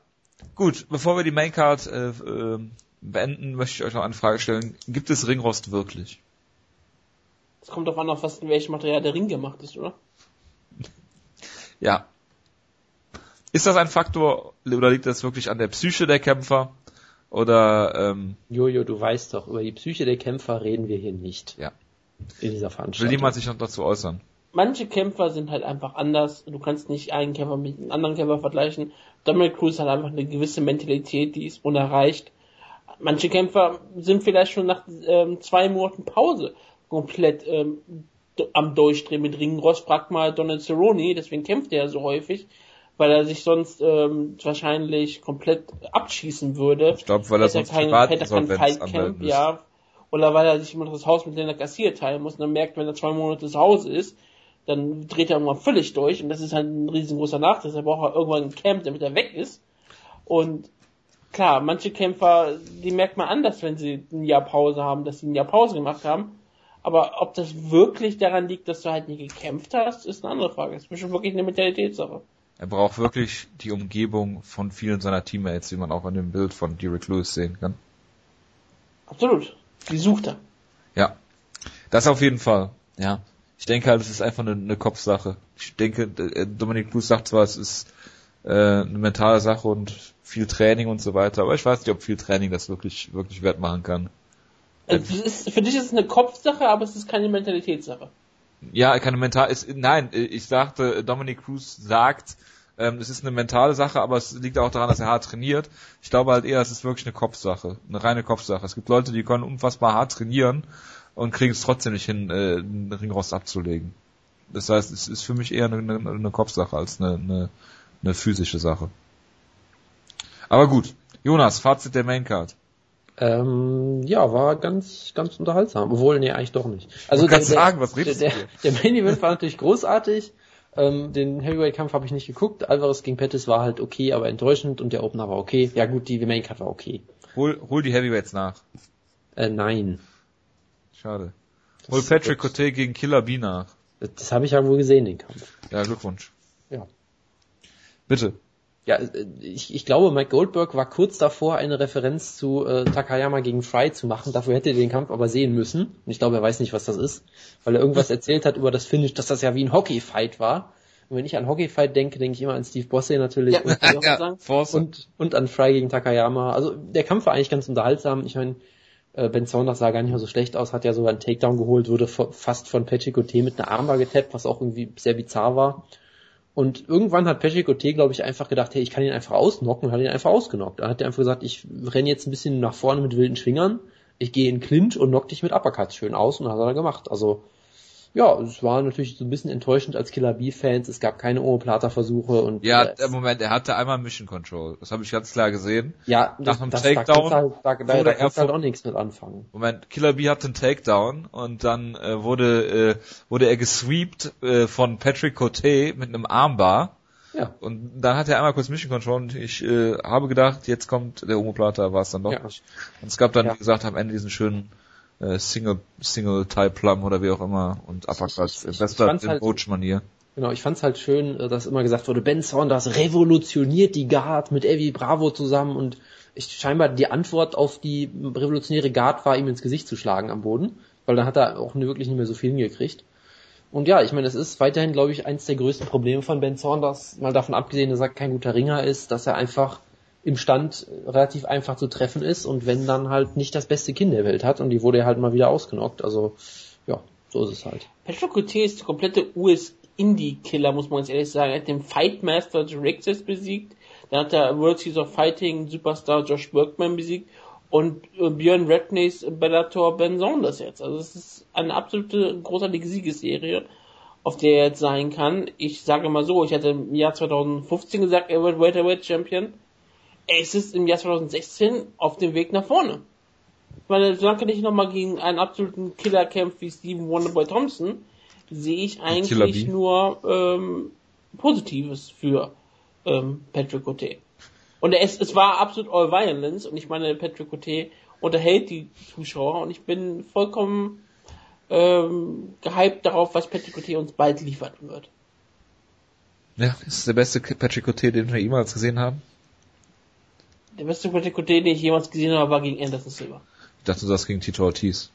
Speaker 1: gut. Bevor wir die Maincard äh, äh, beenden, möchte ich euch noch eine Frage stellen. Gibt es Ringrost wirklich?
Speaker 3: Es kommt auf an, auf was in welchem Material der Ring gemacht ist, oder?
Speaker 1: Ja. Ist das ein Faktor oder liegt das wirklich an der Psyche der Kämpfer? Oder ähm,
Speaker 2: Jojo, du weißt doch, über die Psyche der Kämpfer reden wir hier nicht.
Speaker 1: Ja.
Speaker 2: In dieser Veranstaltung.
Speaker 1: Will niemand sich noch dazu äußern?
Speaker 3: manche Kämpfer sind halt einfach anders. Du kannst nicht einen Kämpfer mit einem anderen Kämpfer vergleichen. Dominic Cruz hat einfach eine gewisse Mentalität, die ist unerreicht. Manche Kämpfer sind vielleicht schon nach ähm, zwei Monaten Pause komplett ähm, am Durchdrehen mit Ringen. Ross fragt mal Donald Cerrone, deswegen kämpft er so häufig, weil er sich sonst ähm, wahrscheinlich komplett abschießen würde.
Speaker 1: Ich glaube, weil er sonst kein, hätte kein
Speaker 3: Fightcamp, ja. Oder weil er sich immer das Haus mit Lena Garcia teilen muss und dann merkt, wenn er zwei Monate zu Hause ist, dann dreht er irgendwann völlig durch und das ist halt ein riesengroßer Nachteil. Er braucht halt irgendwann ein Camp, damit er weg ist. Und klar, manche Kämpfer, die merkt man anders, wenn sie ein Jahr Pause haben, dass sie ein Jahr Pause gemacht haben. Aber ob das wirklich daran liegt, dass du halt nie gekämpft hast, ist eine andere Frage. Das ist schon wirklich eine Mentalitätssache.
Speaker 1: Er braucht wirklich die Umgebung von vielen seiner Teammates, wie man auch an dem Bild von Derek Lewis sehen kann.
Speaker 3: Absolut. Die sucht er.
Speaker 1: Ja. Das auf jeden Fall. Ja. Ich denke halt, es ist einfach eine, eine Kopfsache. Ich denke, äh, Dominik Blues sagt zwar, es ist äh, eine mentale Sache und viel Training und so weiter, aber ich weiß nicht, ob viel Training das wirklich, wirklich wert machen kann.
Speaker 3: Also ist, für dich ist es eine Kopfsache, aber es ist keine Mentalitätssache.
Speaker 1: Ja, keine mental ist nein, ich sagte, Dominic Cruz sagt, Ähm, es ist eine mentale Sache, aber es liegt auch daran, dass er hart trainiert. Ich glaube halt eher, es ist wirklich eine Kopfsache, eine reine Kopfsache. Es gibt Leute, die können unfassbar hart trainieren und kriegen es trotzdem nicht hin, äh, einen Ringrost abzulegen. Das heißt, es ist für mich eher eine, eine, eine Kopfsache als eine, eine, eine physische Sache. Aber gut, Jonas, Fazit der Maincard.
Speaker 2: Ähm, ja, war ganz, ganz unterhaltsam. Obwohl, nee, eigentlich doch nicht. Also
Speaker 1: der, sagen, was redest
Speaker 2: der, der, der Main Event war natürlich großartig. Ähm, den Heavyweight-Kampf habe ich nicht geguckt. Alvarez gegen Pettis war halt okay, aber enttäuschend und der Opener war okay. Ja gut, die Main Card war okay.
Speaker 1: Hol, hol die Heavyweights nach.
Speaker 2: Äh, nein.
Speaker 1: Schade. Hol Patrick Cote gegen Killer B nach.
Speaker 2: Das, habe ich ja wohl gesehen, den Kampf.
Speaker 1: Ja, Glückwunsch.
Speaker 2: Ja.
Speaker 1: Bitte.
Speaker 2: Ja, äh, ich, ich glaube, Mike Goldberg war kurz davor, eine Referenz zu äh, Takayama gegen Fry zu machen. Dafür hätte er den Kampf aber sehen müssen. Und ich glaube, er weiß nicht, was das ist, weil er irgendwas erzählt hat über das Finish, dass das ja wie ein Hockey-Fight war. Und wenn ich an Hockey-Fight denke, denke ich immer an Steve Bosse natürlich
Speaker 3: ja, und, ja,
Speaker 2: und, und, an Fry gegen Takayama. Also der Kampf war eigentlich ganz unterhaltsam. Ich meine, äh, Ben Saunders sah gar nicht mehr so schlecht aus, hat ja sogar einen Takedown geholt, wurde fast von Patrick T mit einer Armbar getappt, was auch irgendwie sehr bizarr war. Und irgendwann hat Patrick T, glaube ich, einfach gedacht, hey, ich kann ihn einfach ausnocken und hat ihn einfach ausgenockt. Dann hat er einfach gesagt, ich renne jetzt ein bisschen nach vorne mit wilden Schwingern, ich gehe in Clinch und knock dich mit Uppercuts schön aus und hat er gemacht. Also ja, es war natürlich so ein bisschen enttäuschend als Killer B-Fans. Es gab keine Omoplata-Versuche und
Speaker 1: ja, äh, Moment, er hatte einmal Mission Control. Das habe ich ganz klar gesehen.
Speaker 2: Ja,
Speaker 1: nach einem das, Takedown.
Speaker 2: Da, da, da, da kannst halt auch nichts mit anfangen.
Speaker 1: Moment, Killer B hatte einen Takedown und dann äh, wurde äh, wurde er gesweept äh, von Patrick Cote mit einem Armbar.
Speaker 2: Ja.
Speaker 1: Und dann hat er einmal kurz Mission Control und ich äh, habe gedacht, jetzt kommt der Omoplata, war es dann doch ja. nicht. Und es gab dann, ja. wie gesagt, am Ende diesen schönen äh, Single, Single Type Plum oder wie auch immer und Uppercuts. Bester in halt, Coach-Manier.
Speaker 2: Genau, ich fand's halt schön, äh, dass immer gesagt wurde, Ben Saunders revolutioniert die Guard mit Evie Bravo zusammen und ich, scheinbar die Antwort auf die revolutionäre Guard war, ihm ins Gesicht zu schlagen am Boden, weil dann hat er auch wirklich nicht mehr so viel hingekriegt. Und ja, ich meine, es ist weiterhin, glaube ich, eins der größten Probleme von Ben Saunders, mal davon abgesehen, dass er kein guter Ringer ist, dass er einfach im Stand relativ einfach zu treffen ist und wenn dann halt nicht das beste Kind der Welt hat und die wurde halt mal wieder ausgenockt. Also ja, so ist es halt.
Speaker 3: Patrick Couture ist der komplette US-Indie-Killer, muss man ganz ehrlich sagen. Er hat den Fightmaster Rexes besiegt, dann hat er World Series of Fighting Superstar Josh Workman besiegt und äh, Björn Redknays Bellator Ben Saunders jetzt. Also es ist eine absolute großartige Siegesserie, auf der er jetzt sein kann. Ich sage mal so, ich hatte im Jahr 2015 gesagt, er wird Welterweight Champion es ist im Jahr 2016 auf dem Weg nach vorne. Ich meine, solange ich nochmal gegen einen absoluten Killer kämpfe wie Steven Wonderboy Thompson, sehe ich eigentlich nur ähm, Positives für ähm, Patrick Cote. Und es, es war absolut all violence und ich meine, Patrick Cote unterhält die Zuschauer und ich bin vollkommen ähm, gehypt darauf, was Patrick Cote uns bald liefern wird.
Speaker 1: Ja, ist der beste Patrick Cote, den wir jemals gesehen haben.
Speaker 3: Der beste Patrick Cote, den ich jemals gesehen habe, war gegen Anderson Silva.
Speaker 1: Ich dachte, du sagst gegen Tito Ortiz.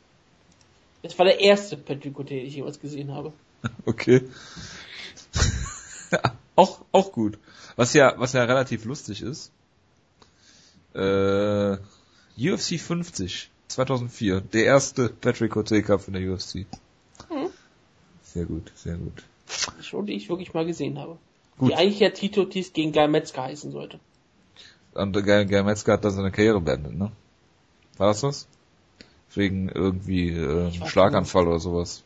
Speaker 3: Das war der erste Patrick Cote, den ich jemals gesehen habe.
Speaker 1: okay. auch, auch gut. Was ja, was ja relativ lustig ist. Äh, UFC 50 2004. Der erste Patrick Cote Cup in der UFC. Hm. Sehr gut, sehr gut.
Speaker 3: Schon, die ich wirklich mal gesehen habe. Gut. Die eigentlich ja Tito Ortiz gegen Guy Metzger heißen sollte.
Speaker 1: Und Gary Metzger hat da seine Karriere beendet, ne? War das was? Wegen irgendwie äh, Schlaganfall oder sowas.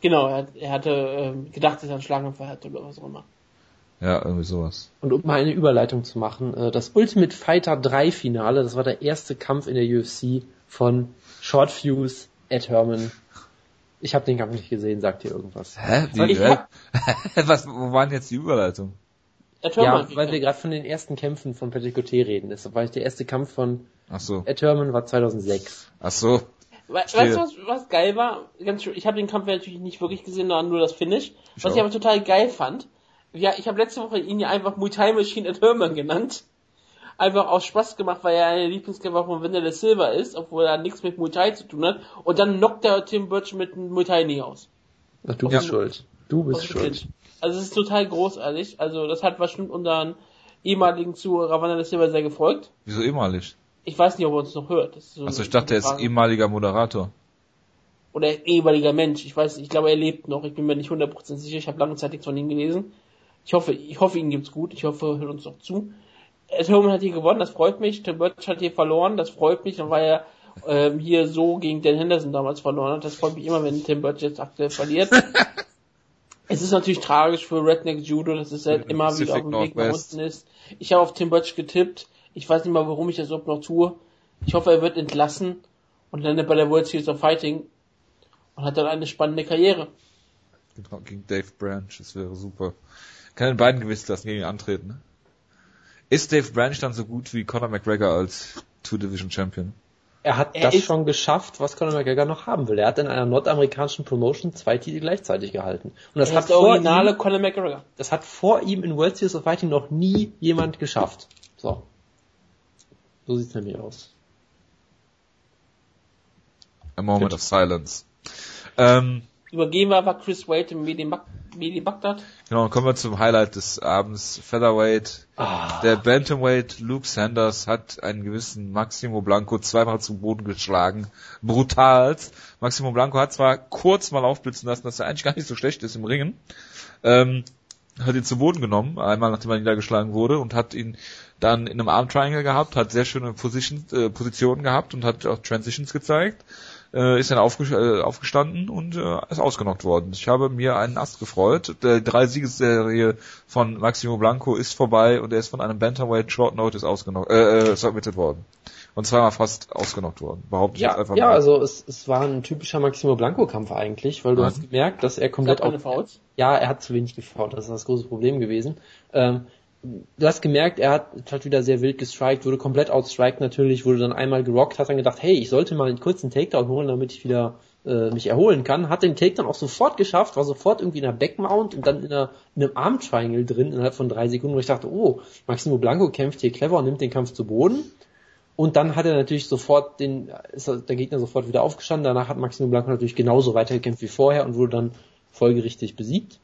Speaker 3: Genau, er, er hatte äh, gedacht, dass er einen Schlaganfall hatte oder was auch immer.
Speaker 1: Ja, irgendwie sowas.
Speaker 2: Und um mal eine Überleitung zu machen, äh, das Ultimate Fighter 3 Finale, das war der erste Kampf in der UFC von Short Fuse, Ed Herman. Ich habe den Kampf nicht gesehen, sagt ihr irgendwas.
Speaker 1: Hä? Wie, hä? Was, wo waren jetzt die Überleitung?
Speaker 2: Ed Herman ja, weil wir gerade von den ersten Kämpfen von Patrick Coté reden. Das war der erste Kampf von
Speaker 1: Ach so.
Speaker 2: Ed Herman war 2006.
Speaker 1: Ach so.
Speaker 3: We weißt du, was, was geil war? Ganz schön, ich habe den Kampf natürlich nicht wirklich gesehen, sondern nur das Finish. Ich was auch. ich aber total geil fand, ja, ich habe letzte Woche ihn ja einfach Muay Thai Machine Ed Herman genannt. Einfach aus Spaß gemacht, weil er eine Lieblingskämpfer von Vanilla Silver ist, obwohl er nichts mit Muay Thai zu tun hat. Und dann knockt er Tim Birch mit einem Muay Thai nie aus.
Speaker 2: Ach, du bist schuld. Du bist schuld.
Speaker 3: Also es ist total großartig. Also das hat bestimmt unseren ehemaligen Zuhörer Wanderlei Silber sehr gefolgt.
Speaker 1: Wieso ehemalig?
Speaker 3: Ich weiß nicht, ob er uns noch hört.
Speaker 1: So also ich dachte, er ist ehemaliger Moderator.
Speaker 3: Oder ehemaliger Mensch. Ich weiß, ich glaube, er lebt noch. Ich bin mir nicht 100% sicher. Ich habe lange Zeit nichts von ihm gelesen. Ich hoffe, ich hoffe, ihnen gibt's gut. Ich hoffe, hört uns noch zu. Herman hat hier gewonnen, das freut mich. Tim Birch hat hier verloren, das freut mich. Dann war er ähm, hier so gegen Dan Henderson damals verloren hat. Das freut mich immer, wenn Tim Birch jetzt aktuell verliert. es ist natürlich tragisch für Redneck Judo, dass es halt immer wieder auf dem Weg nach unten ist. Ich habe auf Tim Birch getippt. Ich weiß nicht mal, warum ich das überhaupt noch tue. Ich hoffe, er wird entlassen und landet bei der World Series of Fighting und hat dann eine spannende Karriere.
Speaker 1: Genau, gegen Dave Branch, das wäre super. Kann den beiden gewiss lassen, gegen ihn antreten. Ne? Ist Dave Branch dann so gut wie Conor McGregor als Two-Division Champion?
Speaker 2: Er hat er das schon geschafft, was Conor McGregor noch haben will. Er hat in einer nordamerikanischen Promotion zwei Titel gleichzeitig gehalten. Und das hat der originale ihm, Conor McGregor. Das hat vor ihm in World Series of Fighting noch nie jemand geschafft. So. So sieht's nämlich aus.
Speaker 1: A moment Good. of silence. Ähm,
Speaker 3: Übergehen wir aber Chris Wade im Medi, Medi Bagdad.
Speaker 1: Genau, dann kommen wir zum Highlight des Abends. Featherweight. Ah. Der Bantamweight Luke Sanders hat einen gewissen Maximo Blanco zweimal zu Boden geschlagen. Brutal. Maximo Blanco hat zwar kurz mal aufblitzen lassen, dass er eigentlich gar nicht so schlecht ist im Ringen. Ähm, hat ihn zu Boden genommen, einmal nachdem er niedergeschlagen wurde und hat ihn dann in einem Arm Triangle gehabt, hat sehr schöne Position, äh, Positionen gehabt und hat auch Transitions gezeigt äh, ist dann aufge äh, aufgestanden und äh, ist ausgenockt worden. Ich habe mir einen Ast gefreut. Die drei Siegesserie von Maximo Blanco ist vorbei und er ist von einem Bantamweight Short Notice ausgenockt, äh, äh, submitted worden. Und zweimal fast ausgenockt worden. Behaupte ich
Speaker 2: ja, einfach ja, mal. Ja, also es, es war ein typischer Maximo Blanco Kampf eigentlich, weil du mhm. hast gemerkt, dass er komplett auf, Ja, er hat zu wenig gefault, das ist das große Problem gewesen. Ähm, du hast gemerkt, er hat halt wieder sehr wild gestrikt, wurde komplett outstriked natürlich, wurde dann einmal gerockt, hat dann gedacht, hey, ich sollte mal einen kurzen Takedown holen, damit ich wieder äh, mich erholen kann, hat den Takedown auch sofort geschafft, war sofort irgendwie in der Backmount und dann in, einer, in einem Arm Triangle drin innerhalb von drei Sekunden, wo ich dachte, oh, Maximo Blanco kämpft hier clever und nimmt den Kampf zu Boden. Und dann hat er natürlich sofort den, ist der Gegner sofort wieder aufgestanden. Danach hat Maximo Blanco natürlich genauso weitergekämpft wie vorher und wurde dann folgerichtig besiegt.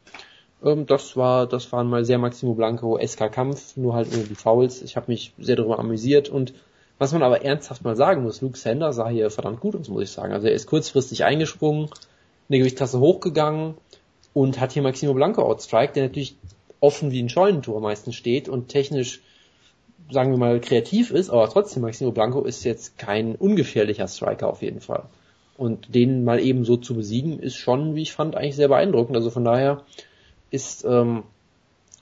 Speaker 2: Ähm, das war, das war mal sehr Maximo Blanco SK Kampf, nur halt die Fouls. Ich habe mich sehr darüber amüsiert und was man aber ernsthaft mal sagen muss, Luke Sander sah hier verdammt gut aus, muss ich sagen. Also er ist kurzfristig eingesprungen, eine Gewichtsklasse hochgegangen und hat hier Maximo Blanco outstrike, der natürlich offen wie ein Scheunentor meistens steht und technisch, sagen wir mal, kreativ ist, aber trotzdem Maximo Blanco ist jetzt kein ungefährlicher Striker auf jeden Fall. Und den mal eben so zu besiegen, ist schon, wie ich fand, eigentlich sehr beeindruckend. Also von daher, ist ähm,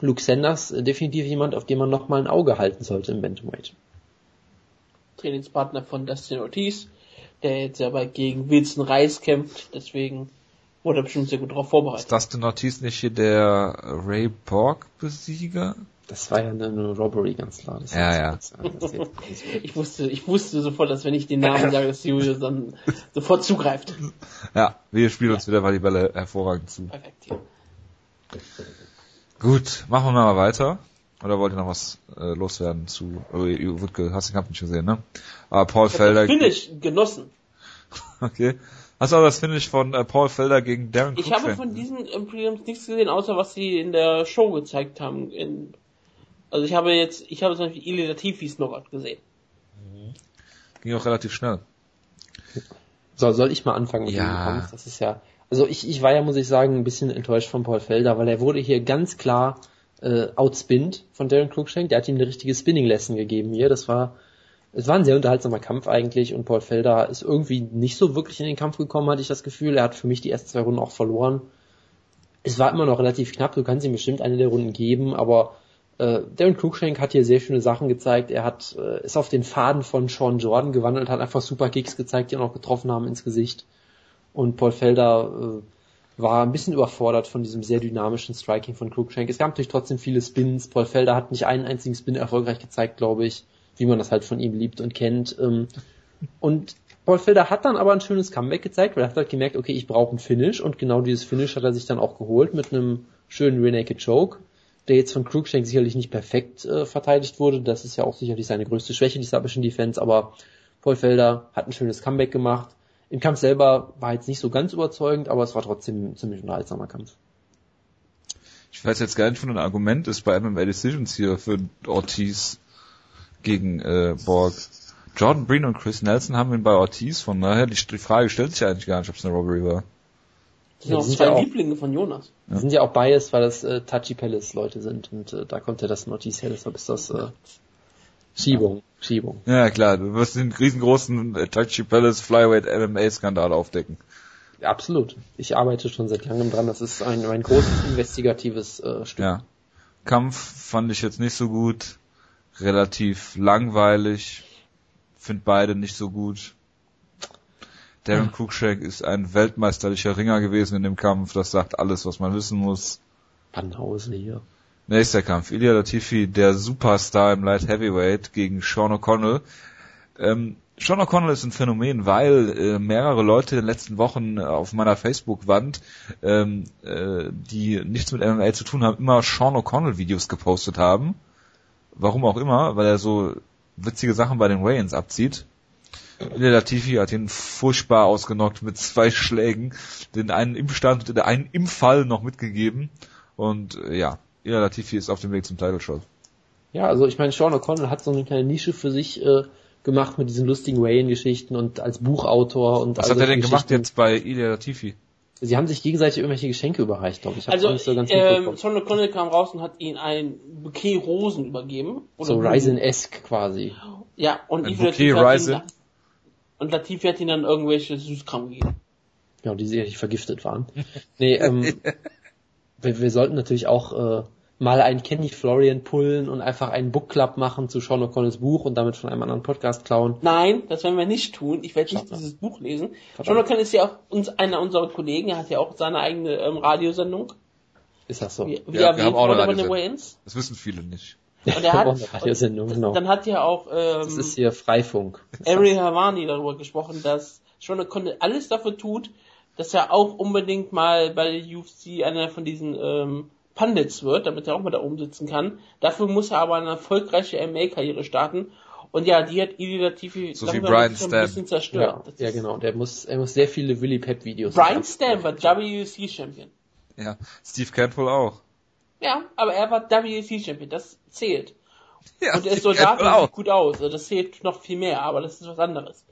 Speaker 2: Luke Sanders definitiv jemand, auf den man nochmal ein Auge halten sollte im Bantamweight.
Speaker 3: Trainingspartner von Dustin Ortiz, der jetzt aber gegen Wilson Reis kämpft, deswegen wurde er bestimmt sehr gut darauf vorbereitet.
Speaker 1: Ist Dustin Ortiz nicht hier der Ray Borg-Besieger?
Speaker 2: Das war ja eine, eine Robbery, ganz klar. Das
Speaker 1: ja, ja.
Speaker 3: ich wusste, ich wusste sofort, dass wenn ich den Namen sage, dass Julius dann sofort zugreift.
Speaker 1: Ja, wir spielen ja. uns wieder mal die Bälle hervorragend zu. Perfekt, ja. Gut, machen wir mal weiter. Oder wollt ihr noch was äh, loswerden zu oh, Wutke, hast den Kampf nicht gesehen, ne? Aber Paul ich Felder.
Speaker 3: Finish genossen.
Speaker 1: okay. Hast du auch das Finish von äh, Paul Felder gegen Darren
Speaker 3: Ich habe von diesen Imperiums nichts gesehen, außer was sie in der Show gezeigt haben. In, also ich habe jetzt, ich habe zum Beispiel Ili Latifis Knockout gesehen.
Speaker 1: Mhm. Ging auch relativ schnell.
Speaker 2: So, soll ich mal anfangen mit
Speaker 1: ja. dem Kampf?
Speaker 2: Das ist ja, also ich, ich war ja, muss ich sagen, ein bisschen enttäuscht von Paul Felder, weil er wurde hier ganz klar äh, outspinned von Darren Cruikshank. Der hat ihm eine richtige Spinning-Lesson gegeben hier. Das war, es war ein sehr unterhaltsamer Kampf eigentlich und Paul Felder ist irgendwie nicht so wirklich in den Kampf gekommen, hatte ich das Gefühl. Er hat für mich die ersten zwei Runden auch verloren. Es war immer noch relativ knapp, du kannst ihm bestimmt eine der Runden geben, aber äh, Darren Cruikshank hat hier sehr schöne Sachen gezeigt. Er hat äh, ist auf den Faden von Sean Jordan gewandelt, hat einfach super Kicks gezeigt, die ihn auch getroffen haben ins Gesicht. Und Paul Felder äh, war ein bisschen überfordert von diesem sehr dynamischen Striking von Cruikshank. Es gab natürlich trotzdem viele Spins. Paul Felder hat nicht einen einzigen Spin erfolgreich gezeigt, glaube ich, wie man das halt von ihm liebt und kennt. Ähm, und Paul Felder hat dann aber ein schönes Comeback gezeigt, weil er hat halt gemerkt, okay, ich brauche ein Finish und genau dieses Finish hat er sich dann auch geholt mit einem schönen Rear Naked Choke, der jetzt von Cruikshank sicherlich nicht perfekt äh, verteidigt wurde. Das ist ja auch sicherlich seine größte Schwäche, die Submission Defense, aber Paul Felder hat ein schönes Comeback gemacht im Kampf selber war jetzt nicht so ganz überzeugend, aber es war trotzdem ein ziemlich unterhaltsamer Kampf.
Speaker 1: Ich weiß jetzt gar nicht, von ein Argument ist bei MMA Decisions hier für Ortiz gegen äh, Borg. Jordan Breen und Chris Nelson haben ihn bei Ortiz, von daher die, die Frage stellt sich eigentlich gar nicht, ob es eine Robbery war.
Speaker 3: Das sind ja, auch zwei ja auch, Lieblinge von Jonas.
Speaker 2: Die sind ja auch biased, weil das äh, Touchy Palace Leute sind und äh, da kommt ja das Notice her, deshalb ist das äh, Schiebung, Schiebung.
Speaker 1: Ja klar, du wirst den riesengroßen äh, Touchy Palace Flyweight MMA Skandal aufdecken.
Speaker 2: Ja, absolut. Ich arbeite schon seit langem dran. Das ist ein, ein großes investigatives äh, Stück. Ja.
Speaker 1: Kampf fand ich jetzt nicht so gut. Relativ langweilig. Find beide nicht so gut. Darren hm. Cruikshank ist ein weltmeisterlicher Ringer gewesen in dem Kampf. Das sagt alles, was man wissen muss.
Speaker 2: Banause hier.
Speaker 1: Nächster Kampf. Ilya Latifi, der Superstar im Light Heavyweight gegen Sean O'Connell. Ähm, Sean O'Connell ist ein Phänomen, weil äh, mehrere Leute in den letzten Wochen äh, auf meiner Facebook-Wand, ähm, äh, die nichts mit MMA zu tun haben, immer Sean O'Connell-Videos gepostet haben. Warum auch immer, weil er so witzige Sachen bei den Wayans abzieht. Ilya Latifi hat ihn furchtbar ausgenockt mit zwei Schlägen, den einen im Stand und den einen im Fall noch mitgegeben. Und äh, ja, Ilya Latifi ist auf dem Weg zum Title Shot.
Speaker 2: Ja, also ich meine, Sean O'Connell hat so eine kleine Nische für sich äh, gemacht mit diesen lustigen Wayan-Geschichten und als Buchautor und
Speaker 1: Was hat er denn gemacht jetzt bei Ilya Latifi?
Speaker 2: Sie haben sich gegenseitig irgendwelche Geschenke überreicht, glaube ich.
Speaker 3: ich also, so ganz ähm, Sean O'Connell kam raus und hat ihnen ein Bouquet Rosen übergeben.
Speaker 2: so Ryzen-esque quasi.
Speaker 3: Ja, und ein Bouquet Ryzen. Und Latifi hat ihnen dann irgendwelche Süßkram gegeben.
Speaker 2: Ja, die sicherlich vergiftet waren. nee, ähm, wir, wir sollten natürlich auch äh, mal einen Kenny Florian pullen und einfach einen Book Club machen zu Sean O'Connells Buch und damit von einem anderen Podcast klauen.
Speaker 3: Nein, das werden wir nicht tun. Ich werde nicht dieses Buch lesen. Verdammt. Sean O'Connell ist ja auch uns, einer unserer Kollegen. Er hat ja auch seine eigene ähm, Radiosendung.
Speaker 2: Ist das so?
Speaker 1: Wie, wie ja, wir haben auch eine Radiosendung. Das wissen viele nicht.
Speaker 3: Und er hat, Radiosendung, genau. dann hat ja auch, ähm,
Speaker 2: das ist hier Freifunk.
Speaker 3: Ariel Havani darüber gesprochen, dass Sean O'Connell alles dafür tut, dass er auch unbedingt mal bei der UFC einer von diesen ähm, Pandits wird, damit er auch mal da oben sitzen kann. Dafür muss er aber eine erfolgreiche MA-Karriere starten. Und ja, die hat Ili Latifi
Speaker 1: so wie Brian
Speaker 3: ein bisschen zerstört.
Speaker 2: Ja, ja, genau. Der muss, er muss sehr viele Willy Pep Videos
Speaker 3: Brian Stam war WC Champion.
Speaker 1: Ja, Steve Cantwell auch.
Speaker 3: Ja, aber er war WC Champion. Das zählt. Ja, und er ist Soldat und sieht gut aus. Also das zählt noch viel mehr, aber das ist was anderes.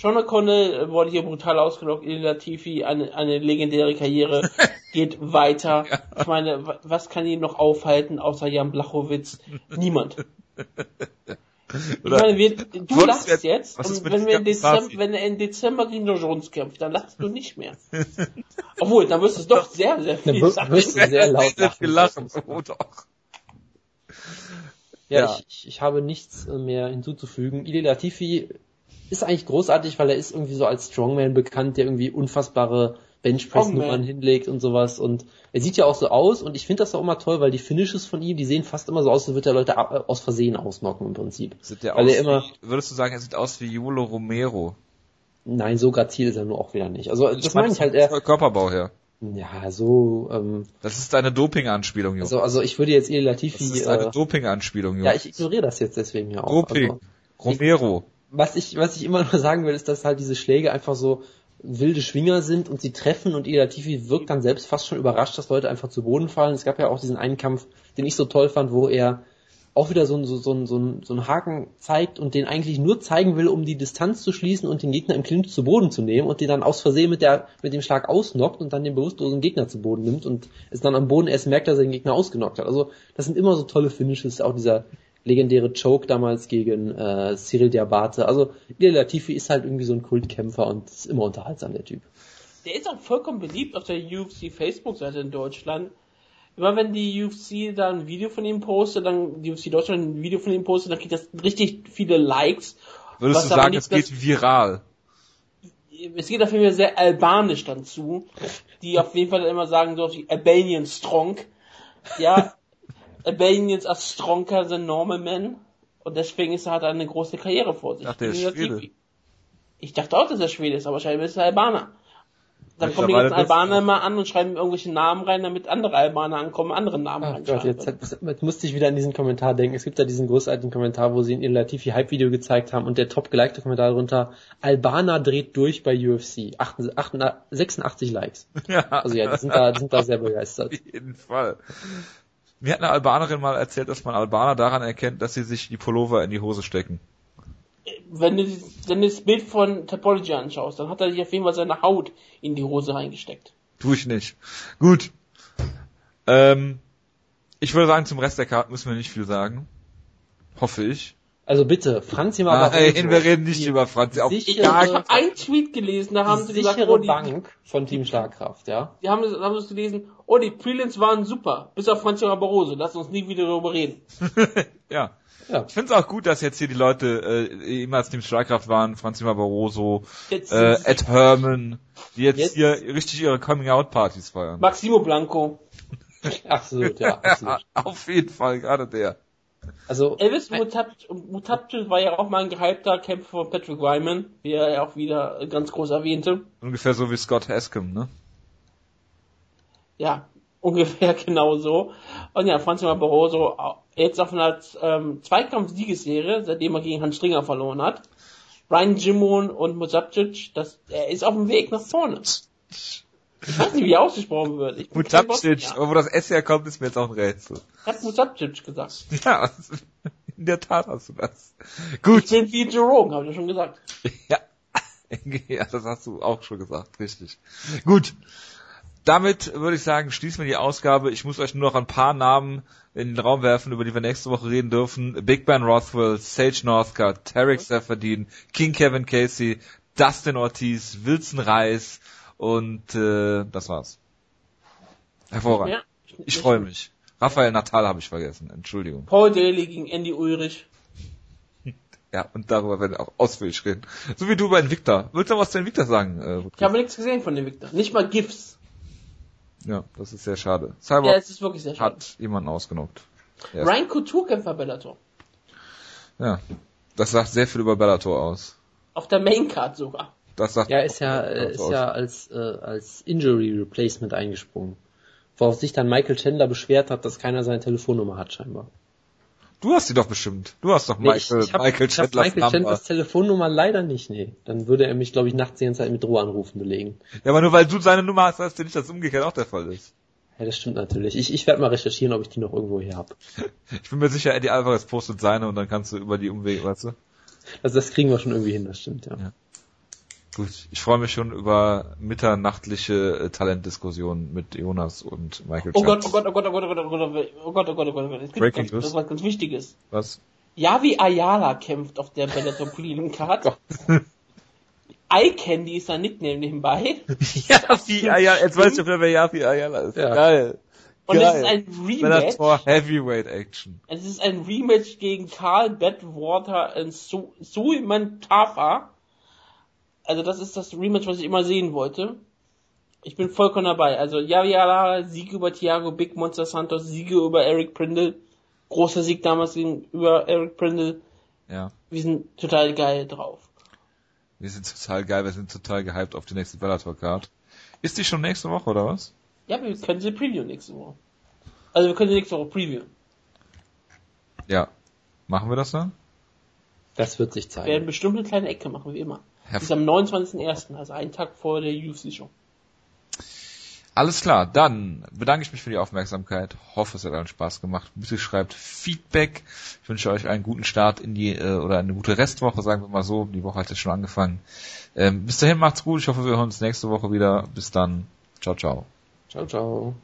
Speaker 3: Sean O'Connell wurde hier brutal ausgelockt. Ili Latifi, eine, eine legendäre Karriere, geht weiter. Ja. Ich meine, was kann ihn noch aufhalten, außer Jan Blachowitz? Niemand. Ich meine, wir, du lachst jetzt, jetzt und wenn, wir in Dezember, wenn er in Dezember gegen Joe Jones kämpft, dann lachst du nicht mehr. Obwohl, dann wirst du doch sehr, sehr viel
Speaker 2: dann sagen. Wirst du sehr laut lachen. Oh, doch. Ja, ja. Ich, ich habe nichts mehr hinzuzufügen. Ili Latifi ist eigentlich großartig, weil er ist irgendwie so als Strongman bekannt, der irgendwie unfassbare Benchpress-Nummern hinlegt und sowas. Und er sieht ja auch so aus und ich finde das auch immer toll, weil die Finishes von ihm, die sehen fast immer so aus, als würde er Leute aus Versehen ausnocken im Prinzip.
Speaker 1: Sieht der weil aus er immer, wie, würdest du sagen, er sieht aus wie Jolo Romero?
Speaker 2: Nein, so grazil ist er nur auch wieder nicht. Also das, das meine ich halt eher.
Speaker 1: Körperbau her.
Speaker 2: Ja, so. Ähm,
Speaker 1: das ist deine Doping-Anspielung,
Speaker 2: Junge. Also, also ich würde jetzt ihr Latifi.
Speaker 1: Das ist eine äh, Doping-Anspielung, Junge.
Speaker 2: Ja, ich ignoriere das jetzt deswegen ja auch.
Speaker 1: Doping. Also, Romero.
Speaker 2: Ich, was ich, was ich immer nur sagen will, ist, dass halt diese Schläge einfach so wilde Schwinger sind und sie treffen und Ida Tifi wirkt dann selbst fast schon überrascht, dass Leute einfach zu Boden fallen. Es gab ja auch diesen einen Kampf, den ich so toll fand, wo er auch wieder so, so, so, so, so einen Haken zeigt und den eigentlich nur zeigen will, um die Distanz zu schließen und den Gegner im Clinch zu Boden zu nehmen und den dann aus Versehen mit, der, mit dem Schlag ausnockt und dann den bewusstlosen Gegner zu Boden nimmt und es dann am Boden erst merkt, dass er den Gegner ausgenockt hat. Also das sind immer so tolle Finishes, auch dieser legendäre Choke damals gegen äh, Cyril Diabate. Also Ilya Latifi ist halt irgendwie so ein Kultkämpfer und ist immer unterhaltsam, der Typ.
Speaker 3: Der ist auch vollkommen beliebt auf der UFC Facebook-Seite in Deutschland. Immer wenn die UFC da ein Video von ihm postet, dann die UFC Deutschland ein Video von ihm postet, dann kriegt das richtig viele Likes.
Speaker 1: Würdest du sagen, es geht viral?
Speaker 3: Es geht auf jeden Fall sehr albanisch dann zu, die auf jeden Fall immer sagen so wie Albanian Strong. Ja, Albanians are stronger than normal men. Und deswegen ist er halt eine große Karriere vor sich.
Speaker 1: Ach, der ist Schwede.
Speaker 3: Ich dachte auch, dass er Schwede ist, aber scheinbar ist er Albaner. Dann kommen die ganzen Albaner mal an und schreiben irgendwelche Namen rein, damit andere Albaner ankommen, andere Namen
Speaker 2: Ach Gott, jetzt, jetzt musste ich wieder an diesen Kommentar denken. Es gibt da diesen großartigen Kommentar, wo sie in ihr Latifi Hype-Video gezeigt haben und der top gelikte Kommentar darunter, Albaner dreht durch bei UFC. 86 Likes. Ja. Also ja, die sind da, die sind da sehr begeistert.
Speaker 1: Auf jeden Fall. Mir hat eine Albanerin mal erzählt, dass man Albaner daran erkennt, dass sie sich die Pullover in die Hose stecken.
Speaker 3: Wenn du, wenn du das Bild von Topology anschaust, dann hat er sich auf jeden Fall seine Haut in die Hose reingesteckt.
Speaker 1: Tu ich nicht. Gut. Ähm, ich würde sagen, zum Rest der Karte müssen wir nicht viel sagen. Hoffe ich.
Speaker 2: Also bitte, Franzi
Speaker 1: mal Nein, wir reden nicht über Franzi.
Speaker 3: Auf ich habe einen Tweet gelesen, da haben sie gesagt,
Speaker 2: oh, die Bank von Team Schlagkraft, ja.
Speaker 3: Die haben, haben es gelesen, oh, die Prelims waren super, bis auf Franzi Barroso, lass uns nie wieder darüber reden.
Speaker 1: ja. Ja. Ich finde es auch gut, dass jetzt hier die Leute äh, immer als Team Schlagkraft waren, Franzi Barroso, jetzt, äh, Ed Herman, die jetzt, jetzt, hier richtig ihre Coming-out-Partys feiern.
Speaker 3: Maximo Blanco.
Speaker 2: absolut, ja, absolut.
Speaker 1: Auf jeden Fall, gerade der.
Speaker 3: Also Elvis Mutapche war ja auch mal ein gehypter Kämpfer von Patrick Wyman, wie er ja auch wieder ganz groß erwähnte.
Speaker 1: Ungefähr so wie Scott Hascom, ne?
Speaker 3: Ja, ungefähr genau so. Und ja, Franz Barroso jetzt auf einer ähm, Zweikampf-Siegesserie, seitdem er gegen Hans Stringer verloren hat. Ryan Jimon und Mutapcic, das, er ist auf dem Weg nach vorne. Ich weiß nicht, wie ausgesprochen wird.
Speaker 1: Mutapcic, aber wo das S herkommt, ist mir jetzt auch ein Rätsel.
Speaker 3: Hat Mutapcic gesagt.
Speaker 1: Ja, in der Tat hast du das. Gut.
Speaker 3: Ich bin wie Jerome, habe ich ja schon gesagt.
Speaker 1: Ja. ja, das hast du auch schon gesagt, richtig. Gut. Damit würde ich sagen, schließen wir die Ausgabe. Ich muss euch nur noch ein paar Namen in den Raum werfen, über die wir nächste Woche reden dürfen. Big Ben Rothwell, Sage Northcutt, Tarek Seferdin, King Kevin Casey, Dustin Ortiz, Wilson Reis, und äh, das war's. Hervorragend. Ja, ich, ich freue mich. Raphael Natal habe ich vergessen. Entschuldigung.
Speaker 3: Paul Daly gegen Andy Ulrich.
Speaker 1: Ja, und darüber werden wir auch ausführlich reden. So wie du über Invicta. Willst du was zu Invicta sagen? Äh,
Speaker 3: ich habe nichts gesehen von Invicta. Nicht mal GIFs.
Speaker 1: Ja, das ist sehr schade.
Speaker 3: Cyborg ja, es ist wirklich sehr
Speaker 1: schade. hat jemanden ausgenockt.
Speaker 3: Ryan Couture kämpft bei Bellator.
Speaker 1: Ja, das sagt sehr viel über Bellator aus.
Speaker 3: Auf der Maincard sogar.
Speaker 2: Das sagt ja, ist ja, ist ja als, äh, als Injury Replacement eingesprungen. Worauf sich dann Michael Chandler beschwert hat, dass keiner seine Telefonnummer hat, scheinbar.
Speaker 1: Du hast sie doch bestimmt. Du hast doch nee, Michael,
Speaker 2: ich, ich hab, Michael Chandlers ich hab Michael Chandlers Telefonnummer leider nicht, nee. Dann würde er mich, glaube ich, nachts die ganze Zeit mit Drohanrufen belegen.
Speaker 1: Ja, aber nur weil du seine Nummer hast, heißt ja nicht, dass umgekehrt auch der Fall ist.
Speaker 2: Ja, das stimmt natürlich. Ich, ich werde mal recherchieren, ob ich die noch irgendwo hier hab.
Speaker 1: Ich bin mir sicher, Eddie Alvarez postet seine und dann kannst du über die Umwege, weißt du?
Speaker 2: Also das kriegen wir schon irgendwie hin, das stimmt, ja. ja.
Speaker 1: Gut, ich freue mich schon über mitternachtliche äh, Talentdiskussionen mit Jonas und Michael
Speaker 3: Oh Gott, oh Gott, oh Gott, oh Gott, oh Gott, oh Gott, oh Gott, oh Gott, oh Gott, oh Gott. Es
Speaker 1: Breaking News.
Speaker 3: Das ist was ganz Wichtiges.
Speaker 1: Was?
Speaker 3: Yavi Ayala kämpft auf der Bellator Prelim Card. Eye Candy ist sein Nickname nebenbei.
Speaker 1: Yavi Ayala, jetzt weißt du, wer Yavi Ayala ist. Ja. Geil.
Speaker 3: Und Geil. es ist ein Rematch.
Speaker 1: Bellator Heavyweight Action.
Speaker 3: Es ist ein Rematch gegen Carl Badwater und Suiman Tafa also das ist das Rematch, was ich immer sehen wollte. Ich bin vollkommen dabei. Also Yaviala, Sieg über Thiago Big Monster Santos, Siege über Eric Prindle. Großer Sieg damals über Eric Prindle.
Speaker 1: Ja.
Speaker 3: Wir sind total geil drauf.
Speaker 1: Wir sind total geil, wir sind total gehypt auf die nächste Bellator Card. Ist die schon nächste Woche oder was?
Speaker 3: Ja, wir können sie previewen nächste Woche. Also wir können sie nächste Woche previewen.
Speaker 1: Ja. Machen wir das dann?
Speaker 2: Das wird sich zeigen.
Speaker 3: Wir werden bestimmt eine kleine Ecke machen, wie immer. Ist am 29.01., also einen Tag vor der UFC-Show.
Speaker 1: Alles klar, dann bedanke ich mich für die Aufmerksamkeit. Hoffe, es hat allen Spaß gemacht. Bitte schreibt Feedback. Ich wünsche euch einen guten Start in die, äh, oder eine gute Restwoche, sagen wir mal so. Die Woche hat jetzt schon angefangen. Ähm, bis dahin macht's gut. Ich hoffe, wir hören uns nächste Woche wieder. Bis dann. Ciao, ciao.
Speaker 2: Ciao, ciao.